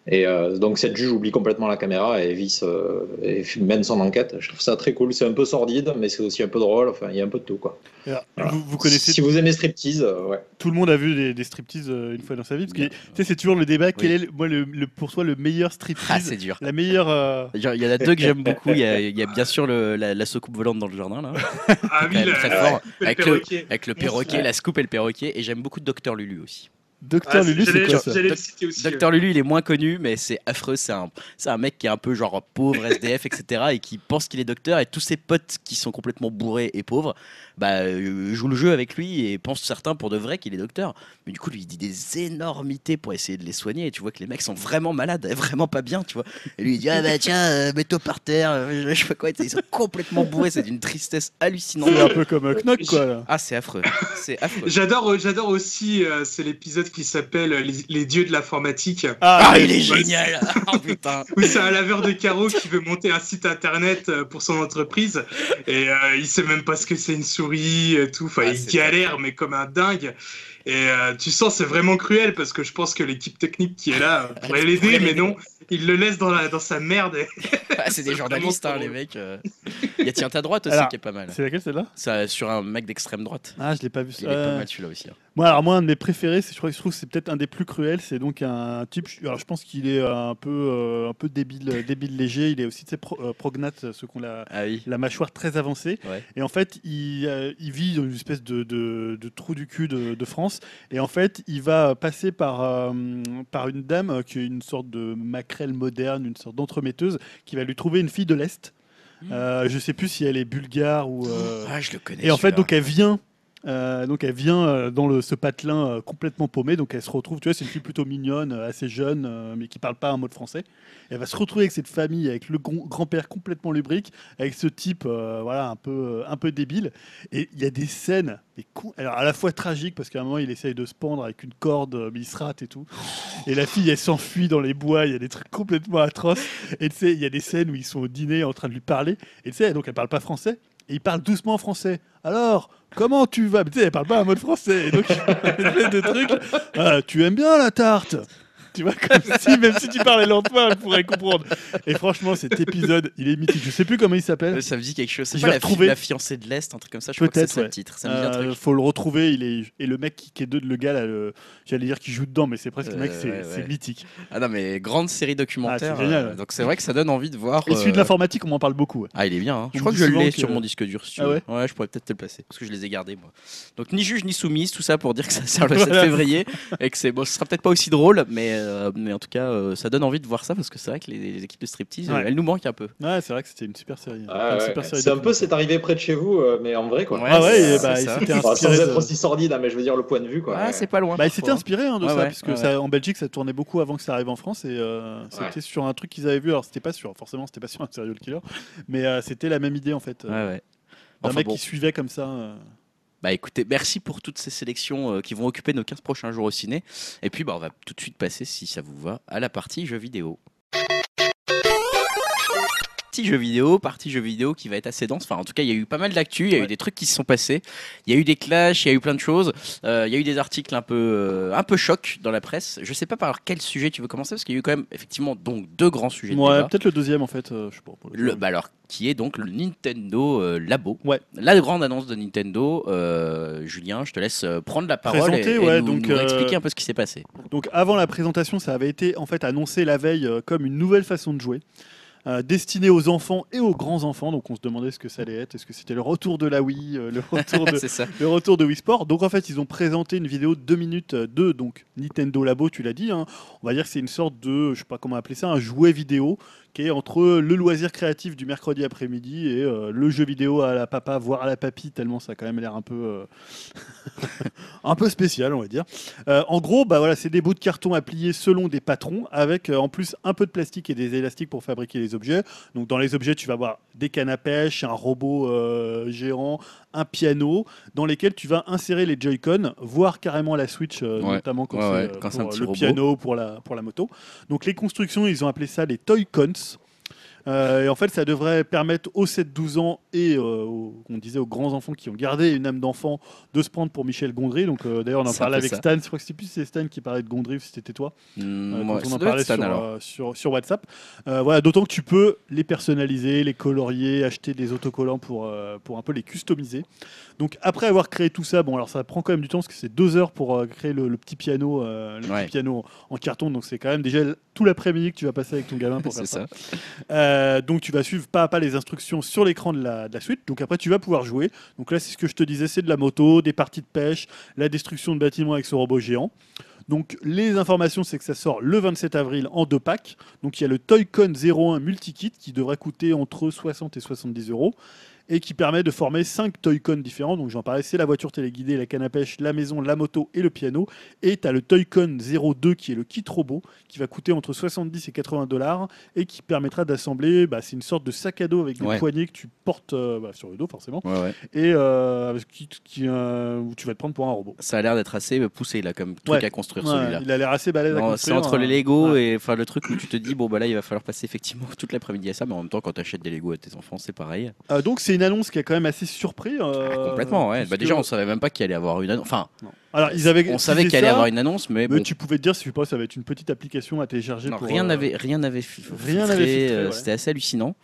Et euh, donc cette juge oublie complètement la caméra et, visse, euh, et mène son enquête. Je trouve ça très cool. C'est un peu sordide, mais c'est aussi un peu drôle. Enfin, il y a un peu de tout. Quoi. Alors, Voilà. Vous, vous connaissez, Si vous aimez Striptease, euh, ouais. tout le monde a vu des, des striptease euh, une fois dans sa vie. Parce que tu sais, c'est toujours le débat. Quel est le- moi, le, le- pour toi le meilleur Ah, striptease c'est dur. La meilleure. euh, Il y en a deux que j'aime beaucoup. Il y a, il y a bien sûr le- la, la soucoupe volante dans le jardin, là, <laughs> Ah oui, le, très le- fort. le Avec le, perroquet. avec le perroquet, la scoop et le perroquet. Et j'aime beaucoup Docteur Lulu aussi. Docteur Ah, Lulu, c'est quoi ça. Docteur Lulu, il est moins connu, mais c'est affreux. C'est un, un mec qui est un peu genre pauvre, SDF, etc. et qui pense qu'il est docteur. Et tous ses potes qui sont complètement bourrés et pauvres, bah, euh, jouent le jeu avec lui et pensent certains pour de vrai qu'il est docteur. Mais du coup, lui, il dit des énormités pour essayer de les soigner. Et tu vois que les mecs sont vraiment malades, vraiment pas bien, tu vois. Et lui, il dit Ah bah tiens, euh, mets-toi par terre, euh, je sais pas quoi. Ils sont complètement bourrés. C'est d'une tristesse hallucinante. C'est un peu comme euh, Knock, quoi. Là. Ah, c'est affreux. C'est affreux. J'adore, j'adore aussi, euh, c'est l'épisode qui s'appelle les, les dieux de l'informatique. Ah, il est génial <laughs> Oh putain <laughs> Où c'est un laveur de carreaux qui veut monter un site internet euh, pour son entreprise et euh, il sait même pas ce que c'est une souris et tout. Enfin, Ah, il galère mais comme un dingue. Et euh, tu sens c'est vraiment cruel parce que je pense que l'équipe technique qui est là euh, pourrait l'aider, mais non, il le laisse dans, la, dans sa merde. et- <laughs> Ah, C'est des journalistes, hein, les mecs. Il y a Tiens ta droite aussi Alors, qui est pas mal. C'est laquelle celle-là? Ça, sur un mec d'extrême droite. Ah, je l'ai pas vu. Il est pas Euh, mal celui-là aussi. hein. Moi, alors moi, un de mes préférés, c'est, je crois que je trouve que c'est peut-être un des plus cruels. C'est donc un type. Alors, je pense qu'il est un peu, euh, un peu débile, débile léger. Il est aussi, pro- euh, prognate, ceux qui ont la, Ah oui. la mâchoire très avancée. Ouais. Et en fait, il, euh, il vit dans une espèce de, de- de trou du cul de, de France. Et en fait, il va passer par, euh, par une dame euh, qui est une sorte de maquerelle moderne, une sorte d'entremetteuse, qui va lui trouver une fille de l'Est. Euh, je sais plus si elle est bulgare ou. euh, Ah, je le connais. et en fait, donc elle vient, euh, donc elle vient euh, dans ce patelin euh, complètement paumé. Donc elle se retrouve, tu vois, c'est une fille plutôt mignonne, assez jeune, mais qui parle pas un mot de français. Elle va se retrouver avec cette famille, avec le grand-père complètement lubrique, avec ce type, voilà, un peu, un peu débile. Et il y a des scènes, mais alors à la fois tragiques parce qu'à un moment il essaye de se pendre avec une corde, mais il se rate et tout. Et la fille, elle s'enfuit dans les bois. Il y a des trucs complètement atroces. Et tu sais, il y a des scènes où ils sont au dîner en train de lui parler. Et tu sais, donc elle parle pas français. Et il parle doucement en français. Alors, comment tu vas? Tu elle parle pas un mot de français. Donc. <laughs> Ah, tu aimes bien la tarte? <laughs> Tu vois, comme si, même si tu parlais lentement, elle pourrait comprendre. Et franchement, cet épisode, il est mythique. Je sais plus comment il s'appelle. Euh, Ça me dit quelque chose. C'est Je pas vais la, retrouver. la fiancée de l'Est, un truc comme ça. Je crois que c'est Peut-être, ça le ouais. titre. Ça me dit un Euh, truc. faut le retrouver. Il est et le mec qui, qui est de, le gars le- j'allais dire qui joue dedans, mais c'est presque le mec, Euh, c'est ouais, ouais. mythique. Ah non, mais grande série documentaire. Ah, c'est génial, euh, ouais. donc c'est vrai que ça donne envie de voir. Et celui de euh, l'informatique, on m'en parle beaucoup. ouais. Ah, il est bien. hein. Je crois que je l'ai sur mon disque dur. Ah veux. ouais je pourrais peut-être te le passer parce que je les ai gardés moi. Donc ni juge ni soumise, tout ça pour dire que ça sert le 7 <laughs> Voilà. février et que c'est bon. Ce sera peut-être pas aussi drôle, mais euh, mais en tout cas, euh, ça donne envie de voir ça parce que c'est vrai que les, les équipes de striptease, Ouais. elles nous manquent un peu. Ouais, c'est vrai que c'était une super série. Ah, Une ouais. super série C'est un peu c'est arrivé près de chez vous, euh, mais en vrai quoi. Ouais, Ah ouais, et bah, c'est il ça. s'était Enfin, inspiré sans de- être aussi sordide, hein, mais je veux dire le point de vue quoi. Ah, c'est pas loin. Bah, il s'était parfois. inspiré hein, de Ouais, ça, ouais, puisque ouais, ça, en Belgique, ça tournait beaucoup avant que ça arrive en France, et euh, c'était Ouais. sur un truc qu'ils avaient vu. Alors, c'était pas sur, forcément, c'était pas sur un serial killer, mais euh, c'était la même idée en fait. euh, Ouais, ouais. D'un Enfin, mec bon. qui suivait comme ça. euh. Bah écoutez, merci pour toutes ces sélections euh, qui vont occuper nos 15 prochains jours au ciné. Et puis bah, on va tout de suite passer, si ça vous va, à la partie jeux vidéo. Partie jeux vidéo, partie jeux vidéo qui va être assez dense. Enfin, en tout cas, il y a eu pas mal d'actu, il y a eu des trucs qui se sont passés, il y a eu des clashs, il y a eu plein de choses. Euh, Il y a eu des articles un peu, euh, un peu chocs dans la presse. Je sais pas par quel sujet tu veux commencer parce qu'il y a eu quand même effectivement donc deux grands sujets Ouais, peut-être le deuxième en fait. euh, je sais pas. pour le bah alors, qui est donc le Nintendo euh, Labo. Ouais. La grande annonce de Nintendo. Euh, Julien, je te laisse prendre la parole Présenter, et, et ouais, nous, donc, nous expliquer un peu ce qui s'est passé. Donc avant la présentation, ça avait été en fait annoncé la veille comme une nouvelle façon de jouer. Euh, destinée aux enfants et aux grands enfants, donc on se demandait ce que ça allait être. Est-ce que c'était le retour de la Wii, euh, le <laughs> retour de, ça. le retour de Wii Sport? Donc en fait, ils ont présenté une vidéo de 2 minutes euh, de donc Nintendo Labo, tu l'as dit. hein. On va dire que c'est une sorte de, je sais pas comment appeler ça, un jouet vidéo qui est entre le loisir créatif du mercredi après-midi et euh, le jeu vidéo à la papa, voire à la papy, tellement ça a quand même l'air un peu, euh, <laughs> un peu spécial, on va dire. Euh, en gros, bah voilà, c'est des bouts de carton à plier selon des patrons, avec en plus un peu de plastique et des élastiques pour fabriquer les objets. Donc dans les objets, tu vas avoir des cannes à pêche, un robot géant, un piano, dans lesquels tu vas insérer les Joy-Con, voire carrément la Switch, euh, Ouais. notamment quand Ouais, c'est ouais, euh, c'est un euh, petit le robot. piano pour la, pour la moto. Donc les constructions, ils ont appelé ça les Toy-Cons. Euh, et en fait, ça devrait permettre aux 7-12 ans et euh, aux, on disait aux grands enfants qui ont gardé une âme d'enfant de se prendre pour Michel Gondry. Donc euh, d'ailleurs, on en C'est parlait avec ça. Stan. Je crois que c'était plus c'est Stan qui parlait de Gondry, ou si c'était toi. Mm, Euh, ouais, quand on en parlait Stan, sur, sur, sur WhatsApp. Voilà, d'autant que tu peux les personnaliser, les colorier, acheter des autocollants pour, pour un peu les customiser. Donc après avoir créé tout ça, bon alors ça prend quand même du temps parce que c'est deux heures pour créer le, le petit piano, le Ouais. petit piano en carton. Donc c'est quand même déjà tout l'après-midi que tu vas passer avec ton gamin pour <laughs> faire C'est ça. ça. Euh, donc tu vas suivre pas à pas les instructions sur l'écran de la, suite. Donc après tu vas pouvoir jouer. Donc là c'est ce que je te disais, c'est de la moto, des parties de pêche, la destruction de bâtiments avec ce robot géant. Donc les informations c'est que ça sort le 27 avril en deux packs. Donc il y a le Toy-Con 01 Multikit qui devrait coûter entre 60 et 70 euros et qui permet de former 5 Toy-Con différents. Donc j'en parlais, c'est la voiture téléguidée, la canne à pêche, la maison, la moto et le piano. Et tu as le Toy-Con 02 qui est le kit robot qui va coûter entre 70 et 80 dollars et qui permettra d'assembler, bah, c'est une sorte de sac à dos avec des Ouais. poignées que tu portes euh, bah, sur le dos forcément Ouais, ouais. et euh, qui, qui, euh, où tu vas te prendre pour un robot. Ça a l'air d'être assez euh, poussé là, comme truc à construire celui-là. il a l'air assez balèze à C'est entre hein. les Lego Ouais. et enfin le truc où tu te dis bon bah là il va falloir passer effectivement <laughs> toute l'après-midi à ça mais en même temps quand tu achètes des Lego à tes enfants c'est pareil donc c'est une annonce qui a quand même assez surpris. euh, Ah, complètement ouais bah déjà on savait même pas qu'il allait y avoir une annonce enfin Non. Alors ils avaient on savait qu'il allait y avoir une annonce mais Mais bon tu pouvais te dire, je sais pas, ça va être une petite application à télécharger. non, pour, rien euh, n'avait rien n'avait fi- rien filtré, n'avait filtré, euh, ouais. c'était assez hallucinant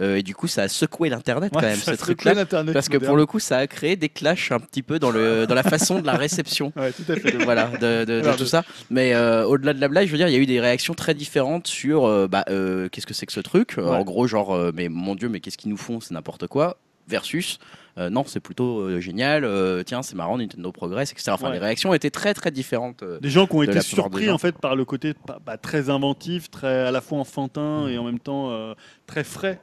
Euh, et du coup ça a secoué l'internet ouais, quand même ce serait truc là plein Internet parce que moderne. pour le coup ça a créé des clashs un petit peu dans le dans la façon de la réception <laughs> Ouais, tout à fait. voilà, de, de- de Alors, tout ça. Mais euh, au-delà de la blague, je veux dire, il y a eu des réactions très différentes sur euh, bah, qu'est-ce que c'est que ce truc? Ouais. En gros, genre, mais mon Dieu, mais qu'est-ce qu'ils nous font? C'est n'importe quoi. Versus, euh, non, c'est plutôt euh, génial. euh, tiens, c'est marrant, Nintendo progresse, etc. Enfin, Ouais. les réactions étaient très très différentes. Des gens qui ont été surpris en fait par le côté bah, très inventif, très à la fois enfantin et en même temps très frais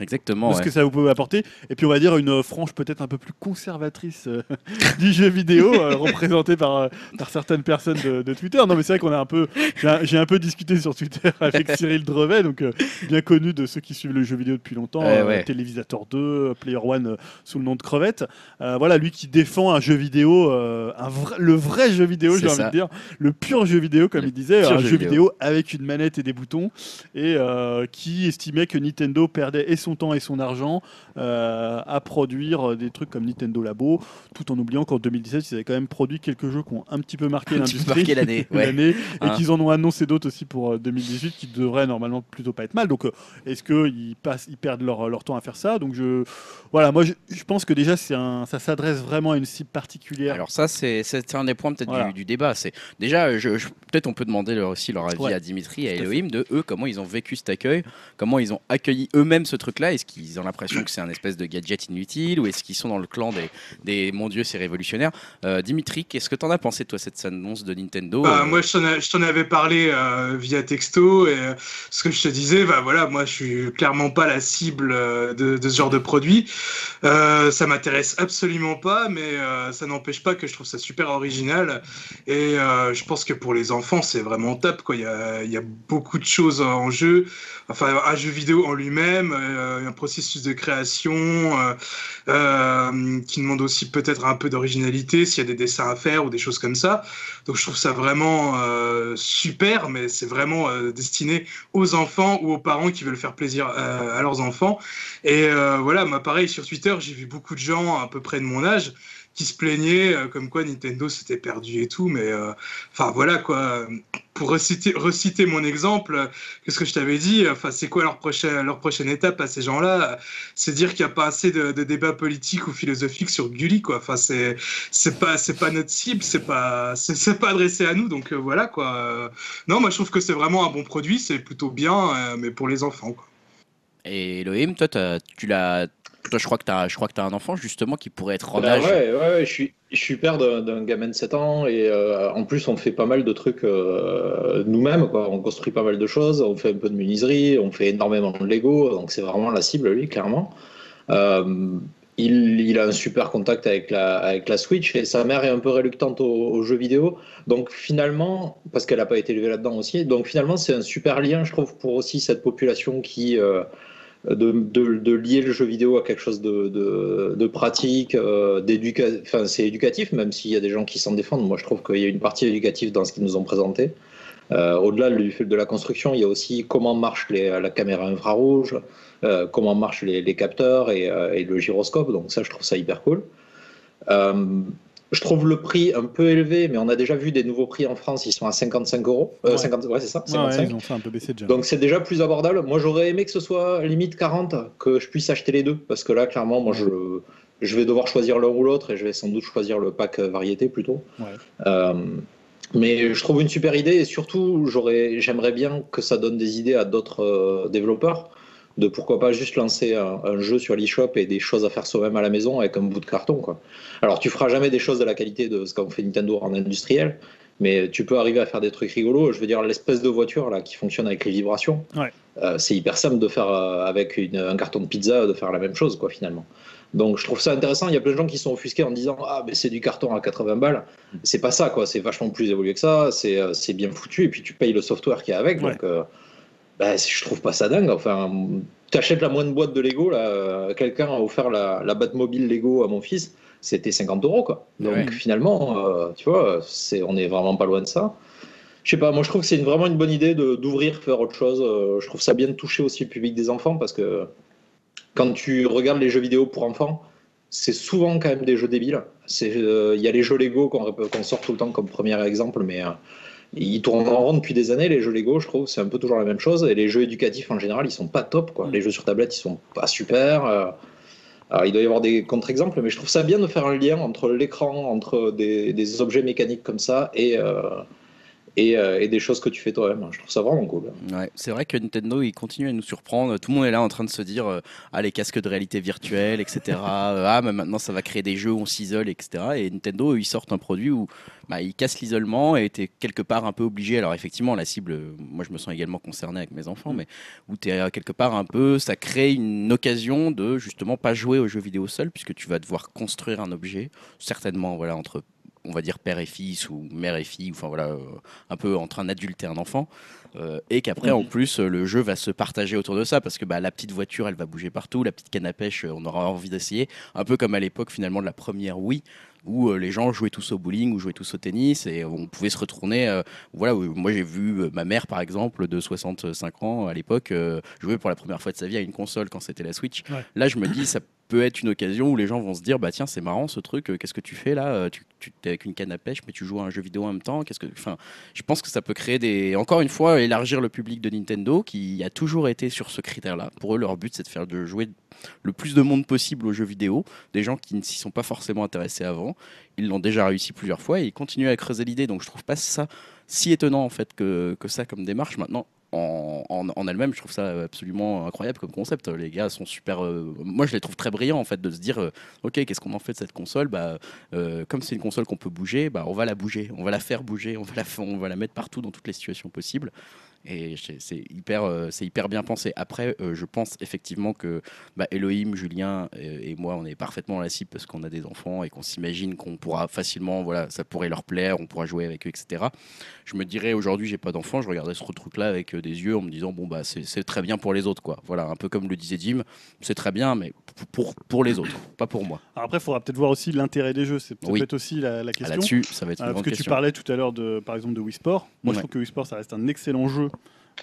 Exactement. ce ouais. que ça vous peut apporter. Et puis on va dire une euh, frange peut-être un peu plus conservatrice euh, <laughs> du jeu vidéo, euh, représentée par, euh, par certaines personnes de, de Twitter. Non mais c'est vrai qu'on a un peu, j'ai un, peu discuté sur Twitter <laughs> avec Cyril Drevet, donc bien connu de ceux qui suivent le jeu vidéo depuis longtemps, Ouais. Télévisateur 2, euh, Player One sous le nom de Crevette. Voilà, lui qui défend un jeu vidéo, un vrai- le vrai jeu vidéo, j'ai envie de dire, le pur jeu vidéo comme Le il disait, un jeu vidéo. vidéo avec une manette et des boutons et qui estimait que Nintendo perdait et son temps et son argent euh, à produire des trucs comme Nintendo Labo, tout en oubliant qu'en 2017, ils avaient quand même produit quelques jeux qui ont un petit peu marqué l'industrie. marqué l'année, <laughs> ouais. et Hein. qu'ils en ont annoncé d'autres aussi pour euh, 2018 qui devraient normalement plutôt pas être mal. Donc, euh, est-ce qu'ils passent, ils perdent leur, leur temps à faire ça? Donc, je, voilà, moi, je, je pense que déjà, c'est un, ça s'adresse vraiment à une cible particulière. Alors ça, c'est c'est un des points peut-être Voilà. du, du débat. C'est déjà, je, je- peut-être on peut demander leur, aussi leur avis Ouais. à Dimitri et à Elohim de eux comment ils ont vécu cet accueil, comment ils ont accueilli eux-mêmes ce truc-là. Est-ce qu'ils ont l'impression que c'est un espèce de gadget inutile ou est-ce qu'ils sont dans le clan des, des mon Dieu c'est révolutionnaire Euh, Dimitri, qu'est-ce que t'en as pensé toi cette annonce de Nintendo Bah, Euh, moi, je t'en avais parlé euh, via texto et ce que je te disais, bah voilà, moi, je suis clairement pas la cible de, de ce genre de produit. Ça m'intéresse absolument pas, mais ça n'empêche pas que je trouve ça super original. Et je pense que pour les enfants, c'est vraiment top. Quoi. Il, y a, il y a beaucoup de choses en jeu. Enfin, un jeu vidéo en lui-même, euh, un processus de création qui demande aussi peut-être un peu d'originalité s'il y a des dessins à faire ou des choses comme ça. Donc je trouve ça vraiment super, mais c'est vraiment destiné aux enfants ou aux parents qui veulent faire plaisir à leurs enfants. Et voilà, moi pareil sur Twitter, j'ai vu beaucoup de gens à peu près de mon âge qui se plaignaient euh, comme quoi Nintendo s'était perdu et tout. Mais euh, enfin voilà quoi. Pour reciter, reciter mon exemple, qu'est-ce que je t'avais dit? Enfin c'est quoi leur prochaine leur prochaine étape à ces gens-là? C'est dire qu'il n'y a pas assez de, de débats politiques ou philosophiques sur Gulli quoi. Enfin c'est c'est pas c'est pas notre cible, c'est pas c'est pas adressé à nous. Donc euh, voilà quoi. non moi je trouve que c'est vraiment un bon produit, c'est plutôt bien, mais pour les enfants quoi. Et Elohim, toi, tu l'as toi, je crois que tu as, je crois que as un enfant justement qui pourrait être en bah âge. Ouais, ouais, je suis, je suis père d'un gamin de 7 ans et euh, en plus on fait pas mal de trucs euh, nous-mêmes. On construit pas mal de choses, on fait un peu de menuiserie, on fait énormément de Lego, donc c'est vraiment la cible lui, clairement. Euh, il, il, a un super contact avec la, avec la Switch et sa mère est un peu réluctante aux, jeux vidéo. Donc finalement, parce qu'elle n'a pas été élevée là-dedans aussi, donc finalement c'est un super lien, je trouve, pour aussi cette population qui de, lier le jeu vidéo à quelque chose de, pratique, euh, enfin c'est éducatif, même s'il y a des gens qui s'en défendent. Moi, je trouve qu'il y a une partie éducative dans ce qu'ils nous ont présenté. Euh, au-delà de la construction, il y a aussi comment marche la caméra infrarouge, euh, comment marchent les, capteurs et, et, le gyroscope. Donc ça, je trouve ça hyper cool. Je trouve le prix un peu élevé, mais on a déjà vu des nouveaux prix en France, ils sont à 55 euros. Euh, ouais. 50, ouais, c'est ça 55. ils ont fait un peu baisser déjà. Donc c'est déjà plus abordable. Moi, j'aurais aimé que ce soit limite 40, que je puisse acheter les deux, parce que là, clairement, moi, je, je vais devoir choisir l'un ou l'autre, et je vais sans doute choisir le pack variété plutôt. Euh, mais je trouve une super idée, et surtout, j'aimerais bien que ça donne des idées à d'autres euh, développeurs de pourquoi pas juste lancer un, jeu sur l'eShop et des choses à faire soi-même à la maison avec un bout de carton. Quoi. Alors tu feras jamais des choses de la qualité de ce qu'on fait Nintendo en industriel, mais tu peux arriver à faire des trucs rigolos. Je veux dire, l'espèce de voiture là qui fonctionne avec les vibrations, euh, c'est hyper simple de faire euh, avec un carton de pizza, de faire la même chose quoi finalement. Donc je trouve ça intéressant. Il y a plein de gens qui sont offusqués en disant ah mais c'est du carton à 80 balles. C'est pas ça quoi. C'est vachement plus évolué que ça. C'est euh, bien foutu et puis tu payes le software qui est avec. Donc bah, je trouve pas ça dingue. Enfin, tu achètes la moindre boîte de Lego, là, quelqu'un a offert la, la Batmobile Lego à mon fils, c'était 50 euros, quoi. Donc finalement, euh, tu vois, c'est, on est vraiment pas loin de ça. Je sais pas, moi je trouve que c'est vraiment une bonne idée d'ouvrir, faire autre chose. Euh, je trouve ça bien de toucher aussi le public des enfants parce que quand tu regardes les jeux vidéo pour enfants, c'est souvent quand même des jeux débiles. Euh, il y a les jeux Lego qu'on, qu'on sort tout le temps comme premier exemple, mais ils tournent en rond depuis des années, les jeux Lego, je trouve, c'est un peu toujours la même chose. Et les jeux éducatifs en général, ils sont pas top. Quoi. Les jeux sur tablette, ils sont pas super. Euh. alors, il doit y avoir des contre-exemples, mais je trouve ça bien de faire un lien entre l'écran, entre des, objets mécaniques comme ça et, euh, euh, et, des choses que tu fais toi-même. Je trouve ça vraiment cool. Ouais, c'est vrai que Nintendo, il continue à nous surprendre. Tout le monde est là en train de se dire euh, Ah, les casques de réalité virtuelle, etc. <laughs> ah, mais maintenant, ça va créer des jeux où on s'isole, etc. Et Nintendo, ils sortent un produit où bah, ils cassent l'isolement et tu es quelque part un peu obligé. Alors, effectivement, la cible, moi, je me sens également concerné avec mes enfants, mm. mais où tu es euh, quelque part un peu. Ça crée une occasion de justement pas jouer aux jeux vidéo seul, puisque tu vas devoir construire un objet, certainement, voilà, entre on va dire père et fils ou mère et fille, enfin voilà, euh, un peu entre un adulte et un enfant, euh, et qu'après en plus le jeu va se partager autour de ça parce que bah, la petite voiture elle va bouger partout, la petite canne à pêche on aura envie d'essayer, un peu comme à l'époque finalement de la première Wii où euh, les gens jouaient tous au bowling ou jouaient tous au tennis et on pouvait se retourner. voilà, moi j'ai vu ma mère par exemple de 65 ans à l'époque jouer pour la première fois de sa vie à une console quand c'était la Switch. Là je me dis ça peut être une occasion où les gens vont se dire bah tiens c'est marrant ce truc euh, qu'est-ce que tu fais là euh, tu, es avec une canne à pêche mais tu joues à un jeu vidéo en même temps qu'est-ce que enfin je pense que ça peut créer des encore une fois élargir le public de Nintendo qui a toujours été sur ce critère là pour eux leur but c'est de faire de jouer le plus de monde possible aux jeux vidéo des gens qui ne s'y sont pas forcément intéressés avant. Ils l'ont déjà réussi plusieurs fois et ils continuent à creuser l'idée. Donc je trouve pas ça si étonnant en fait que, que ça comme démarche. Maintenant en, elle-même, je trouve ça absolument incroyable comme concept. Les gars sont super. Euh, moi, je les trouve très brillants en fait de se dire, euh, ok, qu'est-ce qu'on en fait de cette console? Bah, euh, comme c'est une console qu'on peut bouger, bah, on va la bouger, on va la faire bouger, on va la, on va la mettre partout dans toutes les situations possibles. Et c'est hyper, euh, c'est hyper bien pensé. Après, euh, je pense effectivement que bah, Elohim, Julien euh, et moi, on est parfaitement dans la cible parce qu'on a des enfants et qu'on s'imagine qu'on pourra facilement, voilà, ça pourrait leur plaire, on pourra jouer avec eux, etc. Je me dirais aujourd'hui, j'ai pas d'enfants, je regarderais ce truc-là avec des yeux en me disant, bon, bah, c'est très bien pour les autres, quoi. Voilà, un peu comme le disait Jim, c'est très bien, mais pour, pour les autres, pas pour moi. Alors après, il faudra peut-être voir aussi l'intérêt des jeux. C'est Oui. peut-être aussi la, la Ah, question. Là-dessus, ça va être une parce que tu parlais tout à l'heure de, par exemple, de Wii Sport. Moi, je trouve que Wii Sport, ça reste un excellent jeu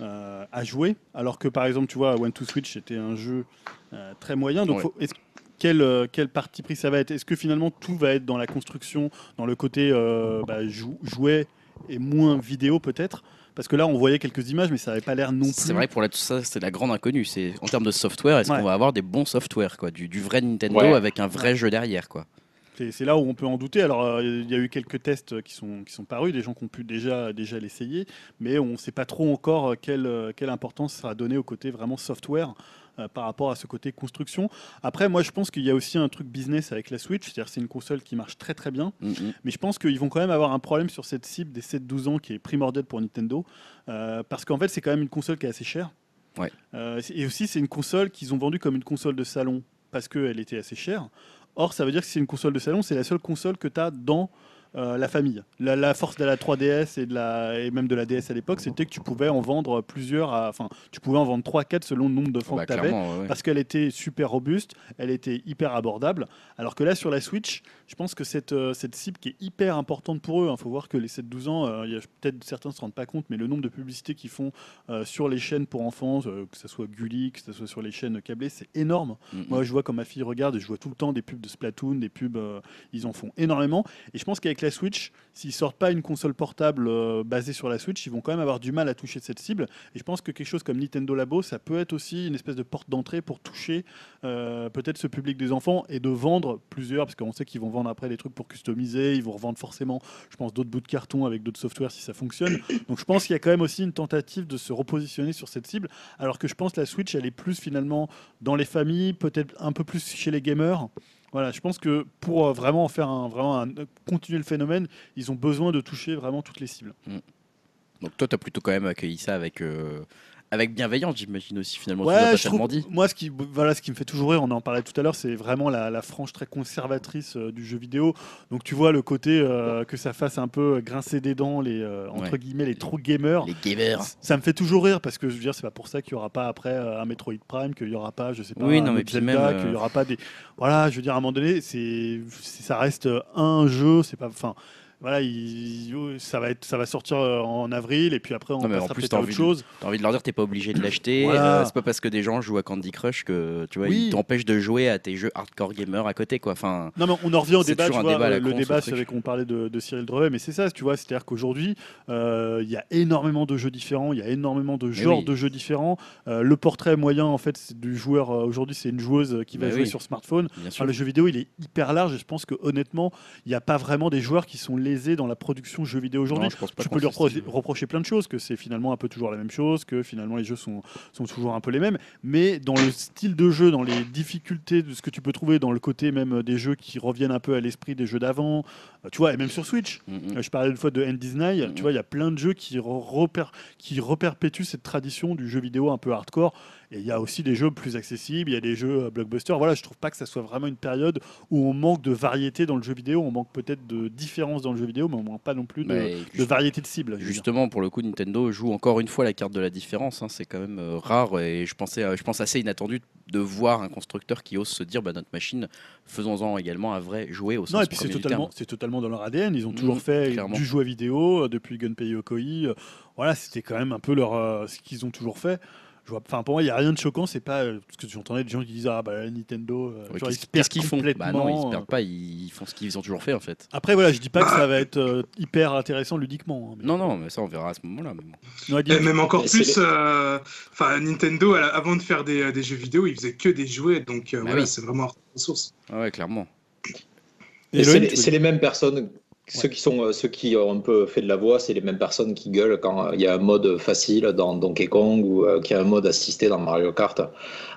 euh, à jouer, alors que par exemple, tu vois, One to Switch, c'était un jeu euh, très moyen. Donc, Ouais. faut- est-ce- quel, euh, quel parti pris ça va être? Est-ce que finalement tout va être dans la construction, dans le côté euh, bah, jou- jouet et moins vidéo peut-être? Parce que là, on voyait quelques images, mais ça n'avait pas l'air non plus. C'est vrai que pour la, ça, c'est la grande inconnue. C'est en termes de software, est-ce Ouais. qu'on va avoir des bons softwares, quoi, du, du vrai Nintendo Ouais. avec un vrai jeu derrière, quoi? C'est là où on peut en douter. Alors, euh, il y a eu quelques tests qui sont, qui sont parus, des gens qui ont pu déjà, déjà l'essayer, mais on ne sait pas trop encore euh, quelle, euh, quelle importance sera donnée au côté vraiment software euh, par rapport à ce côté construction. Après, moi, je pense qu'il y a aussi un truc business avec la Switch, c'est-à-dire c'est une console qui marche très très bien, Mm, mm. mais je pense qu'ils vont quand même avoir un problème sur cette cible des 7-12 ans qui est primordiale pour Nintendo, euh, parce qu'en fait, c'est quand même une console qui est assez chère. Ouais. Euh, et aussi, c'est une console qu'ils ont vendue comme une console de salon parce qu'elle était assez chère. Or, ça veut dire que c'est une console de salon, c'est la seule console que tu as dans euh, la famille. La, la force de la 3DS et, de la, et même de la DS à l'époque, c'était que tu pouvais en vendre plusieurs, à- enfin, tu pouvais en vendre 3-4 selon le nombre de Bah, que tu avais clairement, ouais, ouais. parce qu'elle était super robuste, elle était hyper abordable. Alors que là, sur la Switch, je pense que cette, euh, cette cible qui est hyper importante pour eux, il faut voir que les 7-12 ans, euh, peut-être certains ne se rendent pas compte, mais le nombre de publicités qu'ils font euh, sur les chaînes pour enfants, que ce soit Gulli, que ce soit sur les chaînes câblées, c'est énorme. Mm, mm. Moi, je vois quand ma fille regarde, je vois tout le temps des pubs de Splatoon, des pubs, ils en font énormément. Et je pense qu'avec la Switch, s'ils sortent pas une console portable basée sur la Switch, ils vont quand même avoir du mal à toucher cette cible. Et je pense que quelque chose comme Nintendo Labo, ça peut être aussi une espèce de porte d'entrée pour toucher euh, peut-être ce public des enfants et de vendre plusieurs, parce qu'on sait qu'ils vont vendre après des trucs pour customiser, ils vont revendre forcément, je pense, d'autres bouts de carton avec d'autres softwares si ça fonctionne. <coughs> Donc je pense qu'il y a quand même aussi une tentative de se repositionner sur cette cible, alors que je pense que la Switch, elle est plus finalement dans les familles, peut-être un peu plus chez les gamers. Voilà, je pense que pour euh, vraiment en faire un, vraiment un- continuer le phénomène, ils ont besoin de toucher vraiment toutes les cibles. Donc toi, tu as plutôt quand même accueilli ça avec, euh, avec bienveillance, j'imagine aussi, finalement. Ouais, pas je trouve- dit. moi, ce qui, voilà, ce qui me fait toujours rire, on en parlait tout à l'heure, c'est vraiment la, la frange très conservatrice euh, du jeu vidéo. Donc, tu vois le côté euh, que ça fasse un peu grincer des dents, les, euh, entre Ouais. guillemets, les true gamers. Les gamers. Ça me fait toujours rire parce que je veux dire, c'est pas pour ça qu'il y aura pas après euh, un Metroid Prime, qu'il y aura pas, je sais pas, Oui, un non, mais Zelda, euh, qu'il y aura pas des. Voilà, je veux dire, à un moment donné, c'est- ça reste un jeu, c'est pas. Enfin, voilà, il- ça va être, ça va sortir euh, en avril et puis après on Non, mais en plus, à autre chose. T'as envie de leur dire, t'es pas obligé de l'acheter. Voilà. euh, c'est pas parce que des gens jouent à Candy Crush que tu vois, Oui. ils t'empêchent de jouer à tes jeux hardcore gamer à côté, quoi. Enfin, Non, mais on en revient au débat, tu vois, débat le con, débat avec on parlait de, de Cyril Drevet, mais c'est ça, tu vois, c'est-à-dire qu'aujourd'hui, euh, il y a énormément de jeux différents, il y a énormément de genres oui. de jeux différents. Euh, le portrait moyen, en fait, du joueur, aujourd'hui, c'est une joueuse qui va Mais jouer oui. sur smartphone. Enfin, le jeu vidéo, il est hyper large et je pense que honnêtement, il n'y a pas vraiment des joueurs qui sont dans la production jeux vidéo aujourd'hui. Tu peux repro- reprocher plein de choses, que c'est finalement un peu toujours la même chose, que finalement les jeux sont, sont toujours un peu les mêmes, mais dans le style de jeu, dans les difficultés de ce que tu peux trouver, dans le côté même euh, des jeux qui reviennent un peu à l'esprit des jeux d'avant, euh, tu vois, et même sur Switch. Mm, mm. Euh, Je parlais une fois de End Disney, Mhm. tu vois, il y a plein de jeux qui, re- repère- qui reperpétuent cette tradition du jeu vidéo un peu hardcore. Et il y a aussi des jeux plus accessibles, il y a des jeux euh, blockbusters. Voilà, je trouve pas que ça soit vraiment une période où on manque de variété dans le jeu vidéo, on manque peut-être de différence dans le jeu vidéo, mais on manque pas non plus de, variété de dire. Justement, pour le coup, Nintendo joue encore une fois la carte de la différence. hein. C'est quand même euh, rare et je pensais, euh, je pense assez inattendu de voir un constructeur qui ose se dire, bah, notre machine, faisons-en également un vrai jouet au sens Non, et puis c'est totalement, c'est totalement dans leur ADN. Ils ont toujours Mhm, fait clairement. du jouet vidéo depuis Gunpei Yokoi. Voilà, c'était quand même un peu leur, euh, ce qu'ils ont toujours fait. Je vois, enfin, pour moi, il n'y a rien de choquant. C'est pas euh, parce que j'entendais des gens qui disaient ah bah Nintendo. euh, Ouais, genre, Qu'est-ce ils se perdent qu'ils font? Bah non, ils se perdent pas, ils font ce qu'ils ont toujours fait en fait. Après voilà, je dis pas que ça va être euh, hyper intéressant ludiquement. hein, mais- Non, non, mais ça on verra à ce moment-là. mais Et même encore plus, euh, enfin Nintendo, avant de faire des, des jeux vidéo, ils faisaient que des jouets, donc euh, Bah voilà, oui. c'est vraiment leur source. Ah ouais, clairement. Et les, c'est les mêmes personnes Ceux qui, sont, euh, ceux qui ont un peu fait de la voix, c'est les mêmes personnes qui gueulent quand il y a un mode facile dans Donkey Kong ou euh, qu'il y a un mode assisté dans Mario Kart.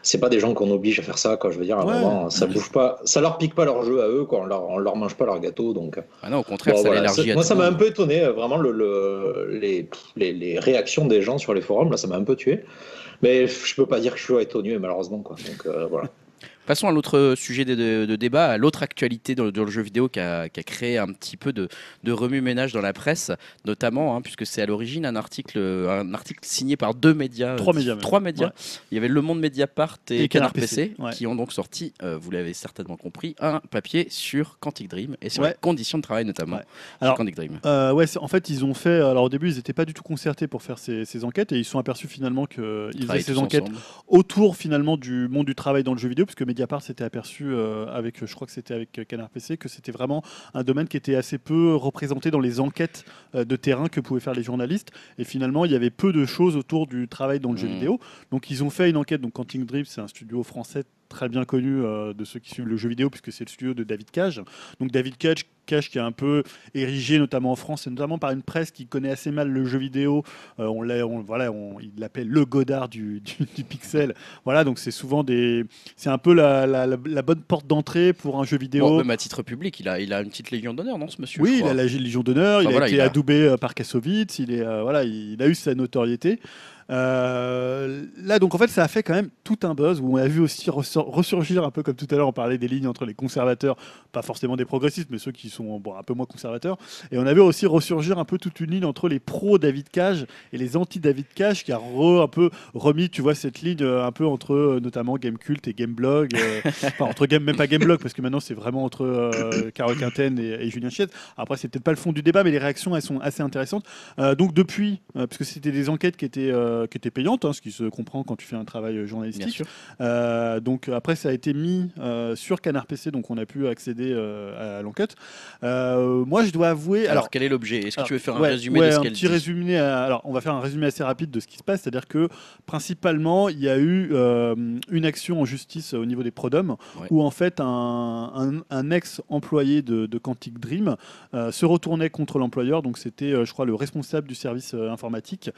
C'est pas des gens qu'on oblige à faire ça, quoi. Je veux dire, à un Ouais. moment, ça bouge pas, ça leur pique pas leur jeu à eux, quoi. On leur, on leur mange pas leur gâteau, donc. Ah non, au contraire, Bon, ça voilà. l'élargit C'est- à Moi, ça m'a un peu étonné, euh, vraiment, le, le- les, les, les réactions des gens sur les forums, là, ça m'a un peu tué. Mais je peux pas dire que je suis étonné, malheureusement, quoi. Donc, euh, voilà. <laughs> Passons à l'autre sujet de, de- de débat, à l'autre actualité dans le, dans le jeu vidéo qui a, qui a créé un petit peu de, de remue-ménage dans la presse, notamment, hein, puisque c'est à l'origine un article, un article signé par deux médias. Trois euh, médias, même. Trois médias. Ouais. Il y avait Le Monde Mediapart et, Et Canard Canard PC, PC, ouais. qui ont donc sorti, euh, vous l'avez certainement compris, un papier sur Quantic Dream et sur Ouais. les conditions de travail notamment Alors, Quantic Dream. Euh, ouais, en fait, ils ont fait. Alors au début, ils n'étaient pas du tout concertés pour faire ces, ces enquêtes et ils se sont aperçus finalement qu'ils faisaient Travaillent ces enquêtes ensemble. autour finalement du monde du travail dans le jeu vidéo, puisque Mediapart s'était aperçu euh, avec, je crois que c'était avec Canard PC, que c'était vraiment un domaine qui était assez peu représenté dans les enquêtes euh, de terrain que pouvaient faire les journalistes. Et finalement, il y avait peu de choses autour du travail dans le jeu Mhm. vidéo. Donc ils ont fait une enquête. Donc Quantic Dream, c'est un studio français très bien connu euh, de ceux qui suivent le jeu vidéo, puisque c'est le studio de David Cage. Donc David Cage, Cage qui est un peu érigé, notamment en France, et notamment par une presse qui connaît assez mal le jeu vidéo. Euh, on l'a, on- voilà, on, il l'appelle le Godard du, <laughs> du, du pixel. Voilà, donc c'est souvent des, c'est un peu la, la- la- la bonne porte d'entrée pour un jeu vidéo. Bon, même à titre public, il a, il a une petite légion d'honneur, non, ce monsieur Oui, il a la Légion d'honneur, il Enfin, a voilà, été il a- adoubé euh, par Kassovitz, il, est, euh, voilà, il a eu sa notoriété. Euh, là, donc en fait, ça a fait quand même tout un buzz où on a vu aussi ressurgir un peu comme tout à l'heure, on parlait des lignes entre les conservateurs, pas forcément des progressistes, mais ceux qui sont bon, un peu moins conservateurs. Et on avait aussi ressurgir un peu toute une ligne entre les pros David Cage et les anti-David Cage qui a re- un peu remis, tu vois, cette ligne euh, un peu entre euh, notamment Gamekult et Gameblog, euh, <laughs> enfin entre Game, même pas Gameblog parce que maintenant c'est vraiment entre euh, Carole Quinten et, et Julien Chiez. Après, c'est peut-être pas le fond du débat, mais les réactions elles sont assez intéressantes. Donc depuis, parce que c'était des enquêtes qui étaient euh, qui étaient payantes, hein, ce qui se comprend quand tu fais un travail euh, journalistique. Euh, donc après, ça a été mis sur Canard PC, donc on a pu accéder à l'enquête. Moi, je dois avouer, Alors, alors. quel est l'objet? Est-ce que alors, tu veux faire un ouais, résumé ouais, de ce un qu'elle petit résumé. à- alors, on va faire un résumé assez rapide de ce qui se passe, c'est-à-dire que principalement, il y a eu une action en justice au niveau des Prodom, Ouais. où en fait un, un- un ex-employé de, de Quantic Dream se retournait contre l'employeur, donc c'était, je crois, le responsable du service informatique,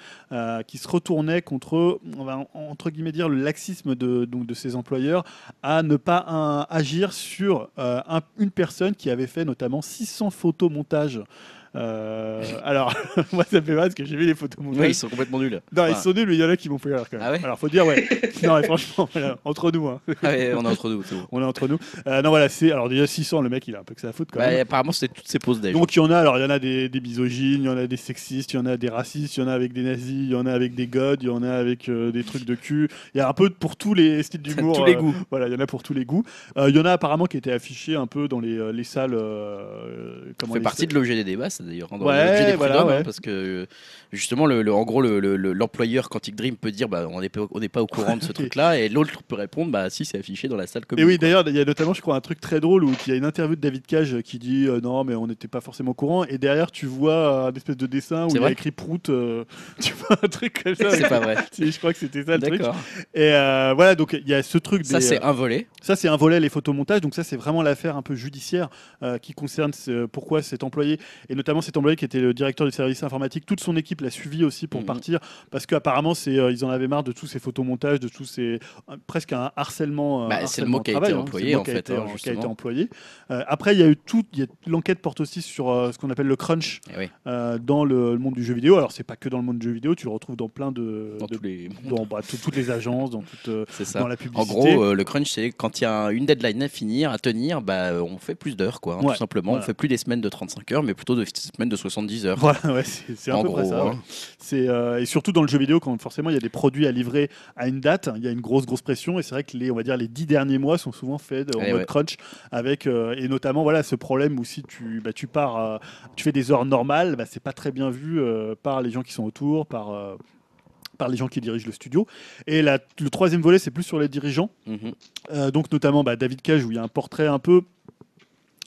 qui se retournait contre, va en- entre guillemets dire, le laxisme de, ses employeurs à ne pas agir sur euh, un- une personne qui avait fait notamment 600 photomontages. Euh, alors, moi ça me fait mal parce que j'ai vu les photomontages. Oui, ils sont complètement nuls. Non, ils sont nuls, mais il y en a qui m'ont fait rire quand même. Ah ouais Alors, faut dire, ouais. non, mais franchement, voilà, entre nous, hein. ah ouais, on est entre nous. bon. on est entre nous. Euh, non, voilà, c'est. Alors, déjà, 600, le mec, il a un peu que ça à foutre quand Bah, même. apparemment, c'était toutes ces pauses d'âge. Donc, il y en a, alors, il y en a des, des misogynes, il y en a des sexistes, il y en a des racistes, il y en a avec des nazis, il y en a avec des gods, il y en a avec euh, des trucs de cul. Il y a un peu pour tous les styles d'humour. tous les euh, goûts. Voilà, il y en a pour tous les goûts. Euh, il y en a apparemment qui étaient affichés un peu dans les, euh, les salles. euh, Ça comment fait les partie de l'objet des débats, d'ailleurs. hein, dans Ouais, l'objet des voilà, hein, ouais. parce que justement, le, le- en gros, le- le- le- l'employeur Quantic Dream peut dire bah, on n'est pas, on n'est pas au courant de ce <laughs> truc-là, et l'autre peut répondre bah si, c'est affiché dans la salle Et commune. oui, quoi. d'ailleurs, il y a notamment, je crois, un truc très drôle où il y a une interview de David Cage qui dit euh, non, mais on n'était pas forcément au courant. Et derrière, tu vois un espèce de dessin où il y a écrit Prout. euh, <laughs> tu vois un truc comme ça. c'est pas vrai. <laughs> Je crois que c'était ça le truc. Et euh, voilà, donc il y a ce truc. Ça, c'est un volet. ça, c'est un volet, les photomontages. Donc ça, c'est vraiment l'affaire un peu judiciaire qui concerne ce- pourquoi cet employé, et notamment cet employé qui était le directeur du service informatique, toute son équipe l'a suivi aussi pour Mhm. partir, parce qu'apparemment, euh, ils en avaient marre de tous ces photomontages, de tous ces... euh, presque un harcèlement. euh, Bah, c'est le mot qui a de été employé, en a fait, été- qui a été justement. employé. Euh, après, il y a eu tout, l'enquête porte aussi sur euh, ce qu'on appelle le crunch Eh oui, euh, dans le, le monde du jeu vidéo. Alors, c'est pas que dans le monde du jeu vidéo, tu le retrouves dans plein de... dans de- tous les. dans, bah, tout- toutes les agences, dans, toute, euh, C'est ça. dans la En publicité. gros, euh, le crunch, c'est quand il y a une deadline à finir, à tenir, bah, euh, on fait plus d'heures, quoi. hein, Ouais, tout simplement. voilà. On fait plus des semaines de 35 heures, mais plutôt des semaines de 70 heures. Voilà, ouais, c'est En peu près gros, ça. ouais. Euh, et surtout dans le jeu vidéo quand forcément il y a des produits à livrer à une date, il y a une grosse grosse pression et c'est vrai que les on va dire les dix derniers mois sont souvent faits en Eh mode crunch avec euh, et notamment voilà ce problème où si tu bah, tu pars euh, tu fais des heures normales, bah, c'est pas très bien vu euh, par les gens qui sont autour, par euh, par les gens qui dirigent le studio. Et la- le troisième volet, c'est plus sur les dirigeants. Mhm. Euh, donc notamment bah, David Cage, où il y a un portrait un peu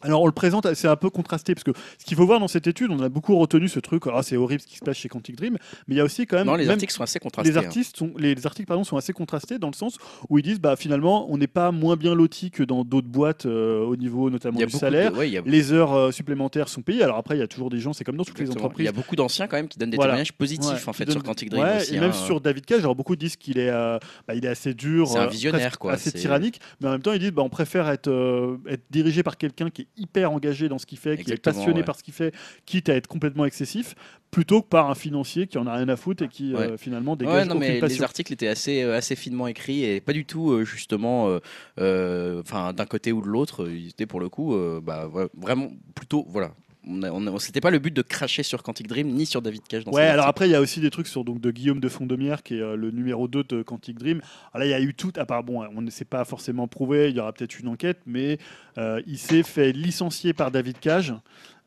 Alors on le présente, c'est un peu contrasté parce que ce qu'il faut voir dans cette étude, on a beaucoup retenu ce truc, ah, c'est horrible ce qui se passe chez Quantic Dream, mais il y a aussi quand même. Non, les même- articles sont assez contrastés. les artistes sont, les, articles pardon, sont assez contrastés dans le sens où ils disent bah finalement on n'est pas moins bien loti que dans d'autres boîtes euh, au niveau notamment du salaire. de- ouais, il y a- Les heures euh, supplémentaires sont payées. Alors après il y a toujours des gens, c'est comme dans toutes les exactement. Il entreprises. y a beaucoup d'anciens quand même qui donnent des Voilà. témoignages positifs Ouais, en fait sur Quantic Dream Ouais, aussi. et même hein. sur David Cage, alors beaucoup disent qu'il est, euh, bah, il est assez dur, C'est un visionnaire, presque quoi, assez tyrannique, mais en même temps ils disent bah, on préfère être, être dirigé par quelqu'un qui est hyper engagé dans ce qu'il fait, qui est passionné ouais. par ce qu'il fait, quitte à être complètement excessif, plutôt que par un financier qui en a rien à foutre et qui euh, finalement Ouais, dégage non, aucune mais les articles étaient assez, euh, assez finement écrits et pas du tout euh, justement, euh, enfin d'un côté ou de l'autre. Ils étaient pour le coup, bah, vraiment plutôt, voilà. On C'était pas le but de cracher sur Quantic Dream ni sur David Cage dans Ouais, alors après, il y a aussi des trucs sur donc, de Guillaume de Fondomière, qui est euh, le numéro 2 de Quantic Dream. Alors là, il y a eu tout, à part, bon, on ne s'est pas forcément prouvé, il y aura peut-être une enquête, mais euh, il s'est fait licencier par David Cage,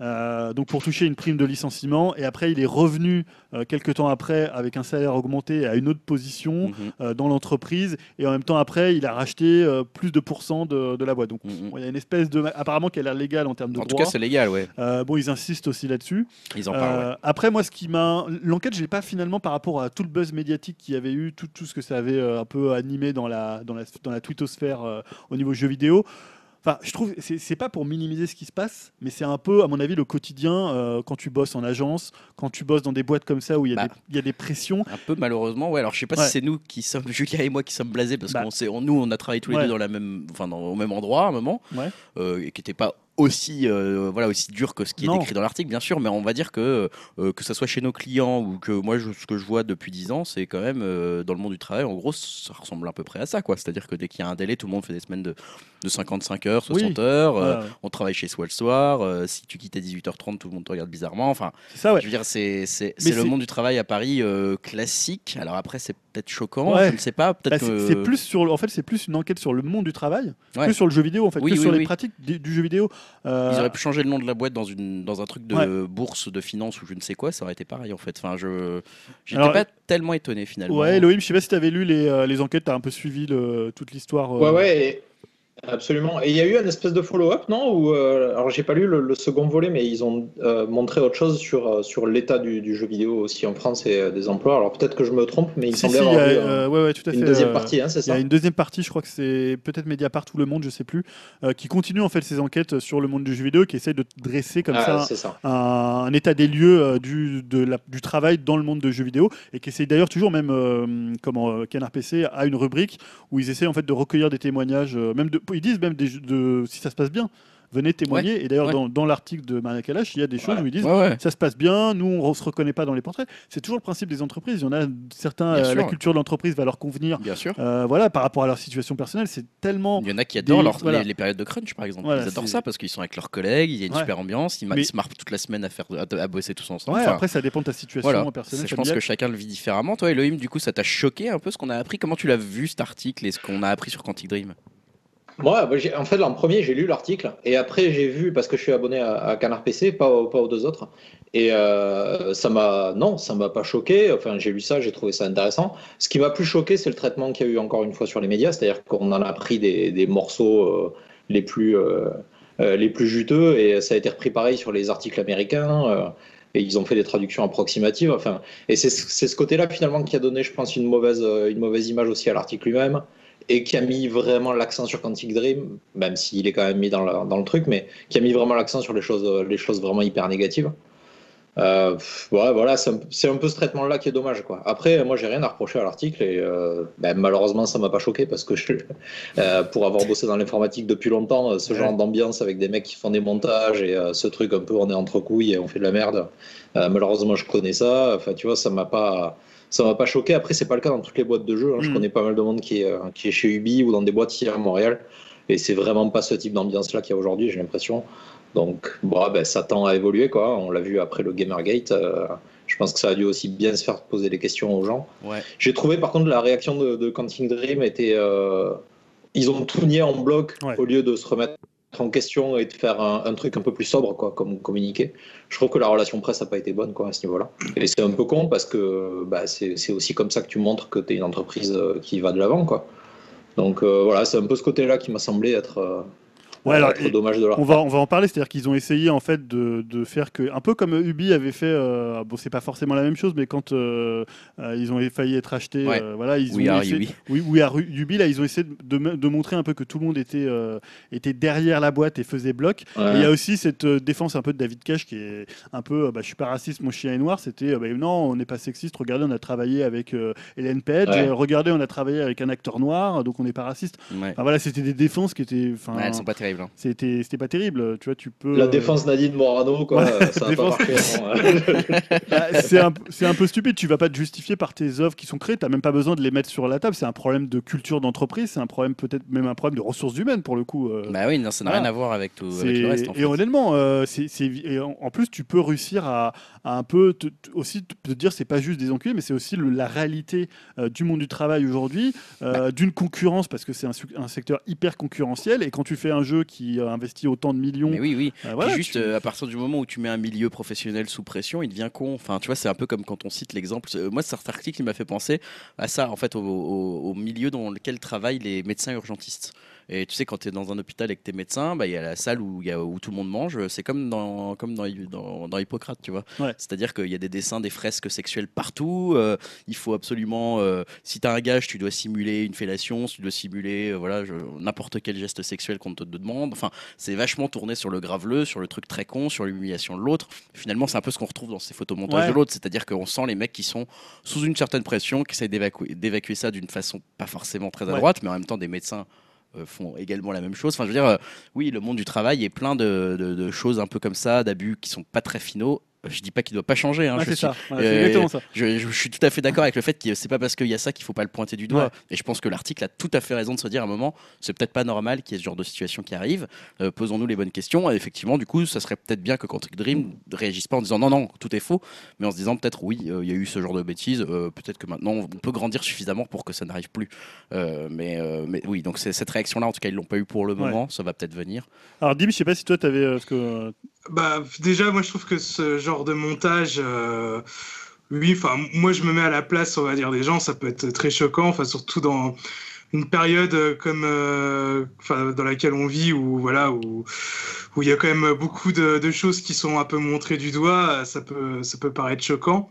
euh, donc pour toucher une prime de licenciement, et après, il est revenu euh, quelques temps après avec un salaire augmenté à une autre position Mhm, euh, dans l'entreprise, et en même temps, après, il a racheté euh, plus de pourcents de, de la boîte. Donc, mhm. bon, il y a une espèce de. Apparemment, qu'elle a l'air légale en termes de En tout droit. cas, c'est légal, ouais. Bon, ils insistent aussi là-dessus. Ils en parlent. ouais. Après, moi, ce qui m'a. L'enquête, je l'ai pas finalement par rapport à tout le buzz médiatique qu'il y avait eu, tout, tout ce que ça avait un peu animé dans la, dans la, dans la twittosphère au niveau jeux vidéo. Enfin, je trouve, c'est pas pour minimiser ce qui se passe, mais c'est un peu, à mon avis, le quotidien euh, quand tu bosses en agence, quand tu bosses dans des boîtes comme ça où il y, a Bah. des- il y a des pressions. Un peu malheureusement, ouais. Alors je sais pas Ouais. si c'est nous qui sommes, <laughs> Julia et moi qui sommes blasés parce Bah. qu'on sait, on- nous on a travaillé tous les Ouais. deux dans la même, enfin dans- au même endroit à un moment, Ouais. euh, et qui n'était pas aussi, euh, voilà, aussi dur que ce qui est décrit dans l'article, bien sûr, mais on va dire que euh, que ça soit chez nos clients ou que moi je- ce que je vois depuis 10 ans, c'est quand même euh, dans le monde du travail, en gros, ça ressemble à peu près à ça, quoi. C'est-à-dire que dès qu'il y a un délai, tout le monde fait des semaines de, de 55 heures, 60 heures. ouais. on travaille chez soi le soir. si tu quittes à 18h30, tout le monde te regarde bizarrement. Enfin, C'est ça, ouais. je veux dire, c'est c'est- le monde du travail à Paris classique. Alors après, c'est peut-être choquant, Ouais. je ne sais pas. Bah, Peut-être c'est que. c'est plus sur, en fait, c'est plus une enquête sur le monde du travail que sur le jeu vidéo, en fait, Oui, que oui, sur les pratiques du, du jeu vidéo. Euh, Ils auraient pu changer le nom de la boîte dans, une, dans un truc de bourse, de finance ou je ne sais quoi, ça aurait été pareil en fait. Enfin, je j'étais Alors, pas tellement étonné finalement. Ouais, Elohim, je sais pas si tu avais lu les, euh, les enquêtes, tu as un peu suivi le- toute l'histoire. euh, Ouais, ouais, et- absolument. Et il y a eu un espèce de follow-up, non? Ou, euh, Alors, j'ai pas lu le, le second volet, mais ils ont euh, montré autre chose sur, euh, sur l'état du, du jeu vidéo aussi en France et euh, des emplois. Alors, peut-être que je me trompe, mais il Si, semblait si, il y avoir a, eu, ouais, ouais, tout à une fait. deuxième partie, hein, c'est Il y a ça? une deuxième partie, je crois que c'est peut-être Mediapart ou Le Monde, je sais plus, qui continue en fait ses enquêtes sur le monde du jeu vidéo, qui essaye de dresser comme Ah, ça ça. un, un état des lieux du, de la- du travail dans le monde de jeux vidéo, et qui essaye d'ailleurs toujours même, comment Canard PC a une rubrique où ils essaient en fait de recueillir des témoignages, même de, ils disent même des, jeux de, si ça se passe bien, venez témoigner. et d'ailleurs ouais. dans, dans l'article de Maria Kalash, il y a des choses où ils disent Ouais, ça se passe bien, nous on se reconnaît pas dans les portraits. C'est toujours le principe des entreprises. Il y en a certains, euh, sûr, la culture de l'entreprise va leur convenir. Bien sûr. Euh, voilà, par rapport à leur situation personnelle, c'est tellement. Il y en a qui adorent des- leur- voilà. les, les périodes de crunch, par exemple. Voilà, ils adorent ça parce qu'ils sont avec leurs collègues, il y a une super ambiance, ils, ma- Mais- se marrent toute la semaine à, faire, à, à bosser tous ensemble. Enfin, après ça dépend de ta situation personnelle. Je pense que chacun le vit différemment. Toi, Elohim, du coup, ça t'a choqué un peu ce qu'on a appris? Comment tu l'as vu cet article et ce qu'on a appris sur Quantic Dream? Moi, bah, en fait, en premier, j'ai lu l'article et après, j'ai vu, parce que je suis abonné à, à Canard PC, pas, aux- deux autres. Et euh, ça m'a, non, ça m'a pas choqué. Enfin, j'ai lu ça, j'ai trouvé ça intéressant. Ce qui m'a plus choqué, c'est le traitement qu'il y a eu encore une fois sur les médias, c'est-à-dire qu'on en a pris des, morceaux euh, les plus, euh, les plus juteux et ça a été repris pareil sur les articles américains. et ils ont fait des traductions approximatives. Enfin, et c'est ce côté-là finalement qui a donné, je pense, une mauvaise, une mauvaise image aussi à l'article lui-même et qui a mis vraiment l'accent sur Quantic Dream, même s'il est quand même mis dans, la- dans le truc, mais qui a mis vraiment l'accent sur les choses, les choses vraiment hyper négatives. Euh, ouais, voilà, c'est un, peu ce traitement-là qui est dommage. Quoi. Après, moi, j'ai rien à reprocher à l'article et euh, ben, malheureusement, ça m'a pas choqué parce que je, <laughs> euh, pour avoir bossé dans l'informatique depuis longtemps, ce genre d'ambiance avec des mecs qui font des montages et euh, ce truc un peu on est entre couilles et on fait de la merde, malheureusement, je connais ça. Enfin, tu vois, ça m'a pas. Ça m'a pas choqué. Après, c'est pas le cas dans toutes les boîtes de jeux. hein. Je Mm. connais pas mal de monde qui est, euh, qui est chez Ubi ou dans des boîtes ici à Montréal. Et c'est vraiment pas ce type d'ambiance-là qu'il y a aujourd'hui, j'ai l'impression. Donc, bon, ben, ça tend à évoluer, quoi. On l'a vu après le Gamergate. euh, je pense que ça a dû aussi bien se faire poser des questions aux gens. Ouais. J'ai trouvé, par contre, la réaction de, de Quantic Dream était. euh, ils ont tout nié en bloc Ouais. au lieu de se remettre en question et de faire un, truc un peu plus sobre, quoi, comme communiquer. Je trouve que la relation presse n'a pas été bonne, quoi, à ce niveau-là. Et c'est un peu con parce que bah, c'est aussi comme ça que tu montres que tu es une entreprise euh, qui va de l'avant. Donc euh, voilà, c'est un peu ce côté-là qui m'a semblé être. Ouais, alors, être dommage de leur On va, on va en parler, c'est-à-dire qu'ils ont essayé en fait de, de faire que, un peu comme Ubi avait fait, euh, bon c'est pas forcément la même chose, mais quand euh, euh, ils ont failli être achetés, Ouais. euh, voilà, ils We ont essayé, Ubi. oui, Ubi là, ils ont essayé de, montrer un peu que tout le monde était, était derrière la boîte et faisait bloc. Et il y a aussi cette défense un peu de David Cage qui est un peu, bah, je suis pas raciste, mon chien est noir. C'était, bah, non, on n'est pas sexiste. Regardez, on a travaillé avec Hélène Page. Ouais. regardez, on a travaillé avec un acteur noir, donc on n'est pas raciste. Enfin, voilà, c'était des défenses qui étaient, enfin, Ouais, elles sont pas terribles. Hein. c'était, c'était pas terrible. Tu vois, tu peux. La euh, défense Nadine Morano, quoi, Ouais, ça <laughs> pas non, <laughs> ouais. bah, c'est un, c'est un peu stupide. Tu vas pas te justifier par tes œuvres qui sont créées. T'as même pas besoin de les mettre sur la table. C'est un problème de culture d'entreprise. C'est un problème peut-être même un problème de ressources humaines pour le coup. euh. Bah oui, non, ça n'a voilà. rien à voir avec tout avec le reste. En et fait. honnêtement, euh, c'est, c'est- et en, en plus, tu peux réussir à, à un peu te- te- aussi te dire c'est pas juste des enculés, mais c'est aussi le- la réalité euh, du monde du travail aujourd'hui, euh, d'une concurrence parce que c'est un, secteur hyper concurrentiel. Et quand tu fais un jeu qui euh, investit autant de millions, Mais oui, oui. juste tu- à partir du moment où tu mets un milieu professionnel sous pression, il devient con. Enfin, tu vois, c'est un peu comme quand on cite l'exemple. Moi, cet article, il m'a fait penser à ça, en fait, au, au- au milieu dans lequel travaillent les médecins urgentistes. Et tu sais, quand tu es dans un hôpital et que tu es médecin, bah, il y a la salle où, il y a- où tout le monde mange. C'est comme dans, comme dans, dans, dans Hippocrate, tu vois. Ouais. C'est-à-dire qu'il y a des dessins, des fresques sexuelles partout. euh, il faut absolument. euh, si tu as un gage, tu dois simuler une fellation, tu dois simuler euh, voilà, n'importe quel geste sexuel qu'on te demande. Enfin, c'est vachement tourné sur le graveleux, sur le truc très con, sur l'humiliation de l'autre. Finalement, c'est un peu ce qu'on retrouve dans ces photomontages Ouais. de l'autre, c'est-à-dire qu'on sent les mecs qui sont sous une certaine pression, qui essayent d'évacuer d'évacuer ça d'une façon pas forcément très à Ouais. droite, mais en même temps, des médecins font également la même chose. Enfin, je veux dire, euh, oui, le monde du travail est plein de, de- de choses un peu comme ça, d'abus qui sont pas très finaux. Je dis pas qu'il doit pas changer. hein, je c'est suis- ça. C'est euh, exactement ça. je, je suis tout à fait d'accord avec le fait que c'est pas parce qu'il y a ça qu'il faut pas le pointer du doigt. Ouais. Et je pense que l'article a tout à fait raison de se dire à un moment, c'est peut-être pas normal qu'il y ait ce genre de situation qui arrive. Euh, Posons-nous les bonnes questions. Et effectivement, du coup, ça serait peut-être bien que Quantic Dream ne réagisse pas en disant non, non, tout est faux, mais en se disant peut-être oui, euh, il y a eu ce genre de bêtises. euh, peut-être que maintenant on peut grandir suffisamment pour que ça n'arrive plus. Mais, mais oui, donc cette réaction-là, en tout cas, ils l'ont pas eu pour le Ouais. moment. Ça va peut-être venir. Alors, Dim, je sais pas si toi, tu avais. que... Bah, déjà, moi, je trouve que ce genre de montage, euh, oui, enfin, moi, je me mets à la place, on va dire, des gens, ça peut être très choquant, enfin, surtout dans une période euh, comme, euh, dans laquelle on vit, où, voilà, où, où il y a quand même beaucoup de, choses qui sont un peu montrées du doigt, ça peut, ça peut paraître choquant.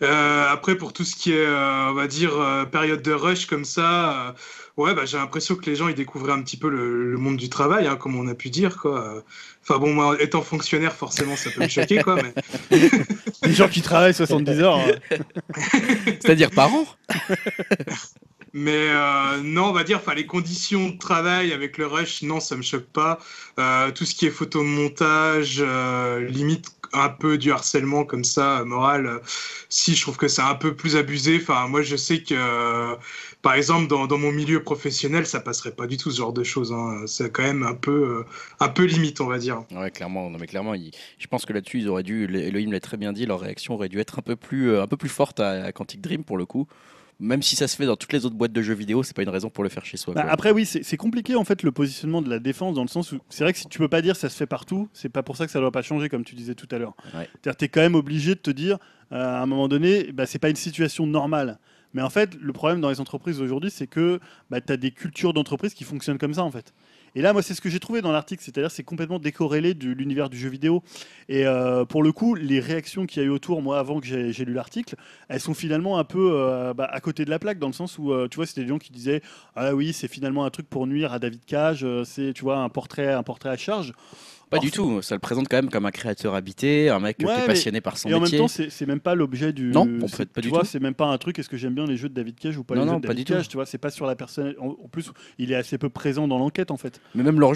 Après, pour tout ce qui est, on va dire, période de rush comme ça, ouais, bah, j'ai l'impression que les gens ils découvraient un petit peu le, le monde du travail, hein, comme on a pu dire, quoi. Enfin bon, moi, étant fonctionnaire, forcément, ça peut me choquer, quoi. Mais... <laughs> Les gens qui travaillent 70 heures. euh, <laughs> C'est-à-dire par an? Mais euh, non, on va dire, enfin, les conditions de travail avec le rush, non, ça me choque pas. Euh, tout ce qui est photomontage, euh, limite un peu du harcèlement comme ça, moral, euh, si je trouve que c'est un peu plus abusé. Enfin, moi, je sais que, euh, par exemple, dans, dans mon milieu professionnel, ça passerait pas du tout ce genre de choses. hein. C'est quand même un peu, euh, un peu limite, on va dire. Ouais, clairement. Non, mais clairement, je pense que là-dessus, ils auraient dû. Elohim l'a très bien dit. Leur réaction aurait dû être un peu plus, euh, un peu plus forte à, à Quantic Dream pour le coup. Même si ça se fait dans toutes les autres boîtes de jeux vidéo, c'est pas une raison pour le faire chez soi. Bah, après, oui, c'est compliqué en fait le positionnement de la défense dans le sens où c'est vrai que si tu peux pas dire ça se fait partout, c'est pas pour ça que ça doit pas changer comme tu disais tout à l'heure. Ouais. C'est-à-dire tu es quand même obligé de te dire euh, à un moment donné, bah, c'est pas une situation normale. Mais en fait, le problème dans les entreprises aujourd'hui, c'est que bah, tu as des cultures d'entreprise qui fonctionnent comme ça en fait. Et là, moi, c'est ce que j'ai trouvé dans l'article, c'est-à-dire c'est complètement décorrélé de l'univers du jeu vidéo. Et euh, pour le coup, les réactions qu'il y a eu autour, moi, avant que j'ai lu l'article, elles sont finalement un peu euh, bah, à côté de la plaque, dans le sens où, euh, tu vois, c'était des gens qui disaient Ah oui, c'est finalement un truc pour nuire à David Cage, c'est, tu vois, un portrait, un portrait à charge. Pas du tout. Ça le présente quand même comme un créateur habité, un mec Ouais, qui est passionné par son Et en même métier. temps, c'est même pas l'objet du. Non, fait, pas du vois, tout. c'est même pas un truc. Est-ce que j'aime bien les jeux de David Cage ou pas Non, les non, jeux de pas David du tout. Cage Tu vois, c'est pas sur la personne. En, plus, il est assez peu présent dans l'enquête en fait. Mais même leurs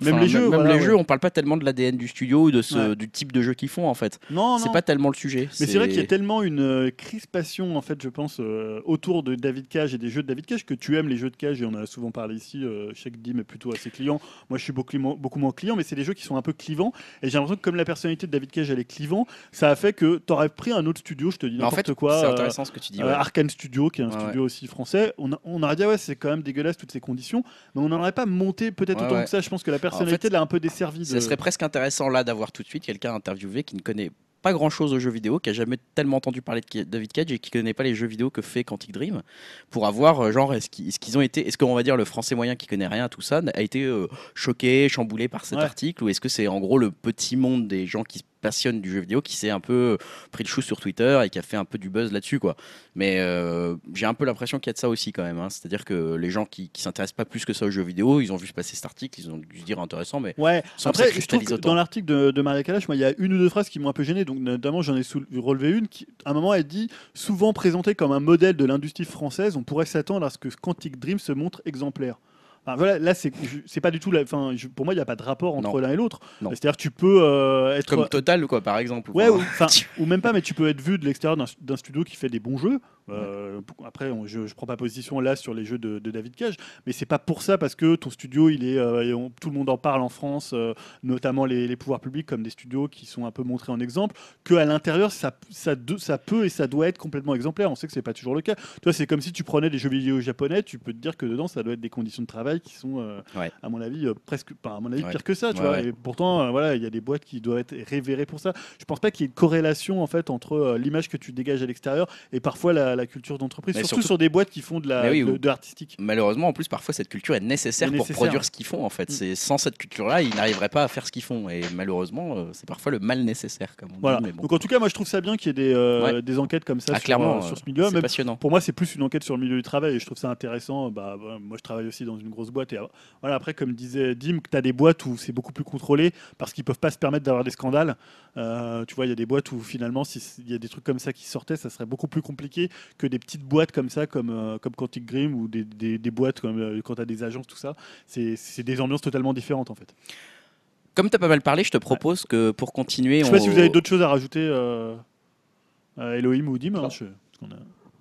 Même les jeux, Même voilà, les ouais. jeux, on parle pas tellement de l'ADN du studio ou de ce, Ouais. du type de jeu qu'ils font en fait. Non, C'est pas tellement le sujet. Mais c'est vrai qu'il y a tellement une euh, crispation, en fait, je pense, euh, autour de David Cage et des jeux de David Cage, que tu aimes les jeux de Cage, et on a souvent parlé ici, euh, chaque Dim est plutôt assez client. Moi, je suis beaucoup, beaucoup moins client, mais c'est des jeux qui sont un peu clivants. Et j'ai l'impression que comme la personnalité de David Cage, elle est clivant, ça a fait que tu aurais pris un autre studio, je te dis Mais en n'importe fait, quoi. c'est euh, intéressant ce que tu dis. ouais. Arkane Studio, qui est un studio aussi français, on, a- on aurait dit, ah ouais, c'est quand même dégueulasse toutes ces conditions, mais on n'en aurait pas monté peut-être autant que ça. Je pense que la personnalité fait, l'a un peu desservi. Ça de- serait presque intéressant là d'avoir tout de suite quelqu'un interviewé qui ne connaît pas grand chose aux jeux vidéo, qui a jamais tellement entendu parler de David Cage et qui connaît pas les jeux vidéo que fait Quantic Dream, pour avoir euh, genre est-ce qu'ils ont été, est-ce qu'on va dire le français moyen qui connaît rien à tout ça a été euh, choqué, chamboulé par cet article, ou est-ce que c'est en gros le petit monde des gens qui se passionne du jeu vidéo qui s'est un peu pris le chou sur Twitter et qui a fait un peu du buzz là-dessus quoi. Mais euh, j'ai un peu l'impression qu'il y a de ça aussi quand même. Hein. C'est-à-dire que les gens qui, qui s'intéressent pas plus que ça aux jeux vidéo, ils ont vu se passer cet article, ils ont dû se dire intéressant, mais ouais. Après, je trouve que dans l'article de, de Maria Kalash, il y a une ou deux phrases qui m'ont un peu gêné. Donc notamment, j'en ai relevé une qui, à un moment, elle dit souvent présenté comme un modèle de l'industrie française, on pourrait s'attendre à ce que Quantic Dream se montre exemplaire voilà, là, c'est pas du tout. La, fin, pour moi, il n'y a pas de rapport entre l'un et l'autre. C'est-à-dire, tu peux euh, être comme Total, quoi, par exemple. Ouais, ou, <laughs> ou, même pas, mais tu peux être vu de l'extérieur d'un studio qui fait des bons jeux. Euh, après, je ne prends pas position là sur les jeux de, David Cage, mais c'est pas pour ça parce que ton studio, il est, euh, tout le monde en parle en France, euh, notamment les, pouvoirs publics comme des studios qui sont un peu montrés en exemple, que à l'intérieur, ça, ça, ça, peut et ça doit être complètement exemplaire. On sait que c'est pas toujours le cas. Toi, c'est comme si tu prenais des jeux vidéo japonais, tu peux te dire que dedans, ça doit être des conditions de travail qui sont, à mon avis, presque, pas à mon avis, pire que ça. Tu vois et pourtant, voilà, il y a des boîtes qui doivent être révérées pour ça. Je pense pas qu'il y ait une corrélation en fait entre l'image que tu dégages à l'extérieur et parfois la la, culture d'entreprise, surtout, sur des boîtes qui font de la de. Malheureusement, en plus, parfois cette culture est nécessaire, pour produire ce qu'ils font. En fait, mm. c'est sans cette culture-là, ils n'arriveraient pas à faire ce qu'ils font. Et malheureusement, euh, c'est parfois le mal nécessaire, comme on voilà. dit. Donc en tout cas, moi, je trouve ça bien qu'il y ait des, euh, des enquêtes comme ça ah, sur, euh, sur, ce milieu. C'est passionnant. Pour moi, c'est plus une enquête sur le milieu du travail et je trouve ça intéressant. Bah, moi, je travaille aussi dans une grosse boîte et voilà. Après, comme disait Dim, tu as des boîtes où c'est beaucoup plus contrôlé parce qu'ils peuvent pas se permettre d'avoir des scandales. Tu vois, il y a des boîtes où finalement, s'il y a des trucs comme ça qui sortaient, ça serait beaucoup plus compliqué que des petites boîtes comme ça, comme, euh, comme Quantic Dream ou des, des, boîtes comme euh, quand tu as des agences, tout ça. C'est des ambiances totalement différentes en fait. Comme tu as pas mal parlé, je te propose que pour continuer. Je sais pas si vous avez d'autres choses à rajouter, euh, Elohim ou Dim. Hein,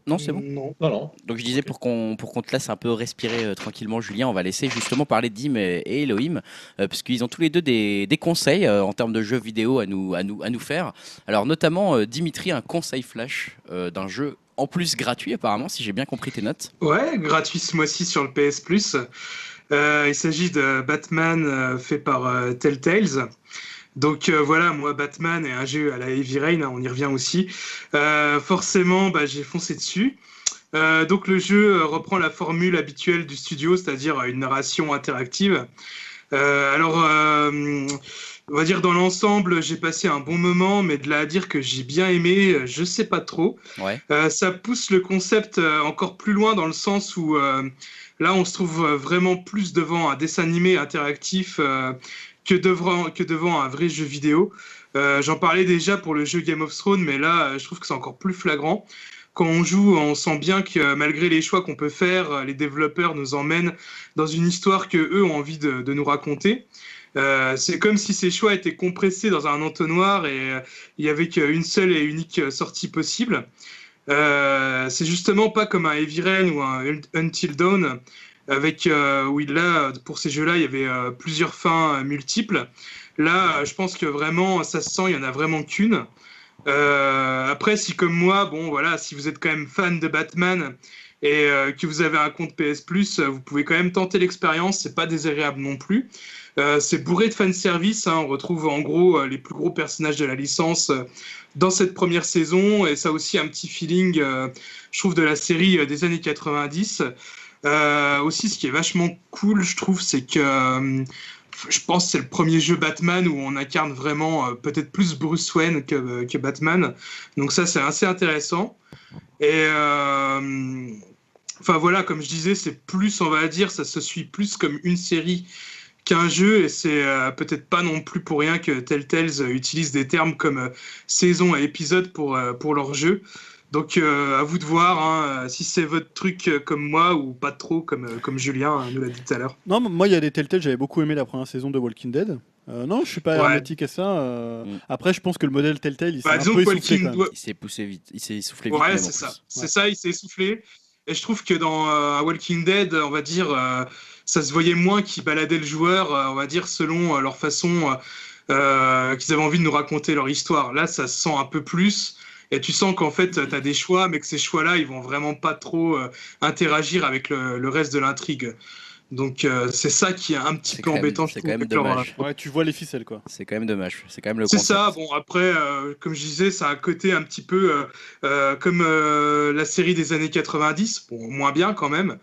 non, c'est bon. Non, non, Donc je disais pour qu'on pour qu'on te laisse un peu respirer euh, tranquillement, Julien, on va laisser justement parler d'Im et, Elohim, euh, parce qu'ils ont tous les deux des, des conseils euh, en termes de jeux vidéo à nous à nous à nous faire. Alors notamment Dimitri un conseil flash d'un jeu en plus gratuit apparemment, si j'ai bien compris tes notes. Ouais, gratuit ce mois-ci sur le PS Plus. il s'agit de Batman fait par Telltales. Donc euh, voilà, moi Batman et un jeu à la Heavy Rain, hein, on y revient aussi. Euh, forcément, bah, j'ai foncé dessus. Euh, donc le jeu reprend la formule habituelle du studio, c'est-à-dire une narration interactive. alors, on va dire dans l'ensemble, j'ai passé un bon moment, mais de là à dire que j'ai bien aimé, je sais pas trop. ça pousse le concept encore plus loin dans le sens où là, on se trouve vraiment plus devant un dessin animé interactif que devant, un vrai jeu vidéo. Euh, j'en parlais déjà pour le jeu Game of Thrones, mais là, je trouve que c'est encore plus flagrant. Quand on joue, on sent bien que malgré les choix qu'on peut faire, les développeurs nous emmènent dans une histoire que eux ont envie de, nous raconter. Euh, c'est comme si ces choix étaient compressés dans un entonnoir et euh, il y avait qu'une seule et unique sortie possible. c'est justement pas comme un Heavy Rain ou un Until Dawn avec euh, où là, pour ces jeux-là, il y avait euh, plusieurs fins euh, multiples. Là, je pense que vraiment, ça se sent, il y en a vraiment qu'une. après, si comme moi, bon voilà, si vous êtes quand même fan de Batman et que vous avez un compte PS Plus, vous pouvez quand même tenter l'expérience. C'est pas désagréable non plus. c'est bourré de fan service. Hein. On retrouve en gros les plus gros personnages de la licence dans cette première saison et ça aussi un petit feeling, je trouve, de la série des années 90. Euh, aussi, ce qui est vachement cool, je trouve, c'est que euh, je pense que c'est le premier jeu Batman où on incarne vraiment euh, peut-être plus Bruce Wayne que, Batman. Donc ça, c'est assez intéressant. Et enfin voilà, comme je disais, c'est plus, on va dire, ça se suit plus comme une série qu'un jeu et c'est peut-être pas non plus pour rien que Telltales utilise des termes comme saison et épisode pour, pour leur jeu. Donc euh, à vous de voir hein, si c'est votre truc euh, comme moi ou pas trop comme, euh, comme Julien hein, nous l'a dit tout à l'heure. Non, moi il y a des Telltale, j'avais beaucoup aimé la première saison de Walking Dead. non, je suis pas hermétique à ça. Mm. Après, je pense que le modèle Telltale, il s'est bah, un peu essoufflé. Il s'est poussé vite, il s'est essoufflé vite. Ouais, c'est ça. C'est ça, il s'est essoufflé. Et je trouve que dans Walking Dead, on va dire, ça se voyait moins qu'ils baladaient le joueur, on va dire, selon leur façon qu'ils avaient envie de nous raconter leur histoire. Là, ça se sent un peu plus. Et tu sens qu'en fait, tu as des choix, mais que ces choix-là, ils vont vraiment pas trop euh, interagir avec le, reste de l'intrigue. Donc euh, c'est ça qui est un petit peu embêtant. je c'est quand même dommage. Ouais, tu vois les ficelles quoi. C'est quand même dommage. C'est quand même le C'est ça, bon après, euh, comme je disais, ça a un côté un petit peu euh, euh, comme euh, la série des années 90, bon, moins bien quand même.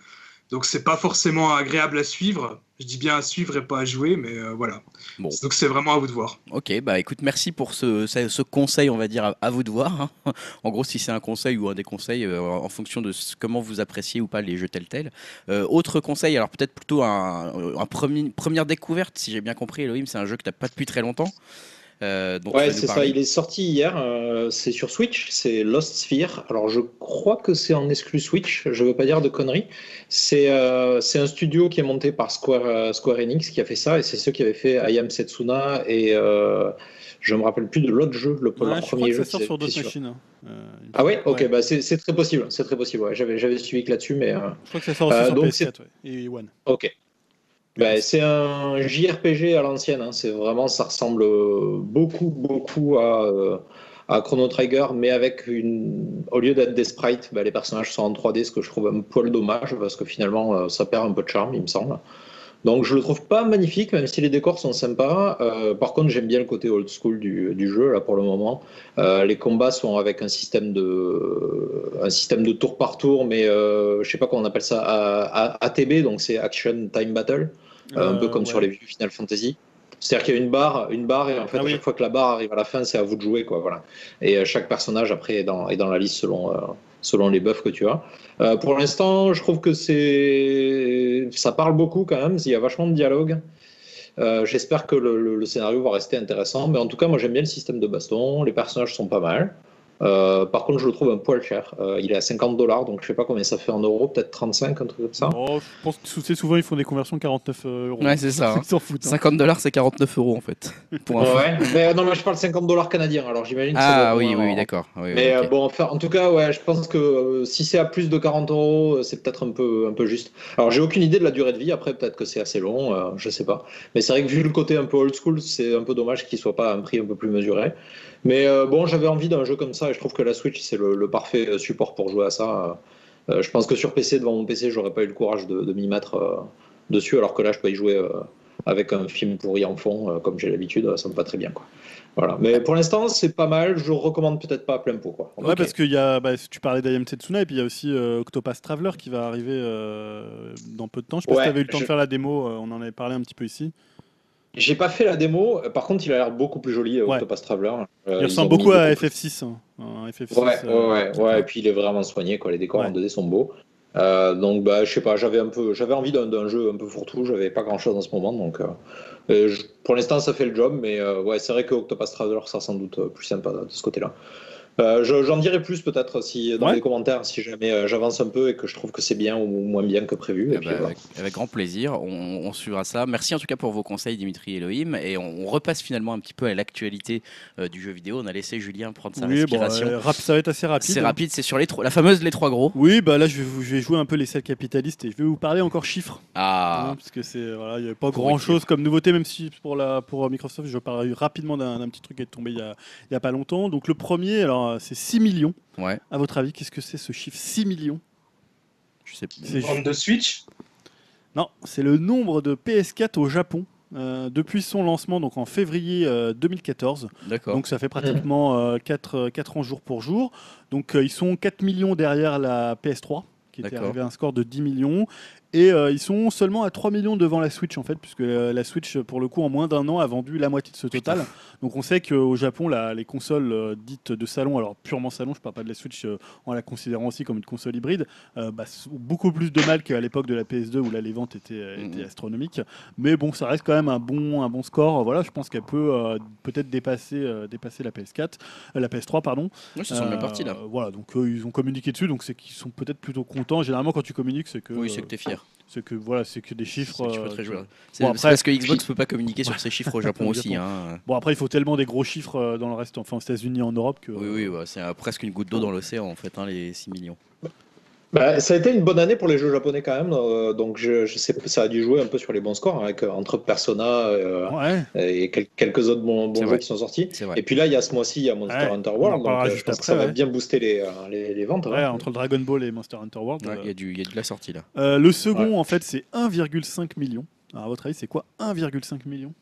Donc c'est pas forcément agréable à suivre. Je dis bien à suivre et pas à jouer, mais euh, voilà. Bon. Donc c'est vraiment à vous de voir. Ok, bah écoute, merci pour ce, ce, ce conseil, on va dire, à, à vous de voir. hein. <laughs> En gros, si c'est un conseil ou un des conseils, euh, en fonction de ce- comment vous appréciez ou pas les jeux tels tels. Euh, autre conseil, alors peut-être plutôt un, un premier, première découverte, si j'ai bien compris, Elohim, c'est un jeu que tu n'as pas depuis très longtemps. Euh, Ouais, c'est ça. Il est sorti hier. euh, c'est sur Switch. C'est Lost Sphere. Alors, je crois que c'est en exclu Switch. Je veux pas dire de conneries. C'est euh, un studio qui est monté par Square, euh, Square Enix qui a fait ça. Et c'est ceux qui avaient fait I Am Setsuna. Et euh, je me rappelle plus de l'autre jeu, le Ouais, leur je crois premier que jeu. ça sort sur d'autres machines. Euh, Ah ouais, semble. ok, bah c'est très possible, c'est très possible. ouais. J'avais j'avais suivi que là-dessus, mais euh, Je crois que ça sort aussi Euh, sur donc PS4 ouais. et One. ok. Bah, c'est un JRPG à l'ancienne. hein. C'est vraiment, ça ressemble euh, beaucoup, beaucoup à, euh, à Chrono Trigger, mais avec une, au lieu d'être des sprites, bah, les personnages sont en 3D, ce que je trouve un poil dommage parce que finalement, euh, ça perd un peu de charme, il me semble. Donc je le trouve pas magnifique, même si les décors sont sympas. Par contre, j'aime bien le côté old school du, jeu là pour le moment. Les combats sont avec un système de un système de tour par tour, mais euh, je sais pas comment on appelle ça, ATB, donc c'est Action Time Battle, un peu Euh, comme ouais. sur les vieux Final Fantasy. C'est-à-dire qu'il y a une barre, une barre, et en fait, Ah à chaque fois que la barre arrive à la fin, c'est à vous de jouer, quoi. Voilà. Et euh, chaque personnage après est dans, est dans la liste selon, euh, selon les buffs que tu as. Euh, pour l'instant, je trouve que c'est, ça parle beaucoup quand même. Il y a vachement de dialogue. Euh, J'espère que le, le- le scénario va rester intéressant, mais en tout cas, moi j'aime bien le système de baston. Les personnages sont pas mal. Euh, par contre, je le trouve un poil cher. Euh, il est à 50 dollars, donc je sais pas combien ça fait en euros, peut-être 35, un truc comme ça. Oh, je pense que tu sais, souvent ils font des conversions de 49 euros. Ouais, c'est ça. <laughs> hein. Ils s'en foutent. hein. 50 dollars, c'est 49 euros en fait. Pour info. Ouais, mais non, mais je parle 50 dollars canadiens, alors j'imagine ça Ah oui, oui, d'accord. Oui, Mais euh, bon, enfin, en tout cas, ouais, je pense que euh, si c'est à plus de 40 euros, euh, c'est peut-être un peu, un peu juste. Alors, j'ai aucune idée de la durée de vie. Après, peut-être que c'est assez long, euh, je sais pas. Mais c'est vrai que vu le côté un peu old school, c'est un peu dommage qu'il soit pas à un prix un peu plus mesuré. Mais euh, bon, j'avais envie d'un jeu comme ça et je trouve que la Switch, c'est le, le parfait euh, support pour jouer à ça. Euh, je pense que sur PC, devant mon PC, j'aurais pas eu le courage de, de m'y mettre euh, dessus, alors que là, je peux y jouer avec un film pourri en fond, comme j'ai l'habitude. Ça me va très bien, quoi. Voilà. Mais pour l'instant, c'est pas mal. Je recommande peut-être pas à plein pot, quoi. Ouais, parce qu'il y a, bah, tu parlais d'Ayam Setsuna et puis il y a aussi euh, Octopass Traveler qui va arriver euh, dans peu de temps. Je sais pas Ouais, si tu avais eu le temps je- de faire la démo, euh, on en avait parlé un petit peu ici. J'ai pas fait la démo. Par contre, il a l'air beaucoup plus joli, Ouais. Octopus Traveler. Euh, il ressemble beaucoup à plus- FF6. hein. Un FF6 Ouais, ouais, euh, ouais, ouais, Et puis il est vraiment soigné, quoi. Les décors en 2D sont beaux. Euh, donc, bah, je sais pas. J'avais un peu, j'avais envie d'un jeu un peu fourre-tout. J'avais pas grand-chose en ce moment, donc. je- pour l'instant, ça fait le job, mais ouais, c'est vrai que Octopus Traveler sera sans doute plus sympa de ce côté-là. Euh, je- J'en dirai plus peut-être si dans Ouais. les commentaires si jamais euh, j'avance un peu et que je trouve que c'est bien ou moins bien que prévu. Et Eh puis, ben, voilà. avec, avec grand plaisir, on, on suivra ça. Merci en tout cas pour vos conseils, Dimitri et Elohim. Et on, on repasse finalement un petit peu à l'actualité euh, du jeu vidéo. On a laissé Julien prendre sa Oui, bon, respiration. euh, rap- ça va être assez rapide. c'est rapide, c'est sur les trois- la fameuse les trois gros. Oui, bah là je vais, vous- je vais jouer un peu les selles capitalistes et je vais vous parler encore chiffres. Ah, hein, parce que c'est voilà, il n'y a pas grand chose comme nouveauté, même si pour la pour euh, Microsoft, je parle rapidement d'un d'un petit truc qui est tombé il y a, il y a pas longtemps. Donc le premier, alors euh, c'est 6 millions. ouais, À votre avis, qu'est-ce que c'est ce chiffre 6 millions? Je sais C'est Vente de Switch? Non, c'est le nombre de PS4 au Japon euh, depuis son lancement, donc en février euh, 2014. D'accord. Donc ça fait pratiquement 4, ans jour pour jour. Donc euh, ils sont 4 millions derrière la PS3, qui était D'accord. arrivée à un score de 10 millions. Et euh, ils sont seulement à 3 millions devant la Switch en fait, puisque euh, la Switch, pour le coup, en moins d'un an, a vendu la moitié de ce total. Donc on sait qu'au Japon, la- les consoles euh, dites de salon, alors purement salon, je parle pas de la Switch en la considérant aussi comme une console hybride, euh, bah, ont beaucoup plus de mal qu'à l'époque de la PS2 où là les ventes étaient, étaient astronomiques. Mais bon, ça reste quand même un bon, un bon score. Voilà, je pense qu'elle peut peut-être dépasser, dépasser la PS4, euh, la PS3 pardon. Ça semble bien parti là. Voilà, donc ils ont communiqué dessus, donc c'est qu'ils sont peut-être plutôt contents. Généralement, quand tu communiques, c'est que Oui, c'est que t'es fier. C'est que voilà, c'est que des chiffres. C'est euh, réjouir. Bon, après- parce que Xbox peut pas communiquer sur ses chiffres au Japon <laughs> Au aussi. Hein. Bon après, il faut tellement des gros chiffres euh, dans le reste, enfin aux États-Unis, en Europe que. Oui, oui, c'est euh, presque une goutte d'eau dans l'océan en fait, hein, les 6 millions. Bah, ça a été une bonne année pour les jeux japonais quand même, euh, donc je, je sais ça a dû jouer un peu sur les bons scores avec euh, entre Persona euh, Ouais. et quel- quelques autres bons, jeux vrai. qui sont sortis. Et puis là, il y a ce mois-ci, il y a Monster Ouais, Hunter World, donc je que ça va bien booster les, les, les ventes. Ouais, ouais. entre le Dragon Ball et Monster Hunter World. Ouais, euh, Il y, a du- il y a de la sortie là. euh, le second, en fait, c'est 1,5 million. Alors, à votre avis, c'est quoi 1,5 million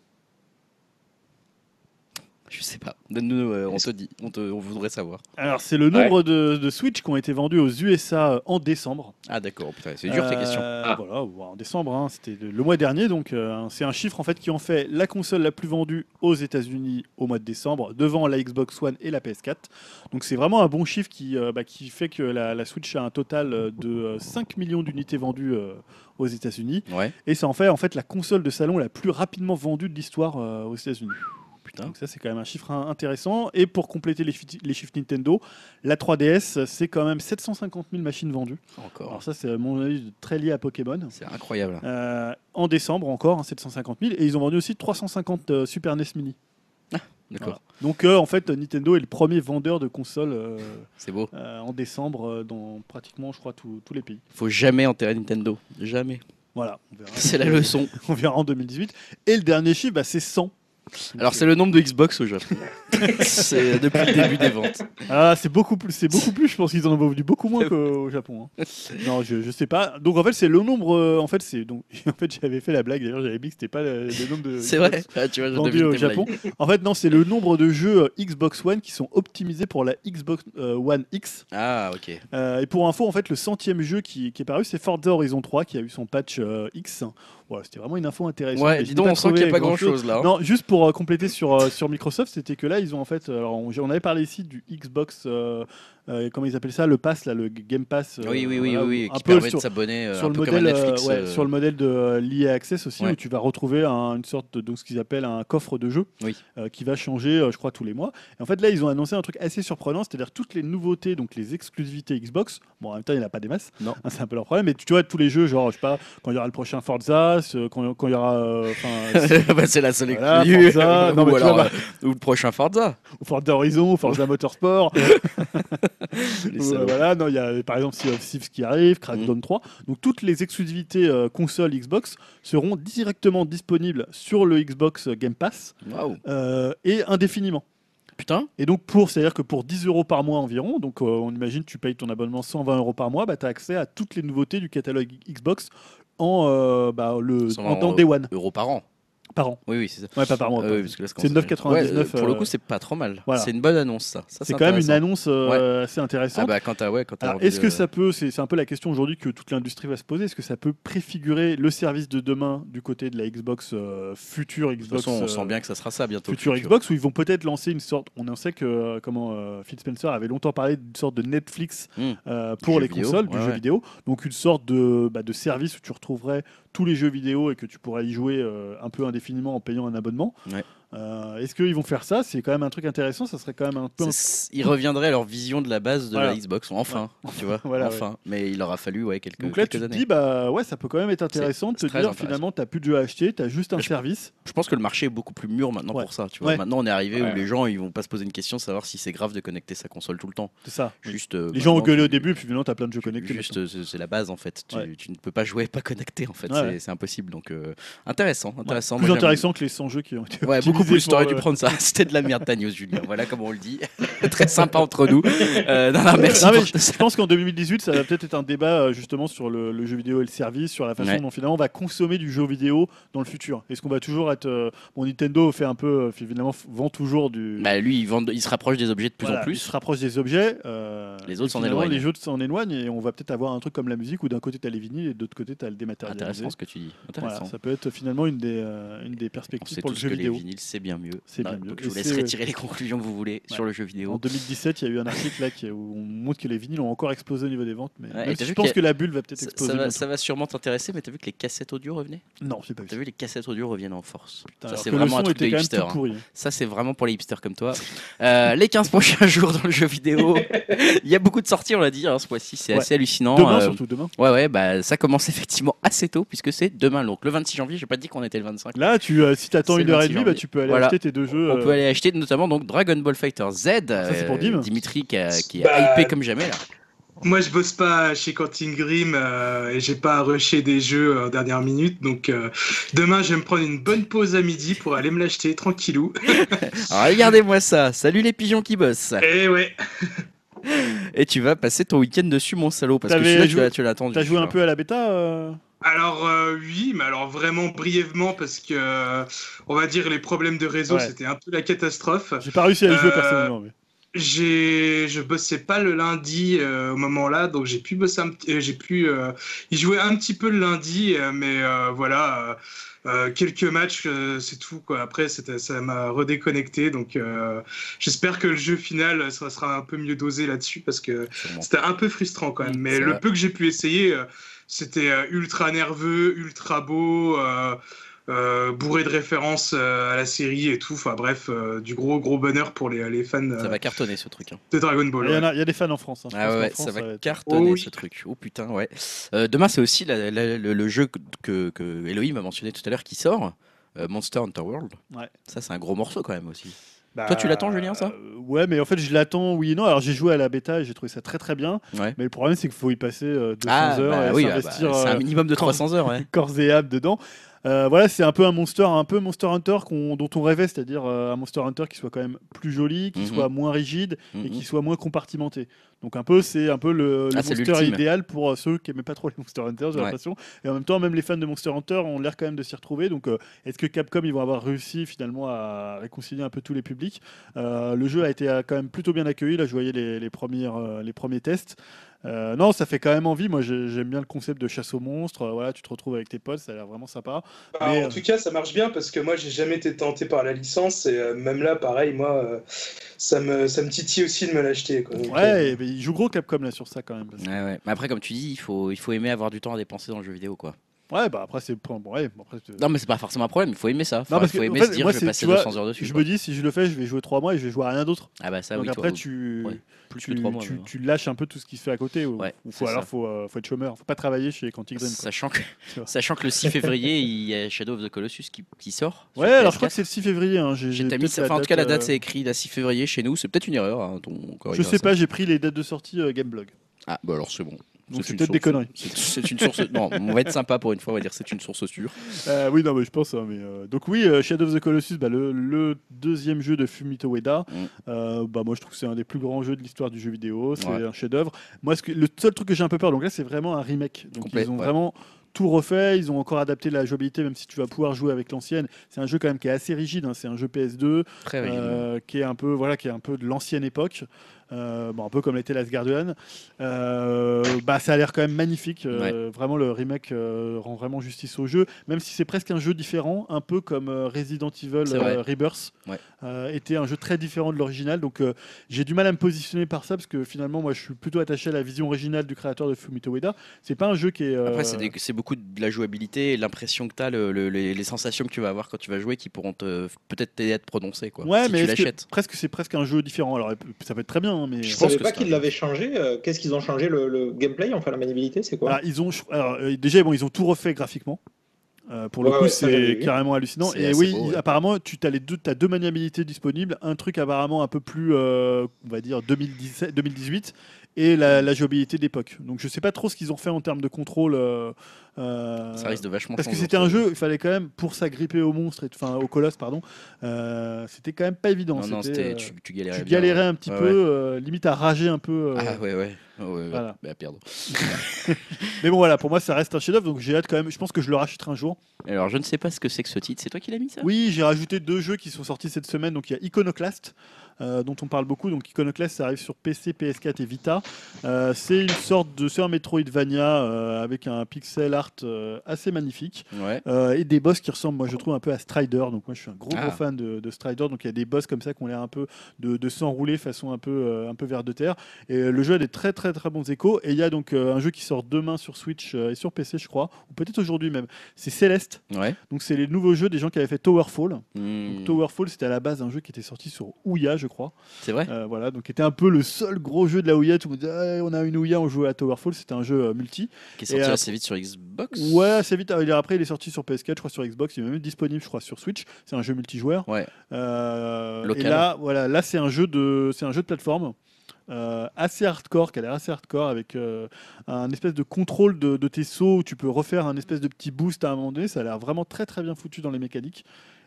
Je sais pas. Donne-nous, euh, on te dit, on, te, on voudrait savoir. Alors, c'est le nombre de, de Switch qui ont été vendus aux USA euh, en décembre. Ah d'accord, putain, c'est dur tes Euh, questions. Ah. Voilà, en décembre, hein, c'était le, le mois dernier, donc euh, c'est un chiffre en fait qui en fait la console la plus vendue aux États-Unis au mois de décembre, devant la Xbox One et la PS4. Donc c'est vraiment un bon chiffre qui, euh, bah, qui fait que la, la Switch a un total de euh, 5 millions d'unités vendues euh, aux États-Unis, Ouais, et ça en fait en fait la console de salon la plus rapidement vendue de l'histoire euh, aux États-Unis. Putain. Donc ça c'est quand même un chiffre in- intéressant. Et pour compléter les, chiffres Nintendo, la 3DS c'est quand même 750 000 machines vendues. Encore. Alors ça c'est à mon avis très lié à Pokémon. C'est incroyable. Euh, en décembre encore, hein, 750 000. Et ils ont vendu aussi 350 euh, Super NES Mini. D'accord. Voilà. Donc euh, en fait, Nintendo est le premier vendeur de consoles euh, C'est beau. euh, en décembre dans pratiquement, je crois, tous les pays. Faut jamais enterrer Nintendo. Jamais. Voilà, on verra. C'est la leçon. <laughs> On verra en 2018. Et le dernier chiffre, bah, c'est 100. Alors c'est le nombre de Xbox au Japon. <laughs> c'est depuis le début des ventes. Ah, c'est beaucoup plus, c'est beaucoup plus. Je pense qu'ils en ont vendu beaucoup moins qu'au Japon. hein. Non, je, je sais pas. Donc en fait, c'est le nombre. euh, en fait, c'est donc. <laughs> En fait, j'avais fait la blague. D'ailleurs, j'avais dit que c'était pas le, le nombre de. C'est vrai. Ah, tu vois, je vendus devine au tes Japon. blagues. En fait, non, c'est le nombre de jeux euh, Xbox One qui sont optimisés pour la Xbox euh, One X. Ah ok. Euh, et pour info, en fait, le centième jeu qui, qui est paru, c'est Forza Horizon 3 qui a eu son patch euh, X. Voilà, c'était vraiment une info intéressante. Ouais, dis donc, on sent qu'il n'y a pas grand chose là. hein. Non, juste pour euh, compléter sur, euh, sur Microsoft, c'était que là, ils ont en fait. Alors, on, on avait parlé ici du Xbox. Euh, comment ils appellent ça Le Pass, là, le Game Pass. euh, Oui, oui, oui, voilà, oui, oui, un qui peu permet sur, de s'abonner sur le modèle, Netflix. euh, ouais, euh, sur le modèle de l'EA Access aussi, Ouais. où tu vas retrouver un- une sorte de donc, ce qu'ils appellent un coffre de Oui. euh, qui va changer, je crois, tous les mois. Et en fait, là, ils ont annoncé un truc assez surprenant, c'est-à-dire toutes les nouveautés, donc les exclusivités Xbox. Bon, en même temps, il n'y en a pas des masses, Non. Hein, c'est un peu leur problème. Mais tu vois, tous les jeux, genre, je sais pas, quand il y aura le prochain Forza, quand, quand il y aura. <laughs> bah, c'est la seule Voilà. Forza. Non, ou tu alors vois, euh, ou le prochain Forza. ou Forza Horizon, ou Forza Motorsport. <laughs> <laughs> Voilà, non, il y a par exemple Sea of Thieves qui arrive, Crackdown 3. Donc toutes les exclusivités euh, console Xbox seront directement disponibles sur le Xbox Game Pass Waouh. euh, et indéfiniment. Putain. Et donc pour, c'est-à-dire que pour 10 euros par mois environ, donc euh, on imagine tu payes ton abonnement 120 euros par mois, bah, tu as accès à toutes les nouveautés du catalogue Xbox en, euh, bah, le, 120 en, en euros. Day One Euros par an. Par an. Oui, oui, c'est ça. Ouais, pas par mois. Oui, ça C'est commence à faire- 9,99, Ouais, pour le euh, coup, c'est pas trop mal. voilà. C'est une bonne annonce, ça. Ça, c'est quand même une annonce euh, assez intéressante. Ah bah quand t'as ouais, quand est-ce de- que ça peut, c'est un peu la question aujourd'hui que toute l'industrie va se poser, est-ce que ça peut préfigurer le service de demain du côté de la Xbox euh, future De toute Xbox façon, on euh, sent bien que ça sera ça bientôt. future futur. Xbox où ils vont peut-être lancer une sorte, on en sait que euh, comment euh, Phil Spencer avait longtemps parlé d'une sorte de Netflix Hmm. euh, pour les vidéo, consoles, du jeu vidéo, donc une sorte de, bah, de service où tu retrouverais tous les jeux vidéo et que tu pourrais y jouer euh, un peu indéfiniment en payant un abonnement. Euh, Est-ce qu'ils vont faire ça? C'est quand même un truc intéressant, ça serait quand même un peu Ils reviendraient à leur vision de la base de Voilà. la Xbox, enfin, tu vois, <laughs> Voilà, enfin. Mais il aura fallu ouais quelques, Donc là, tu quelques te années. dis, bah ouais, ça peut quand même être intéressant de te dire finalement, tu n'as plus de jeu à acheter, tu as juste un Je- service. Je pense que le marché est beaucoup plus mûr maintenant Ouais. pour ça. Tu vois. Ouais. Maintenant, on est arrivé Ouais. où les gens ils vont pas se poser une question, savoir si c'est grave de connecter sa console tout le temps. C'est ça. Juste. euh, Les gens ont gueulé au tu- début, puis maintenant, tu as plein de jeux connectés. Juste, c'est la base en fait. Tu, tu ne peux pas jouer et pas connecter en fait. C'est impossible. Donc euh, intéressant, Plus intéressant que les 100 jeux qui ont été <laughs> beaucoup plus. T'aurais dû prendre ça. <laughs> C'était de la merde, ta news, Julien. Voilà comment on le dit. <laughs> Très sympa entre nous. Euh, non, non, merci. Non, mais pour je, je pense qu'en 2018, ça va peut-être être un débat euh, justement sur le, le jeu vidéo et le service, sur la façon Ouais. dont finalement on va consommer du jeu vidéo dans le futur. Est-ce qu'on va toujours être. euh, bon, Nintendo fait un peu, euh, évidemment, f- vend toujours du. Bah, lui, il, vend- il se rapproche des objets de plus Voilà, en Il plus. se rapproche des objets. euh, Les autres s'en finalement, éloignent. Les autres s'en éloignent et on va peut-être avoir un truc comme la musique où d'un côté tu as les vinyles et de l'autre côté tu as le dématérialisé. Intéressant ce que tu dis. Voilà, ça peut être finalement une des, euh, une des perspectives pour le jeu vidéo. les vinyles, c'est bien mieux. C'est Voilà, bien mieux. Donc, je vous laisse c'est- retirer les conclusions que vous voulez sur le jeu En vidéo. 2017, il y a eu un article là où on montre que les vinyles ont encore explosé au niveau des ventes. Mais Ouais, si je pense a- que la bulle va peut-être exploser. ça va, bientôt. ça va sûrement t'intéresser, mais t'as vu que les cassettes audio revenaient? Non, j'ai pas vu. T'as vu les cassettes audio reviennent en force. Putain, ça c'est vraiment un truc de hipster. hein. pourri. Ça c'est vraiment pour les hipsters comme toi. Euh, les 15 prochains <laughs> jours dans le jeu vidéo. Il y a beaucoup de sorties, on l'a dit, hein, ce mois-ci, c'est Ouais. assez hallucinant. Demain Euh, surtout demain. Ouais, ouais, bah ça commence <laughs> effectivement assez tôt puisque c'est demain, donc le 26 janvier. J'ai pas dit qu'on était le 25. Là, tu, euh, si t'attends une heure et 26 demie, bah, tu peux aller Voilà. acheter tes deux jeux. On euh, peut aller acheter notamment donc Dragon Ball Fighter Z. c'est pour euh, Dim. Dimitri qui, a- qui est Bah, hypé comme jamais là. Moi, je bosse pas chez Quantic Grim euh, et j'ai pas à rusher des jeux en dernière minute. Donc, euh, demain, je vais me prendre une bonne pause à midi pour aller me l'acheter tranquillou. Alors, <laughs> regardez-moi ça. Salut les pigeons qui bossent. Et ouais. Et tu vas passer ton week-end dessus, mon salaud, parce que celui-là, tu joué- l'as- tu l'as attendu. T'as joué un peu à la bêta euh Alors euh, oui, mais alors vraiment brièvement parce que euh, on va dire les problèmes de réseau, Ouais. c'était un peu la catastrophe. J'ai pas réussi à y jouer Euh, personnellement. mais- J'ai, je bossais pas le lundi euh, au moment là, donc j'ai pu bosser, un j'ai pu euh, y jouer un petit peu le lundi, euh, mais voilà, quelques matchs, c'est tout quoi. Après, ça m'a redéconnecté, donc j'espère que le jeu final, ça sera un peu mieux dosé là-dessus parce que c'était un peu frustrant quand même. Mais C'est le peu que j'ai pu essayer, c'était euh, ultra nerveux, ultra beau. euh, euh, bourré de références à la série et tout. Enfin bref, euh, du gros gros bonheur pour les, les fans euh, Ça va cartonner ce truc. hein. de Dragon Ball. Il y, ouais. a, il y a des fans en France. hein. Ah ouais, France, ça va être- cartonner Oh oui. ce truc. Oh putain, ouais. Euh, demain, c'est aussi la- la- le, le jeu que, que, que Elohim a mentionné tout à l'heure qui sort. euh, Monster Hunter World. Ouais. Ça, c'est un gros morceau quand même aussi. Bah, Toi, tu l'attends, Julien, ça? euh, Ouais, mais en fait, je l'attends, oui et non. Alors, j'ai joué à la bêta et j'ai trouvé ça très très bien. Ouais. Mais le problème, c'est qu'il faut y passer euh, 200 Ah, heures bah et oui, ah bah, s'investir c'est un euh, minimum de quand- 300 heures, ouais. <laughs> corps et âme dedans. Euh, voilà, c'est un peu un monster, un peu Monster Hunter dont on rêvait, c'est-à-dire euh, un Monster Hunter qui soit quand même plus joli, qui Mhm. soit moins rigide et Mhm. qui soit moins compartimenté. Donc un peu, c'est un peu le, le Ah, monster idéal pour euh, ceux qui aimaient pas trop les Monster Hunter, j'ai Ouais. l'impression. Et en même temps, même les fans de Monster Hunter ont l'air quand même de s'y retrouver. Donc, euh, est-ce que Capcom ils vont avoir réussi finalement à réconcilier un peu tous les publics? Le jeu a été quand même plutôt bien accueilli. Là, je voyais les, les premières, les premiers tests. Euh, non, ça fait quand même envie. Moi, j'ai- j'aime bien le concept de chasse aux monstres. Euh, voilà, tu te retrouves avec tes potes, ça a l'air vraiment sympa. Bah, Mais, en euh, tout cas, ça marche bien parce que moi, j'ai jamais été tenté par la licence et euh, même là, pareil, moi, euh, ça me ça me titille aussi de me l'acheter. euh, Ouais, ben, il joue gros Capcom là sur ça quand même. parce Ouais, ouais. Mais après, comme tu dis, il faut, il faut aimer avoir du temps à dépenser dans le jeu vidéo, quoi. Ouais, bah après c'est bon, ouais, après, Non, mais c'est pas forcément un problème, il faut aimer ça. Enfin, Non, parce faut aimer en fait, se dire, moi, je vais passer tu vois, 200 heures dessus. Je quoi. me dis si je le fais, je vais jouer 3 mois et je vais jouer à rien d'autre. Ah bah ça, Donc oui, après toi, tu ouais. plus tu, que 3 mois. tu, même. tu lâches un peu tout ce qui se fait à côté. Ou, Ouais, faut, alors faut, euh, faut être chômeur, faut pas travailler chez Quantic Dream. Sachant que, <laughs> sachant que le 6 février, il y a Shadow of the Colossus qui, qui sort. Ouais, alors je crois PS4. que c'est le 6 février. Hein. J'ai, en tout cas, la date, c'est écrit la 6 février chez nous. C'est peut-être une erreur. hein, Je sais pas, j'ai pris les dates de sortie euh, Gameblog. Ah, bah alors c'est bon. Donc c'est peut-être des conneries. C'est une source. Non, on va être sympa pour une fois, on va dire c'est une source sûre. Euh, oui, non, mais je pense. hein, mais, euh, Donc, oui, euh, Shadow of the Colossus, bah, le, le deuxième jeu de Fumito Ueda. Mm. Bah, moi, je trouve que c'est un des plus grands jeux de l'histoire du jeu vidéo. C'est Ouais. un chef-d'œuvre. Moi, ce que, le seul truc que j'ai un peu peur, donc là, c'est vraiment un remake. Donc, ils ont ouais. vraiment tout refait. Ils ont encore adapté la jouabilité, même si tu vas pouvoir jouer avec l'ancienne. C'est un jeu quand même qui est assez rigide. hein, C'est un jeu PS2 Très rigide. euh, qui est un peu voilà qui est un peu de l'ancienne époque Euh, bon, un peu comme l'était Last Guardian Euh, bah ça a l'air quand même magnifique Euh, vraiment le remake rend vraiment justice au jeu même si c'est presque un jeu différent un peu comme Resident Evil Rebirth Ouais. était un jeu très différent de l'original donc j'ai du mal à me positionner par ça parce que finalement moi je suis plutôt attaché à la vision originale du créateur de Fumito Ueda c'est pas un jeu qui est Après, c'est des- c'est beaucoup de la jouabilité l'impression que tu as, les, les sensations que tu vas avoir quand tu vas jouer qui pourront te- peut-être t'aider à te prononcer. Quoi, ouais si mais tu que- l'achètes. presque c'est presque un jeu différent alors ça peut être très bien hein, mais Je pense savais pas qu'ils l'avaient changé. euh, Qu'est-ce qu'ils ont changé le, le gameplay, enfin la maniabilité, c'est quoi? Alors, ils ont, alors, euh, déjà, bon, ils ont tout refait graphiquement. Euh, pour le Ouais, coup, ouais, c'est carrément hallucinant. Et oui, beau, ils- ouais. apparemment, tu as les deux, as deux maniabilités disponibles. Un truc apparemment un peu plus, euh, on va dire 2017, 2018, et la, la jouabilité d'époque. Donc, je sais pas trop ce qu'ils ont fait en termes de contrôle. euh, euh, Ça risque de vachement parce que c'était un jeu, il fallait quand même pour s'agripper au monstre, et, enfin au colosse, pardon. euh, c'était quand même pas évident. Non, non, C'était, tu, tu galérais. tu galérais un petit Ouais, peu, ouais. euh, limite à rager un peu. Ah ouais, ouais. Ouais, ouais, Voilà. bah, à perdre. <laughs> Mais bon, voilà, pour moi, ça reste un chef-d'œuvre, donc j'ai hâte quand même. Je pense que je le rachèterai un jour. Alors, je ne sais pas ce que c'est que ce titre. C'est toi qui l'as mis ça? Oui, j'ai rajouté deux jeux qui sont sortis cette semaine. Donc il y a Iconoclast, euh, dont on parle beaucoup. Donc Iconoclast, ça arrive sur PC, PS4 et Vita. Euh, c'est une sorte de c'est un Metroidvania euh, avec un pixel art assez magnifique Ouais. Et des boss qui ressemblent, moi je trouve un peu à Strider. Donc moi je suis un gros Ah. gros fan de, de Strider. Donc il y a des boss comme ça qui ont l'air un peu de, de s'enrouler façon un peu un peu vers de terre. Et le jeu a des très très très bons échos. Et il y a donc un jeu qui sort demain sur Switch et sur PC, je crois, ou peut-être aujourd'hui même. C'est Céleste. Ouais. Donc c'est les nouveaux jeux des gens qui avaient fait Towerfall. Hmm. Donc, Towerfall, c'était à la base un jeu qui était sorti sur Ouya, je crois. C'est vrai Euh, voilà, donc était un peu le seul gros jeu de la Ouya. Tout le monde disait, Ah, on a une Ouya, on jouait à Towerfall. C'était un jeu euh, multi. Qui est sorti euh, assez vite sur Xbox Ouais, assez vite. euh, Après, il est sorti sur PS4, je crois sur Xbox. Il est même disponible, je crois, sur Switch. C'est un jeu multijoueur. Ouais. Local. Et là, voilà, là, c'est un jeu de, c'est un jeu de plateforme. euh, assez hardcore, qui a l'air assez hardcore, avec euh, un espèce de contrôle de, de tes sauts où tu peux refaire un espèce de petit boost à un moment donné. Ça a l'air vraiment très très bien foutu dans les mécaniques.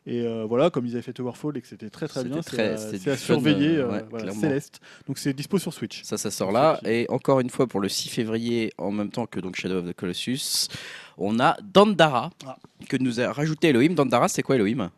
Et euh, voilà, comme ils avaient fait Towerfall et que c'était très très C'était bien, très- c'est à- à, surveiller. euh, euh, ouais, voilà, clairement. Céleste. Donc c'est dispo sur Switch. Ça, ça sort là. Et encore une fois, pour le 6 février, en même temps que donc Shadow of the Colossus, on a Dandara, Ah. que nous a rajouté Elohim. Dandara, c'est quoi Elohim?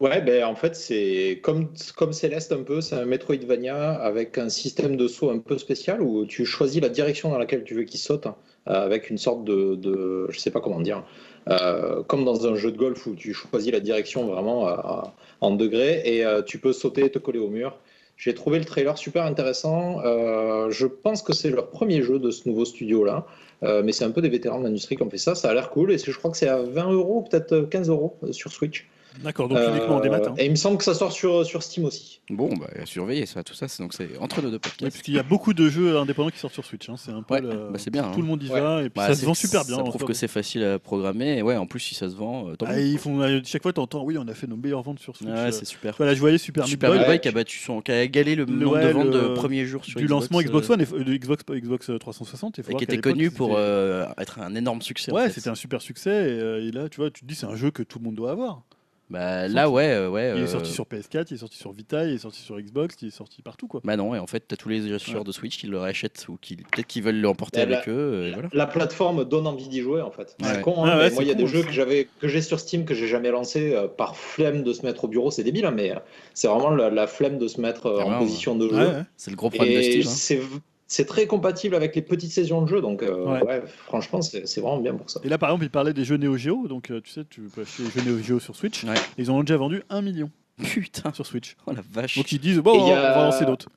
Ouais, ben en fait, c'est comme, comme Céleste un peu, c'est un Metroidvania avec un système de saut un peu spécial où tu choisis la direction dans laquelle tu veux qu'il saute, euh, avec une sorte de, de, je sais pas comment dire, euh, comme dans un jeu de golf où tu choisis la direction vraiment à- en degrés et euh, tu peux sauter et te coller au mur. J'ai trouvé le trailer super intéressant. Euh, je pense que c'est leur premier jeu de ce nouveau studio-là. Euh, mais c'est un peu des vétérans de l'industrie qui ont fait ça. Ça a l'air cool. Et je crois que c'est à 20 euros, peut-être euh, 15 euros euh, sur Switch. D'accord, donc uniquement en Euh, démat. hein. Et il me semble que ça sort sur, sur Steam aussi. Bon, bah, à surveiller ça, tout ça. c'est- Donc c'est entre nos deux Oui, podcasts. parce qu'il y a beaucoup de jeux indépendants qui sortent sur Switch. hein. C'est un peu Ouais, le- bah, c'est bien, Tout hein. le monde y Ouais. va et puis Bah, ça se vend super bien. Ça prouve que c'est facile à programmer. Et ouais, en plus, si ça se vend, euh, tant Ah, ils font euh, chaque fois tu entends oui on a fait nos meilleures ventes sur Switch. Ouais, euh, c'est super. voilà je voyais Super, Super Meat Boy, Boy qui a battu son, qui a égalé le nombre ouais, de ventes de premier jour sur du Xbox, lancement Xbox euh, One et de Xbox Xbox 360 et qui était connu pour euh, être un énorme succès. en Ouais, fait. c'était un super succès et, euh, et là tu vois tu te dis c'est un jeu que tout le monde doit avoir. Bah, là, ouais, euh, ouais. Il est euh, sorti sur PS4, il est sorti sur Vita, il est sorti sur Xbox, il est sorti partout quoi. Bah non, et en fait, t'as tous les joueurs Ouais. de Switch qui le rachètent ou qui peut-être qu'ils veulent l'emporter Eh avec ben, eux. et voilà. La plateforme donne envie d'y jouer en fait. Ouais. C'est con, hein, Ouais, ouais, mais c'est moi il y a des jeux que j'avais que j'ai sur Steam que j'ai jamais lancé euh, par flemme de se mettre au bureau, c'est débile, hein, mais euh, c'est vraiment la, la flemme de se mettre euh, Ah en position de jeu. Ouais, ouais. C'est le gros problème de Steve. hein. C'est très compatible avec les petites saisons de jeu, donc euh, Ouais. ouais. franchement c'est vraiment bien pour ça. Et là par exemple il parlait des jeux Neo Geo donc euh, tu sais tu peux acheter les jeux Neo Geo sur Switch. Ouais. Ils en ont déjà vendu un million <laughs> Putain, sur Switch. oh la vache. Donc ils disent bon on il y va- a- on va lancer d'autres.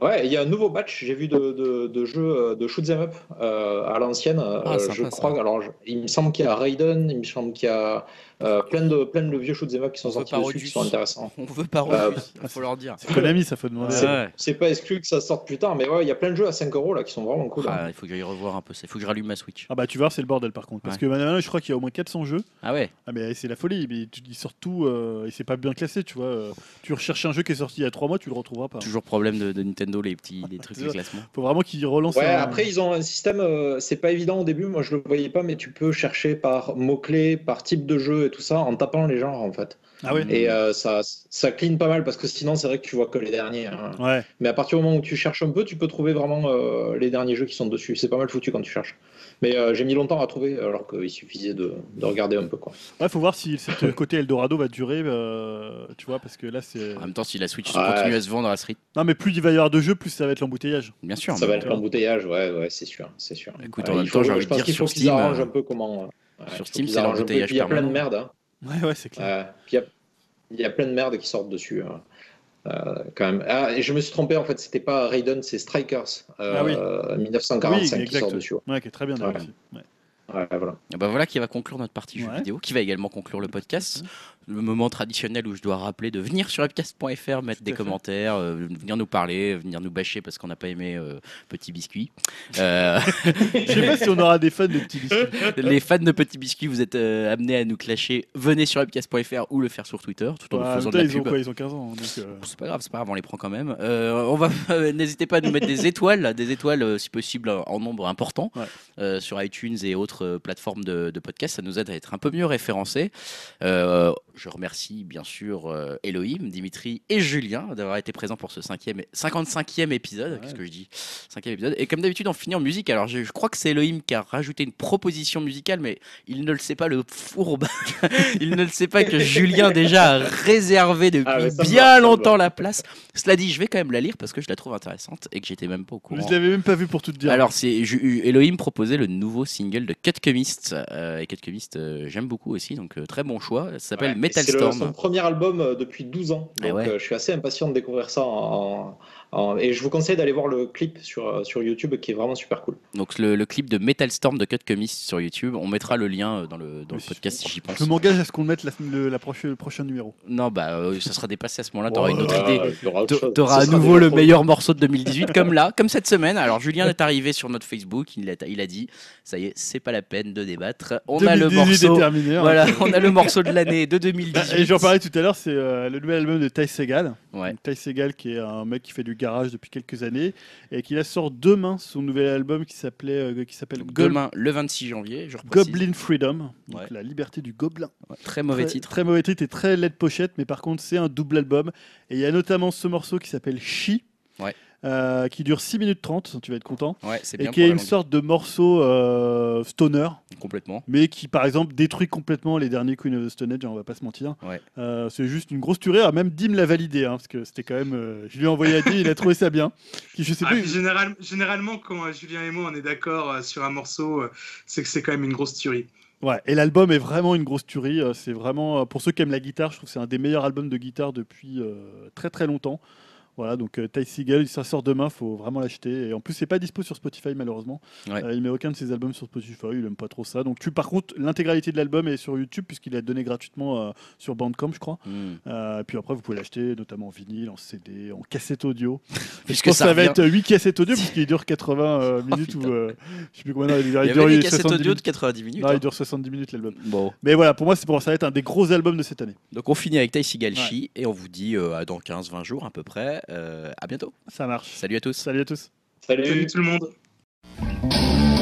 Ouais, il y a un nouveau batch, j'ai vu de, de, de jeux euh, de shoot 'em up euh, à l'ancienne. euh, Ah, sympa, je ça. crois. Alors, je- il me semble qu'il y a Raiden, il me semble qu'il y a euh, plein de plein de vieux shoot 'em up qui sont sortis dessus, qui sont intéressants. <laughs> On veut pas Euh, il faut leur dire. C'est Konami ça faut demander. Ouais. à- C'est pas exclu que ça sorte plus tard, mais ouais, il y a plein de jeux à 5 euros là qui sont vraiment cool. hein. Ah, il faut que j'aille revoir un peu ça. Il faut que je rallume ma Switch. Ah bah tu vois c'est le bordel par contre parce Ouais. que maintenant je crois qu'il y a au moins 400 jeux. Ah ouais Ah mais c'est la folie, mais tu ils sortent tout euh, et c'est pas bien classé, tu vois. tu recherches un jeu qui est sorti il y a 3 mois, tu le retrouveras pas. Toujours problème de, de Nintendo, les petits les trucs, les classements. Faut vraiment qu'ils relancent. Ouais, un- après ils ont un système, euh, c'est pas évident au début, moi je le voyais pas, mais tu peux chercher par mots-clés, par type de jeu et tout ça en tapant les genres en fait. Ah. Et euh, ça, ça clean pas mal parce que sinon c'est vrai que tu vois que les derniers. hein. Ouais. Mais à partir du moment où tu cherches un peu, tu peux trouver vraiment euh, les derniers jeux qui sont dessus. C'est pas mal foutu quand tu cherches. Mais euh, j'ai mis longtemps à trouver alors qu'il suffisait de, de regarder un peu quoi. Ouais, faut voir si ce <laughs> côté Eldorado va durer, euh, tu vois, parce que là c'est. En même temps, si la Switch Ouais. continue à se vendre à ce rythme, Non mais plus il va y avoir de jeux, plus ça va être l'embouteillage. bien sûr. ça va être l'embouteillage, ouais, ouais, c'est sûr, c'est sûr. Écoute, Ouais, en même temps, j'ai envie je de pense dire qu'il faut sur qu'ils Steam, arrangent euh, un peu comment. Ouais, sur Steam, c'est l'embouteillage Il y a plein de merde. hein. Ouais, ouais, c'est clair. Euh, il y a- il y, a plein de merde qui sortent dessus. hein. Euh, quand même. Ah, et je me suis trompé en fait, c'était pas Raiden, c'est Strikers euh, Ah oui. 1945 oui, qui sort dessus. Ouais, qui est très bien Ouais. Ouais. Ouais, voilà. Et ben voilà qui va conclure notre partie Ouais. vidéo, qui va également conclure le podcast. Le moment traditionnel où je dois rappeler de venir sur webcast.fr, mettre des fait. commentaires, euh, venir nous parler, venir nous bâcher parce qu'on n'a pas aimé euh, Petit Biscuit. Euh, <laughs> Je sais pas si on aura des fans de petits biscuits. les fans de Petit Biscuit, vous êtes euh, amenés à nous clasher. Venez sur webcast.fr ou le faire sur Twitter, tout en Ouais, nous en faisant même de la temps, ils ont quoi Ils ont 15 ans. euh, C'est pas grave, c'est pas grave, on les prend quand même. Euh, on va, <laughs> n'hésitez pas à nous mettre des étoiles, des étoiles euh, si possible en nombre important Ouais. euh, sur iTunes et autres euh, plateformes de, de podcast. Ça nous aide à être un peu mieux référencés. Euh, je remercie bien sûr euh, Elohim, Dimitri et Julien d'avoir été présents pour ce cinquième, 55e épisode. Ouais. Qu'est-ce que je dis? Cinquième épisode. Et comme d'habitude, on finit en musique. Alors je, je crois que c'est Elohim qui a rajouté une proposition musicale, mais il ne le sait pas, le fourbe. <laughs> il ne le sait pas que Julien déjà a réservé depuis Ah, va, bien longtemps la place. Cela dit, je vais quand même la lire parce que je la trouve intéressante et que j'étais même pas au courant. Je l'avais même pas vu pour tout te dire. Alors, c'est Elohim proposait le nouveau single de Cut Chemist. euh, et Cut Chemist, euh, j'aime beaucoup aussi, donc euh, très bon choix. Ça s'appelle Ouais, Metal C'est son premier album euh, depuis 12 ans. Ah Donc ouais. euh, je suis assez impatient de découvrir ça. en- et je vous conseille d'aller voir le clip sur, euh, sur YouTube qui est vraiment super cool. Donc, le, le clip de Metal Storm de Cut Chemist sur YouTube. On mettra le lien euh, dans le, dans le podcast si j'y pense. Je m'engage à ce qu'on mette la, le, la prochaine, le prochain numéro. Non, bah, euh, ça sera dépassé à ce moment-là. T'auras une autre idée. T'auras à nouveau le meilleur morceau de 2018, comme là, comme cette semaine. Alors, Julien est arrivé sur notre Facebook. Il a, il a dit Ça y est, c'est pas la peine de débattre. On a le 2018 morceau. hein. Voilà, on a le morceau de l'année de Bah, <laughs> 2018. Et j'en parlais tout à l'heure, c'est euh, le nouvel album de Ty Segal. Ouais. Ty Segal qui est un mec qui fait du garage depuis quelques années et qu'il a sort demain son nouvel album qui s'appelait euh, qui s'appelle demain, le 26 janvier, je. Goblin Freedom, donc Ouais. la liberté du gobelin. Ouais, Très mauvais très, titre. Très mauvais titre et très laide pochette, mais par contre c'est un double album et il y a notamment ce morceau qui s'appelle She. Ouais. Euh, qui dure 6 minutes 30, tu vas être content, Ouais, c'est et qui est une sorte de morceau euh, stoner, Complètement. mais qui par exemple détruit complètement les derniers Queen of the Stone Age, on va pas se mentir. Ouais. Euh, c'est juste une grosse tuerie. Alors, même Dim l'a validé, hein, parce que c'était quand même. euh, je lui ai envoyé à Dim, il a trouvé ça bien. Qui, je sais Ah, plus. puis général- généralement, quand euh, Julien et moi on est d'accord euh, sur un morceau, euh, c'est que c'est quand même une grosse tuerie. Ouais, et l'album est vraiment une grosse tuerie. euh, C'est vraiment, euh, pour ceux qui aiment la guitare, je trouve que c'est un des meilleurs albums de guitare depuis euh, très très longtemps. Voilà, donc euh, Ty ça sort demain, faut vraiment l'acheter. Et en plus, c'est pas dispo sur Spotify malheureusement. Ouais. Euh, il met aucun de ses albums sur Spotify, il aime pas trop ça. Donc, tu, par contre, l'intégralité de l'album est sur YouTube puisqu'il est donné gratuitement euh, sur Bandcamp, je crois. Euh, puis après, vous pouvez l'acheter notamment en vinyle, en CD, en cassette audio. <laughs> Puisque je pense que ça va être 8 cassettes audio puisqu'il dure 80 euh, <laughs> Oh, minutes ou euh, je sais plus combien il dure. Il dure des cassettes 70 audio de minutes. 90 minutes. Non, hein. il dure 70 minutes l'album. Bon, Mais voilà, pour moi, c'est pour ça va être un des gros albums de cette année. donc on finit avec Ty Galchi et on vous dit dans 15-20 jours à peu près. Euh, à bientôt. Ça marche. Salut à tous. Salut à tous. Salut. Salut tout le monde.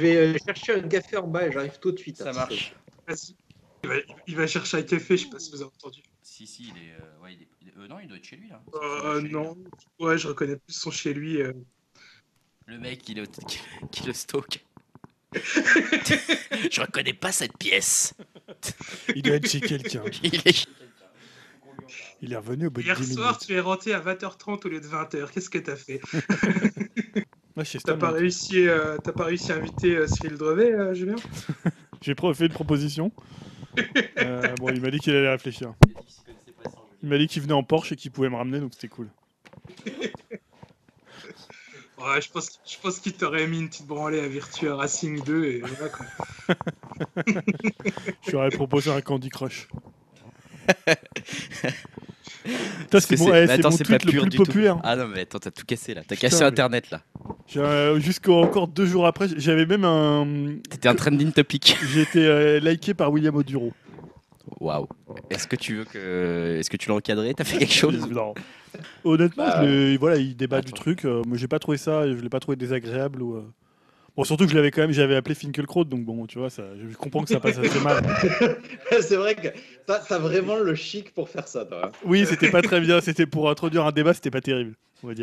Je vais euh, chercher un café en bas et j'arrive tout de suite. Ça marche. Vas-y. Il va, il va chercher un café, je sais pas si vous avez entendu. Si, si, il est. euh, ouais, il est- il est- euh, non, il doit être chez lui là. Euh, Chez lui, non. Ouais, je reconnais plus son chez lui. euh. Le mec qui le, qui, qui le stalk. <laughs> Je reconnais pas cette pièce. Il doit être chez quelqu'un. <laughs> Il est. Il est revenu au bout de Hier 10 soir, minutes. tu es rentré à 20h30 au lieu de 20h. Qu'est-ce que t'as fait? <laughs> Ouais, T'as pas réussi, euh, t'as pas réussi à inviter euh, Cyril Drevet, euh, Julien? <laughs> J'ai fait une proposition. <laughs> Euh, bon, il m'a dit qu'il allait réfléchir. Il m'a dit qu'il venait en Porsche et qu'il pouvait me ramener, donc c'était cool. <laughs> Ouais, je pense, je pense qu'il t'aurait mis une petite branlée à Virtua Racing 2 et voilà quoi. Je lui aurais proposé un Candy Crush. C'est mon, eh, attends, mon pas tweet le pur plus du tout. populaire. Ah non, mais attends, t'as tout cassé là. T'as cassé mais- internet là. Euh, Jusqu'au encore deux jours après, j'avais même un. T'étais un trending topic. <laughs> J'ai été euh, liké par William Oduro. Waouh. Est-ce que tu veux que. Est-ce que tu l'as encadré? T'as fait quelque chose? <laughs> Non. Honnêtement, Bah, voilà, il débat attends. du truc. euh, moi, j'ai pas trouvé ça, je l'ai pas trouvé désagréable. Ou, euh, Bon, surtout que je l'avais quand même, j'avais appelé Finkelkraut, donc bon, tu vois, ça, je comprends que ça passe assez mal. <laughs> c'est vrai que t'as vraiment le chic pour faire ça, toi. hein. Oui, c'était pas très bien, c'était pour introduire un débat, c'était pas terrible, on va dire.